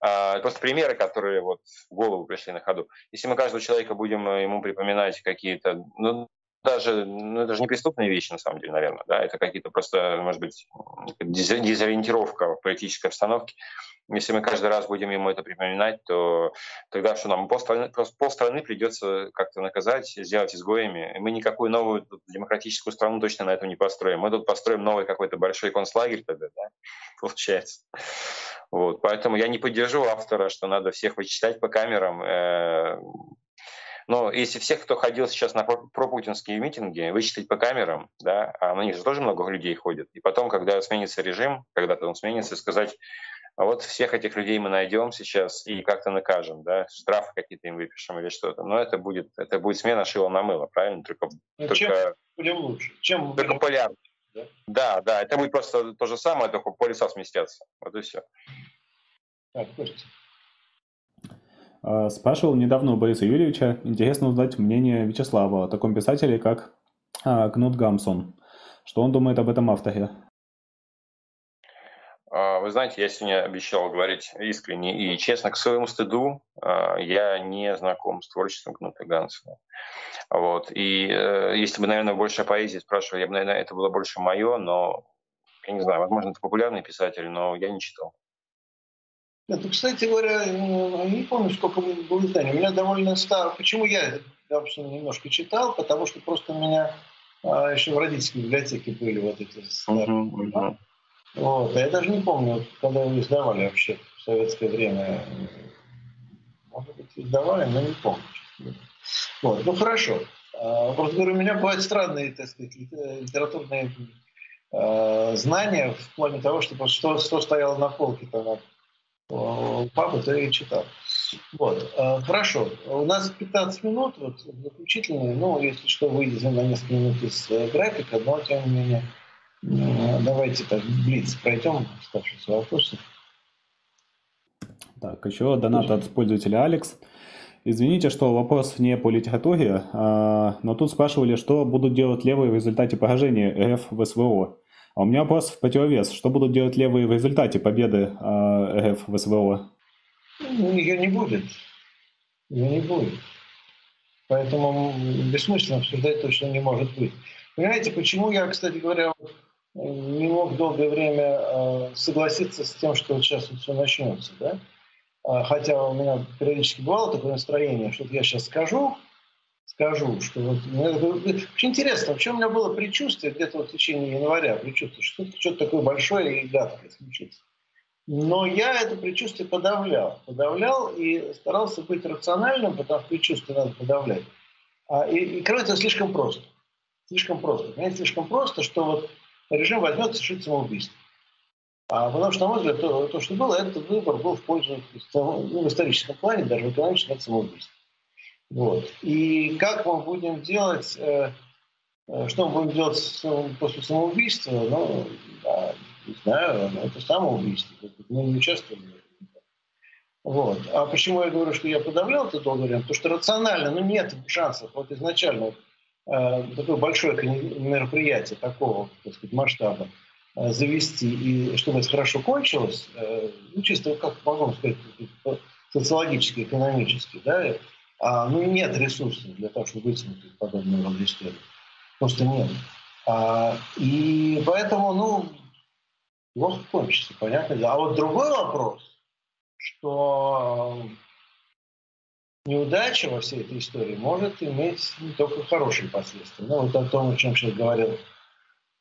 просто примеры, которые вот в голову пришли на ходу. Если мы каждого человека будем э, ему припоминать какие-то, ну, даже, ну, это же не преступные вещи, на самом деле, наверное, да, это какие-то просто, может быть, дезориентировка в политической обстановке. Если мы каждый раз будем ему это припоминать, то тогда что нам полстраны, полстраны придется как-то наказать, сделать изгоями. И мы никакую новую демократическую страну точно на этом не построим. Мы тут построим новый какой-то большой концлагерь тогда, да, получается. Вот, поэтому я не поддержу автора, что надо всех вычислять по камерам. Но если всех, кто ходил сейчас на пропутинские митинги, вычислить по камерам, да, а на них же тоже много людей ходит, и потом, когда сменится режим, когда-то он сменится, сказать, а вот всех этих людей мы найдем сейчас и как-то накажем, да, штрафы какие-то им выпишем или что-то. Но это будет, это будет смена шила на мыло, правильно? Только, ну, только, чем будем лучше? Чем только полярно. Да? да, да, это будет просто то же самое, только полюса сместятся. Вот и все. Так, Костя. А, спрашивал недавно у Бориса Юрьевича. Интересно узнать мнение Вячеслава о таком писателе, как а, Кнут Гамсон. Что он думает об этом авторе? А, вы знаете, я сегодня обещал говорить искренне и честно, к своему стыду, я не знаком с творчеством Кнута Гансона. Вот. И э, если бы, наверное, больше о поэзии спрашивали, я бы, наверное, это было больше мое, но я не знаю, возможно, это популярный писатель, но я не читал. Это, кстати говоря, ну, не помню, сколько было изданий. У меня довольно старо. Почему я, собственно, немножко читал? Потому что просто у меня а, еще в родительской библиотеке были вот эти старые. Uh-huh, uh-huh. Вот. А я даже не помню, когда его издавали вообще в советское время. Может быть, издавали, но не помню. Вот. Ну, хорошо. А, просто говорю, у меня бывают странные, так сказать, литературные э, знания в плане того, что, что, что стояло на полке там то я и читал. Вот. Э, хорошо. У нас 15 минут, вот, заключительные, ну, если что, выйдем на несколько минут из э, графика, но, тем не менее, э, давайте так, блиц пройдем оставшиеся вопросы. Так, еще донат от пользователя Алекс. Извините, что вопрос не по литературе, а, но тут спрашивали, что будут делать левые в результате поражения РФ в СВО. А у меня вопрос в противовес. Что будут делать левые в результате победы э, РФ в СВО? Ну, ее не будет. Ее не будет. Поэтому бессмысленно обсуждать то, что не может быть. Понимаете, почему я, кстати говоря, не мог долгое время э, согласиться с тем, что вот сейчас вот все начнется, да? А, хотя у меня периодически бывало такое настроение, что я сейчас скажу, скажу, что вот, ну, очень интересно, вообще у меня было предчувствие где-то вот в течение января, предчувствие, что что-то такое большое и гадкое случится. Но я это предчувствие подавлял. Подавлял и старался быть рациональным, потому что предчувствие надо подавлять. А, и, и кроме слишком просто. Слишком просто. Понимаете, слишком просто, что вот режим возьмет совершить самоубийство. А потому что, на мой взгляд, то, то что было, этот выбор был в пользу, ну, в историческом плане, даже в экономическом, это самоубийство. Вот. И как мы будем делать, э, э, что мы будем делать после самоубийства, ну, да, не знаю, но это самоубийство. Мы не участвуем вот. А почему я говорю, что я подавлял это долгое время? Потому что рационально, ну, нет шансов вот изначально э, такое большое мероприятие такого, так сказать, масштаба завести, и чтобы это хорошо кончилось, ну, чисто, как могу сказать, социологически, экономически, да, а, ну, нет ресурсов для того, чтобы вытянуть подобную рода истории. Просто нет. А, и поэтому, ну, плохо кончится, понятно. А вот другой вопрос, что неудача во всей этой истории может иметь не только хорошие последствия. Ну, вот о том, о чем сейчас говорил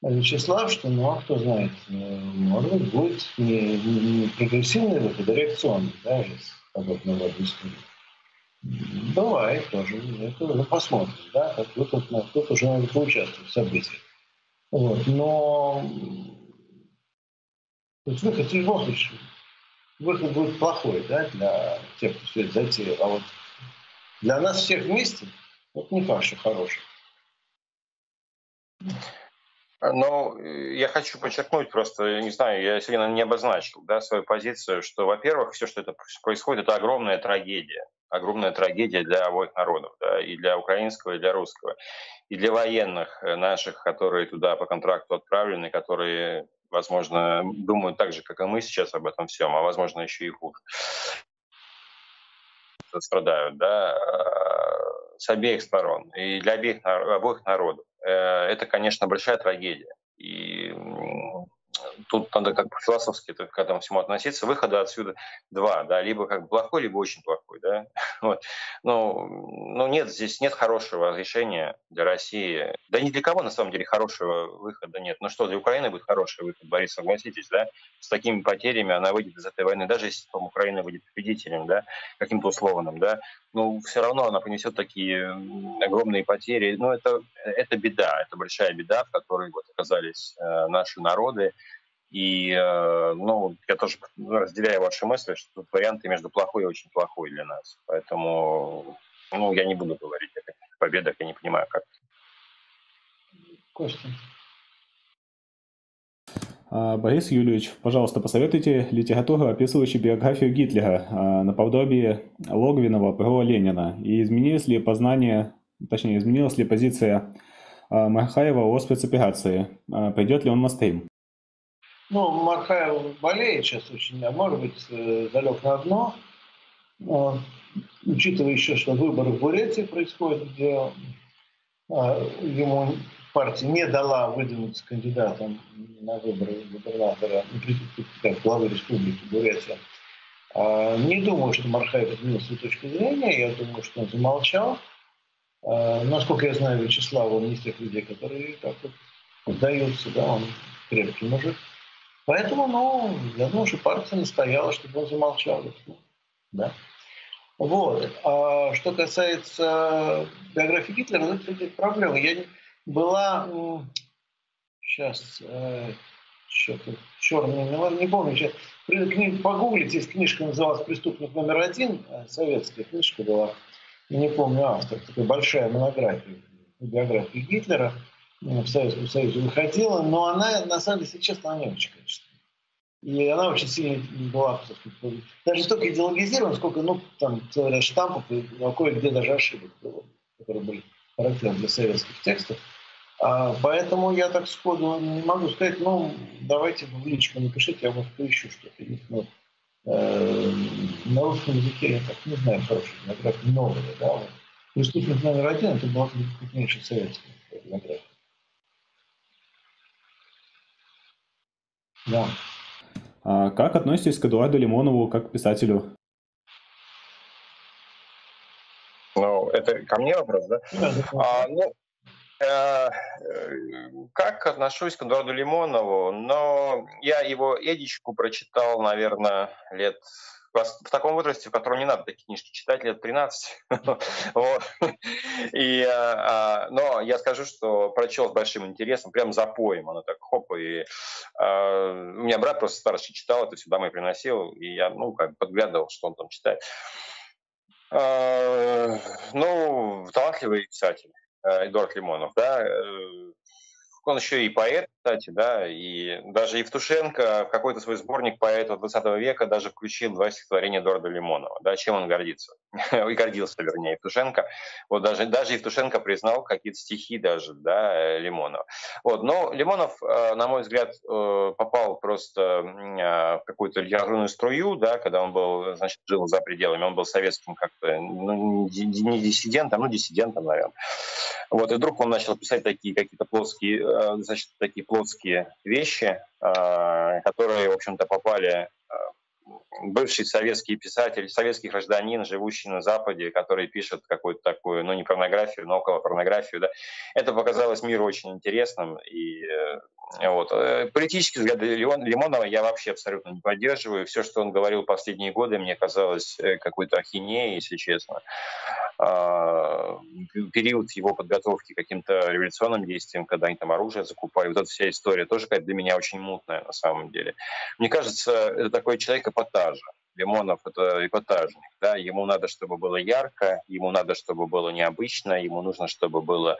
Вячеслав, что, ну, а кто знает, э, может быть, будет не, не прогрессивный выход, а реакционный, да, подобного рода истории. Бывает тоже. Это ну, посмотрим, да, как тут, тут, тут уже надо поучаствовать в событиях. Вот. Но то есть выход любом выход будет плохой, да, для тех, кто все это затеял. А вот для нас всех вместе, вот не факт, что хороший. Ну, я хочу подчеркнуть просто, не знаю, я сегодня не обозначил да, свою позицию, что, во-первых, все, что это происходит, это огромная трагедия. Огромная трагедия для обоих народов, да, и для украинского, и для русского. И для военных наших, которые туда по контракту отправлены, которые, возможно, думают так же, как и мы сейчас об этом всем, а, возможно, еще и хуже страдают, да, с обеих сторон и для обеих, обоих народов. Э, это, конечно, большая трагедия. И тут надо как бы философски к этому всему относиться. Выхода отсюда два, да, либо как плохой, либо очень плохой, да. [laughs] Вот. Ну, ну нет, здесь нет хорошего решения для России. Да ни для кого на самом деле хорошего выхода нет. Ну что, для Украины будет хороший выход, Борис, согласитесь, да? С такими потерями она выйдет из этой войны, даже если там, Украина будет победителем, да, каким-то условным, да, ну все равно она понесет такие огромные потери. Ну это, это беда, это большая беда, в которой вот оказались э, наши народы. И, э, ну, я тоже разделяю ваши мысли, что тут варианты между плохой и очень плохой для нас. Поэтому, ну, я не буду говорить о каких победах, я не понимаю, как. Костя. А, Борис Юльевич, пожалуйста, посоветуйте литературу, описывающую биографию Гитлера, а, наподобие Логвинова про Ленина, и изменилось ли познание, точнее, изменилась ли позиция а, Мархаева о спецоперации? Пойдет ли он на стрим? Ну, Мархаев болеет сейчас очень, а может быть, э, залег на дно. Но, учитывая еще, что выборы в Бурятии происходят, где ему партия не дала выдвинуться кандидатом на выборы губернатора, ну, как главы республики Бурятия. А, не думаю, что Мархаев изменил свою точку зрения. Я думаю, что он замолчал. Насколько я знаю Вячеслава, он не из тех людей, которые так вот сдаются. Да, он крепкий мужик. Поэтому, ну, я думаю, что партия настояла, чтобы он замолчал. Да. Вот. А что касается биографии Гитлера, ну, это проблема. Я не, была, сейчас, э, что-то черный, не помню, сейчас, книг, погуглите, есть книжка называлась «Преступник номер один», э, советская книжка была, не помню автор, такая большая монография, биография Гитлера, в Советском Союзе выходила, но она, на самом деле, если честно, она не очень качественная. И она очень сильно была даже столько идеологизирована, сколько, ну, там, целый ряд штампов и кое-где даже ошибок было, которые были характерны для советских текстов. А, поэтому я так сходу не могу сказать, ну, давайте в личку напишите, я может поищу что-то. Ну, э, на русском языке я так не знаю хорошей биографии нового. Да? Вот. Преступник номер один это была крупнейшая советская биография. Да. А как относитесь к Эдуарду Лимонову как к писателю? Ну, это ко мне вопрос, да? А, ну, Э, как отношусь к Эдуарду Лимонову? Но я его Эдичку прочитал, наверное, лет в таком возрасте, в котором не надо такие книжки читать, лет 13. [laughs] и, а, а, но я скажу, что прочел с большим интересом, прям за поем. Оно так хоп, и а, у меня брат просто старший читал, это сюда мой приносил, и я, ну, как подглядывал, что он там читает. ну, талантливый писатель. Э, Эдуард Лимонов, да, э, он еще и поэт, кстати, да, и даже Евтушенко в какой-то свой сборник поэтов 20 века даже включил два стихотворения Эдуарда Лимонова, да, чем он гордится, [laughs] и гордился, вернее, Евтушенко. Вот даже, даже Евтушенко признал какие-то стихи даже, да, Лимонова. Вот, но Лимонов, э, на мой взгляд, попал просто в какую-то литературную струю, да, когда он был, значит, жил за пределами, он был советским как-то, ну, не диссидентом, ну, диссидентом, наверное. Вот, и вдруг он начал писать такие какие-то плоские, э, значит, такие плоские вещи, э, которые, в общем-то, попали э, бывший советский писатель, советский гражданин, живущий на Западе, который пишет какую-то такую, ну не порнографию, но около порнографию, да, это показалось миру очень интересным. И вот. Политические взгляды Лимонова я вообще абсолютно не поддерживаю. Все, что он говорил последние годы, мне казалось какой-то ахинеей, если честно. Период его подготовки к каким-то революционным действиям, когда они там оружие закупали, вот эта вся история тоже какая-то для меня очень мутная на самом деле. Мне кажется, это такой человек эпатажа. Лимонов — это эпатажник. Да? Ему надо, чтобы было ярко, ему надо, чтобы было необычно, ему нужно, чтобы было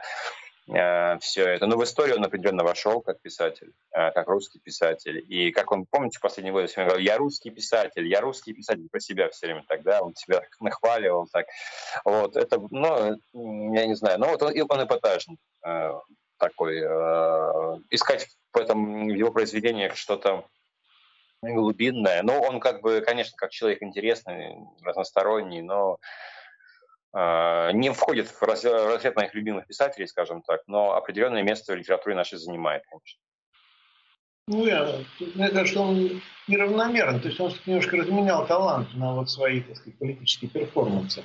Э, все это. Но в историю он определенно вошел как писатель, э, как русский писатель. И как он, помните, в последний год я говорил, я русский писатель, я русский писатель про себя все время тогда, он себя нахваливал так. Вот, это, ну, я не знаю, но вот он, он эпатажник э, такой. Искать в этом в его произведениях что-то глубинное. Но он как бы, конечно, как человек интересный, разносторонний, но не входит в разряд моих любимых писателей, скажем так, но определенное место в литературе нашей занимает, конечно. Ну, я, мне кажется, что он неравномерен, то есть он немножко разменял талант на вот свои, так сказать, политические перформансы.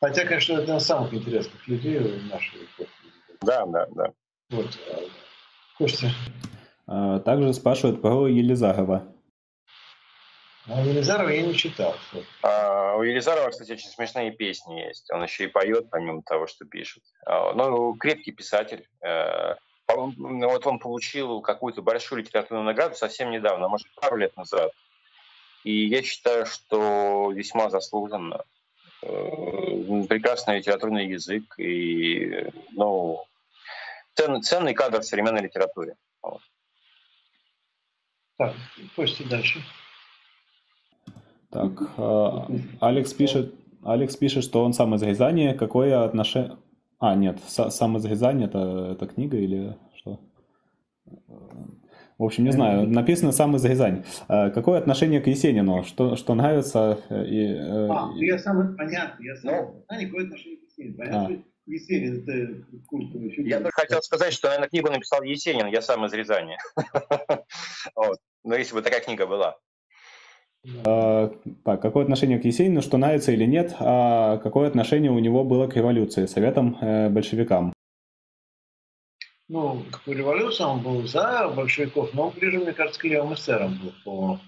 Хотя, конечно, это один из самых интересных людей в нашей эпохи. Да, да, да. Вот. Костя. А, также спрашивают про Елизарова. А Елизарова я не читал. А, у Елизарова, кстати, очень смешные песни есть. Он еще и поет, помимо того, что пишет. А, ну, крепкий писатель. Э, вот он получил какую-то большую литературную награду совсем недавно, может, пару лет назад. И я считаю, что весьма заслуженно. Э, прекрасный литературный язык и ну, ценный, ценный кадр в современной литературе. Вот. Так, Костя, дальше. Так, а, Алекс пишет, Алекс пишет, что он сам из Рязани. Какое отношение... А, нет, сам из Рязани это, это книга или что? В общем, не знаю, написано сам из Рязани. А, какое отношение к Есенину? Что, что нравится? Э, и, э, а, и... я сам, понятно, я сам. Ну, а, никакое отношение к Есенину. Понятно, а. Есенин это культовый фигура. Я только хотел сказать, что, наверное, книгу написал Есенин, я сам из Рязани. [laughs] Но если бы такая книга была. А, так, какое отношение к Есенину, что нравится или нет, а какое отношение у него было к революции, советам э, большевикам? Ну, к революции он был за большевиков, но он ближе, мне кажется, к левым эсерам был по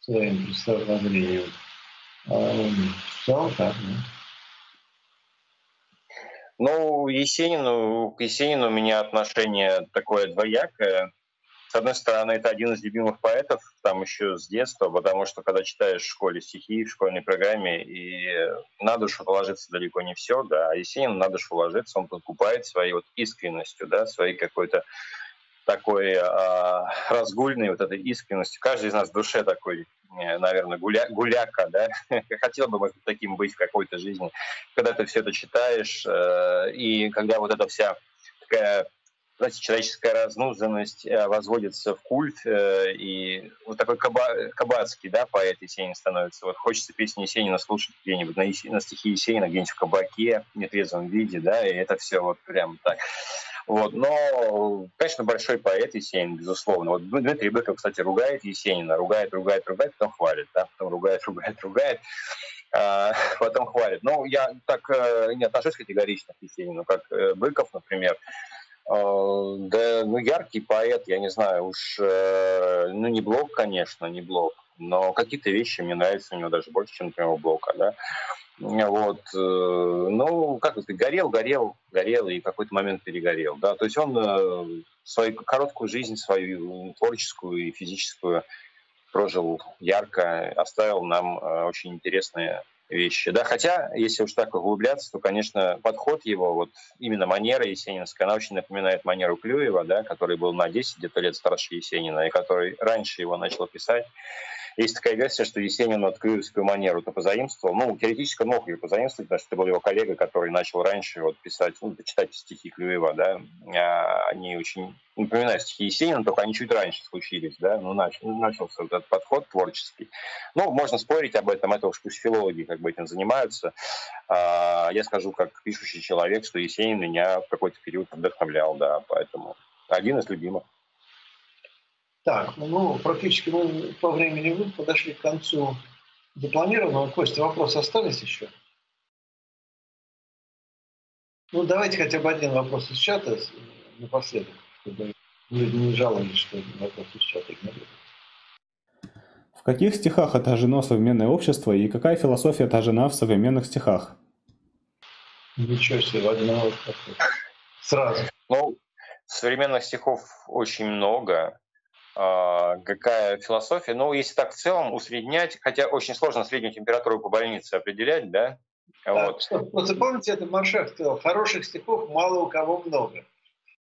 своим представлениям. А, в целом так, да. Ну, Есенину, к Есенину у меня отношение такое двоякое. С одной стороны, это один из любимых поэтов, там еще с детства, потому что когда читаешь в школе стихи, в школьной программе, и на душу положиться далеко не все, да, а Есенин на душу ложится, он подкупает своей вот искренностью, да, своей какой-то такой а, разгульной вот этой искренностью. Каждый из нас в душе такой, э, наверное, гуля, гуляка, да, [laughs] хотел бы может, таким быть в какой-то жизни. Когда ты все это читаешь, э, и когда вот эта вся такая знаете, человеческая разнузданность э, возводится в культ, э, и вот такой каба, кабацкий, да, поэт Есенин становится. Вот хочется песни Есенина слушать где-нибудь на, на стихи Есенина, где-нибудь в кабаке, в нетрезвом виде, да, и это все вот прям так. Вот, но, конечно, большой поэт Есенин, безусловно. Вот Дмитрий Быков, кстати, ругает Есенина, ругает, ругает, ругает, потом хвалит, да, потом ругает, ругает, ругает, а, [laughs] потом хвалит. Ну, я так э, не отношусь категорично к Есенину, как Быков, например. А, да, ну, яркий поэт, я не знаю, уж, э, ну, не Блок, конечно, не Блок, но какие-то вещи мне нравятся у него даже больше, чем, например, у Блока, да. Вот, э, ну, как это, горел, горел, горел и какой-то момент перегорел, да. То есть он э, свою короткую жизнь, свою творческую и физическую прожил ярко, оставил нам очень интересные вещи. Да, хотя, если уж так углубляться, то, конечно, подход его, вот именно манера Есенинская, она очень напоминает манеру Клюева, да, который был на 10 где-то лет старше Есенина, и который раньше его начал писать. Есть такая версия, что Есенин от клюевскую манеру-то позаимствовал. Ну, теоретически мог ее позаимствовать, потому что это был его коллега, который начал раньше вот писать, ну, читать стихи Клюева, да. А они очень напоминаю стихи Есенина, только они чуть раньше случились, да, ну, начал, начался вот этот подход творческий. Ну, можно спорить об этом, это уж пусть филологи как бы этим занимаются. А, я скажу, как пишущий человек, что Есенин меня в какой-то период вдохновлял, да, поэтому один из любимых. Так, ну, практически мы по времени подошли к концу запланированного. Костя, вопросы остались еще? Ну, давайте хотя бы один вопрос из чата напоследок, чтобы люди не жаловались, что вопрос из чата игнорируют. В каких стихах отражено современное общество и какая философия отражена в современных стихах? Ничего себе, одного сразу. Ну, современных стихов очень много. А, какая философия. Ну, если так в целом усреднять, хотя очень сложно среднюю температуру по больнице определять, да? да вот. Вот помните, это Маршак сказал, хороших стихов мало у кого много.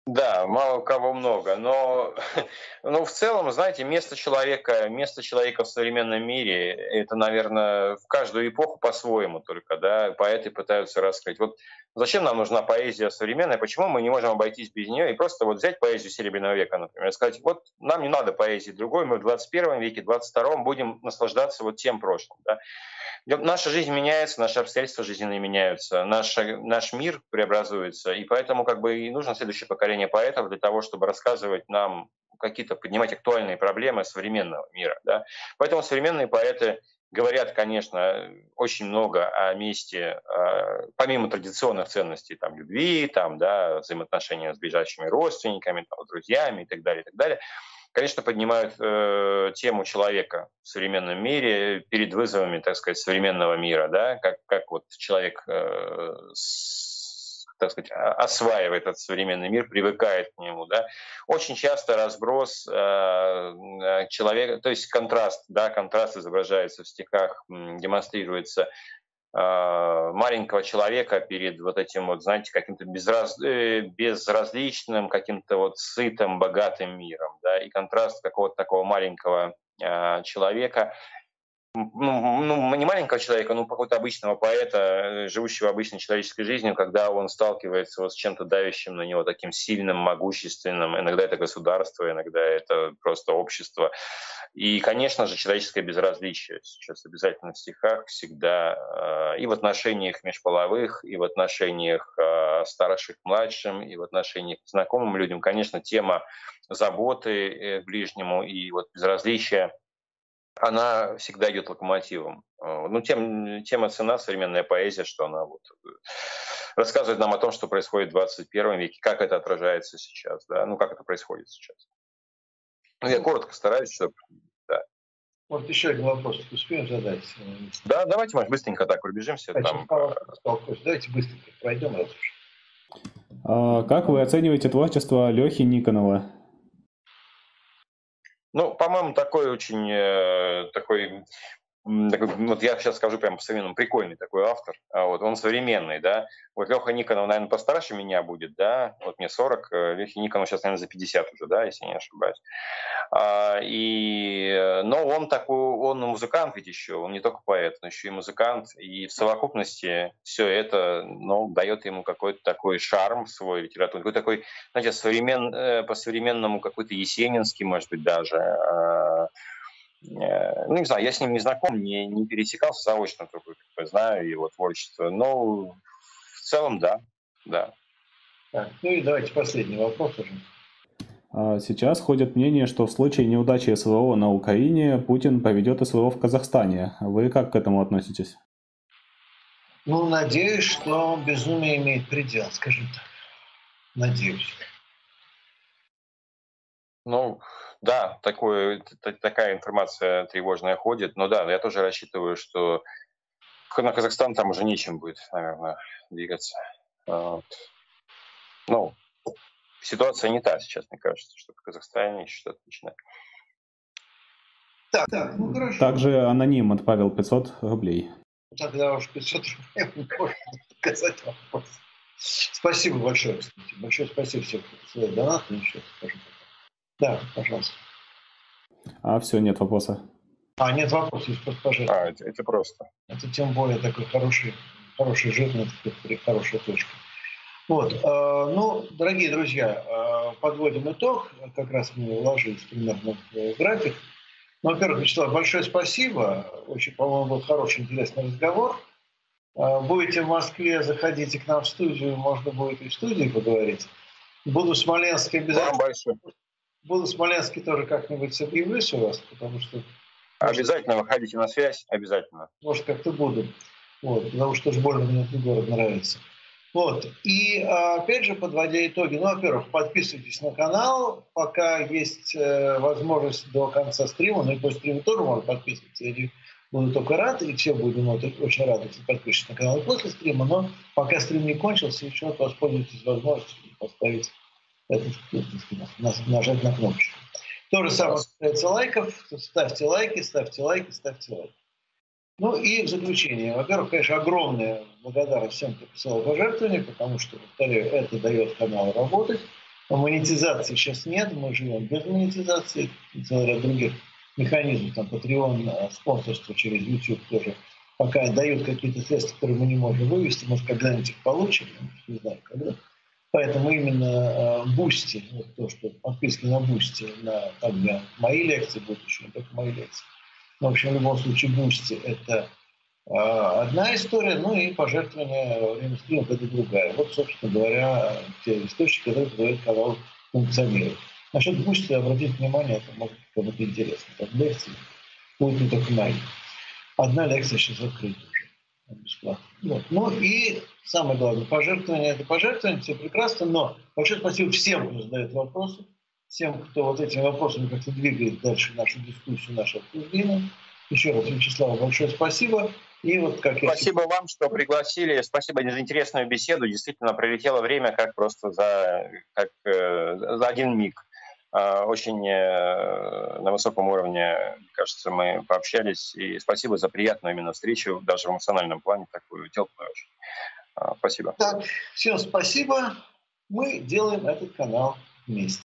Да, мало кого много, но, [laughs] но в целом, знаете, место человека, место человека в современном мире, это, наверное, в каждую эпоху по-своему только, да, поэты пытаются раскрыть. Вот зачем нам нужна поэзия современная, почему мы не можем обойтись без нее и просто вот взять поэзию Серебряного века, например, и сказать, вот нам не надо поэзии другой, мы в 21 веке, 22 будем наслаждаться вот тем прошлым, да. Наша жизнь меняется, наши обстоятельства жизненные меняются, наш, наш мир преобразуется, и поэтому как бы и нужно следующее поколение поэтов для того, чтобы рассказывать нам какие-то, поднимать актуальные проблемы современного мира. Да? Поэтому современные поэты говорят, конечно, очень много о месте, а, помимо традиционных ценностей, там, любви, там, да, взаимоотношения с ближайшими родственниками, там, друзьями и так далее, и так далее конечно, поднимают э, тему человека в современном мире перед вызовами, так сказать, современного мира, да, как, как вот человек, э, с, так сказать, осваивает этот современный мир, привыкает к нему, да. Очень часто разброс э, э человека, то есть контраст, да, контраст изображается в стихах, демонстрируется э, маленького человека перед вот этим вот, знаете, каким-то безраз... Э, безразличным, каким-то вот сытым, богатым миром, да, и контраст какого-то такого маленького человека ну, ну, не маленького человека, но какого-то обычного поэта, э, живущего обычной человеческой жизнью, когда он сталкивается вот с чем-то давящим на него, таким сильным, могущественным. Иногда это государство, иногда это просто общество. И, конечно же, человеческое безразличие сейчас обязательно в стихах всегда э, и в отношениях межполовых, и в отношениях э, старших к младшим, и в отношениях к знакомым людям. Конечно, тема заботы ближнему и вот безразличия она всегда идет локомотивом. Э, ну, тем, тема цена, современная поэзия, что она вот э, рассказывает нам о том, что происходит в 21 веке, как это отражается сейчас, да, ну, как это происходит сейчас. Ну, я коротко стараюсь, чтобы... Да. Вот еще один вопрос успеем задать? Да, давайте, Маш, быстренько так пробежимся. Там... Давайте быстренько пройдем, раз уж. А, как вы оцениваете творчество Лехи Никонова? Ну, по-моему, такой очень э, такой вот я сейчас скажу прямо по-современному, прикольный такой автор, а вот, он современный, да, вот Леха Никонов, наверное, постарше меня будет, да, вот мне 40, э, Лехе Никонов сейчас, наверное, за 50 уже, да, если не ошибаюсь, а, и, но он такой, он музыкант ведь еще, он не только поэт, но еще и музыкант, и в совокупности все это, ну, дает ему какой-то такой шарм свой литературный, какой такой, знаете, современ, э, по-современному какой-то есенинский, может быть, даже, а, Э, ну, не знаю, я с ним не знаком, не, не пересекался заочно, только как бы, знаю его творчество, но в целом, да, да. Так, ну и давайте последний вопрос уже. А сейчас ходит мнение, что в случае неудачи СВО на Украине Путин поведет СВО в Казахстане. Вы как к этому относитесь? Ну, надеюсь, что безумие имеет предел, скажем так. Надеюсь. Ну, да, такое, такая информация тревожная ходит. Но да, я тоже рассчитываю, что на Казахстан там уже нечем будет, наверное, двигаться. Вот. Ну, ситуация не та сейчас, мне кажется, что в Казахстане что-то начинает. Так, так, ну хорошо. Также аноним отправил 500 рублей. Тогда уж 500 рублей [laughs] можно сказать вопрос. Спасибо большое, кстати. Большое спасибо всем, кто свои донаты. Еще скажу. Да, пожалуйста. А все, нет вопроса. А, нет вопросов, пожалуйста. А, это, это просто. Это тем более такой хороший, хороший жирный, хорошая точка. Вот, э, ну, дорогие друзья, э, подводим итог. Как раз мы уложились примерно в график. Ну, во-первых, Вячеслав, большое спасибо. Очень, по-моему, был хороший, интересный разговор. Э, будете в Москве, заходите к нам в студию, можно будет и в студии поговорить. Буду в Смоленске обязательно. Вам большое. Буду в Смоленске тоже как-нибудь объявлюсь у вас, потому что... Обязательно выходите на связь, обязательно. Может, как-то буду. Вот, потому что уж больно мне этот город нравится. Вот. И опять же, подводя итоги, ну, во-первых, подписывайтесь на канал, пока есть э, возможность до конца стрима, ну и после стрима тоже можно подписываться. Я буду только рад, и все будем очень рады, если подпишитесь на канал и после стрима, но пока стрим не кончился, еще воспользуйтесь возможностью поставить нажать на кнопочку. То же самое касается лайков. Ставьте лайки, ставьте лайки, ставьте лайки. Ну и в заключение. Во-первых, конечно, огромная благодарность всем, кто писал пожертвования, потому что, повторяю, это дает каналу работать. Монетизации сейчас нет, мы живем без монетизации, целый ряд других механизмов, там, Patreon, спонсорство через YouTube тоже пока дают какие-то средства, которые мы не можем вывести, может, когда-нибудь их получим, не знаю, когда. Поэтому именно Boosty, э, вот то, что подписки на Boosty, на там, для мои лекции будут еще, не только мои лекции. Но, в общем, в любом случае Бусти – это э, одна история, ну и пожертвование во время стримов – это другая. Вот, собственно говоря, те источники, которые позволяют канал функционировать. Насчет Boosty, обратите внимание, это может быть кому-то интересно. Так, лекции будет не только мои. Одна лекция сейчас открыта бесплатно. Вот. Ну и самое главное, пожертвование – это пожертвование, все прекрасно, но большое спасибо всем, кто задает вопросы, всем, кто вот этими вопросами как-то двигает дальше нашу дискуссию, наше обсуждение. Еще раз, Вячеслав, большое спасибо. И вот как спасибо я... вам, что пригласили. Спасибо за интересную беседу. Действительно, пролетело время как просто за, как, э, за один миг. Очень на высоком уровне, кажется, мы пообщались. И спасибо за приятную именно встречу, даже в эмоциональном плане, такую теплую очень. Спасибо. Так, всем спасибо. Мы делаем этот канал вместе.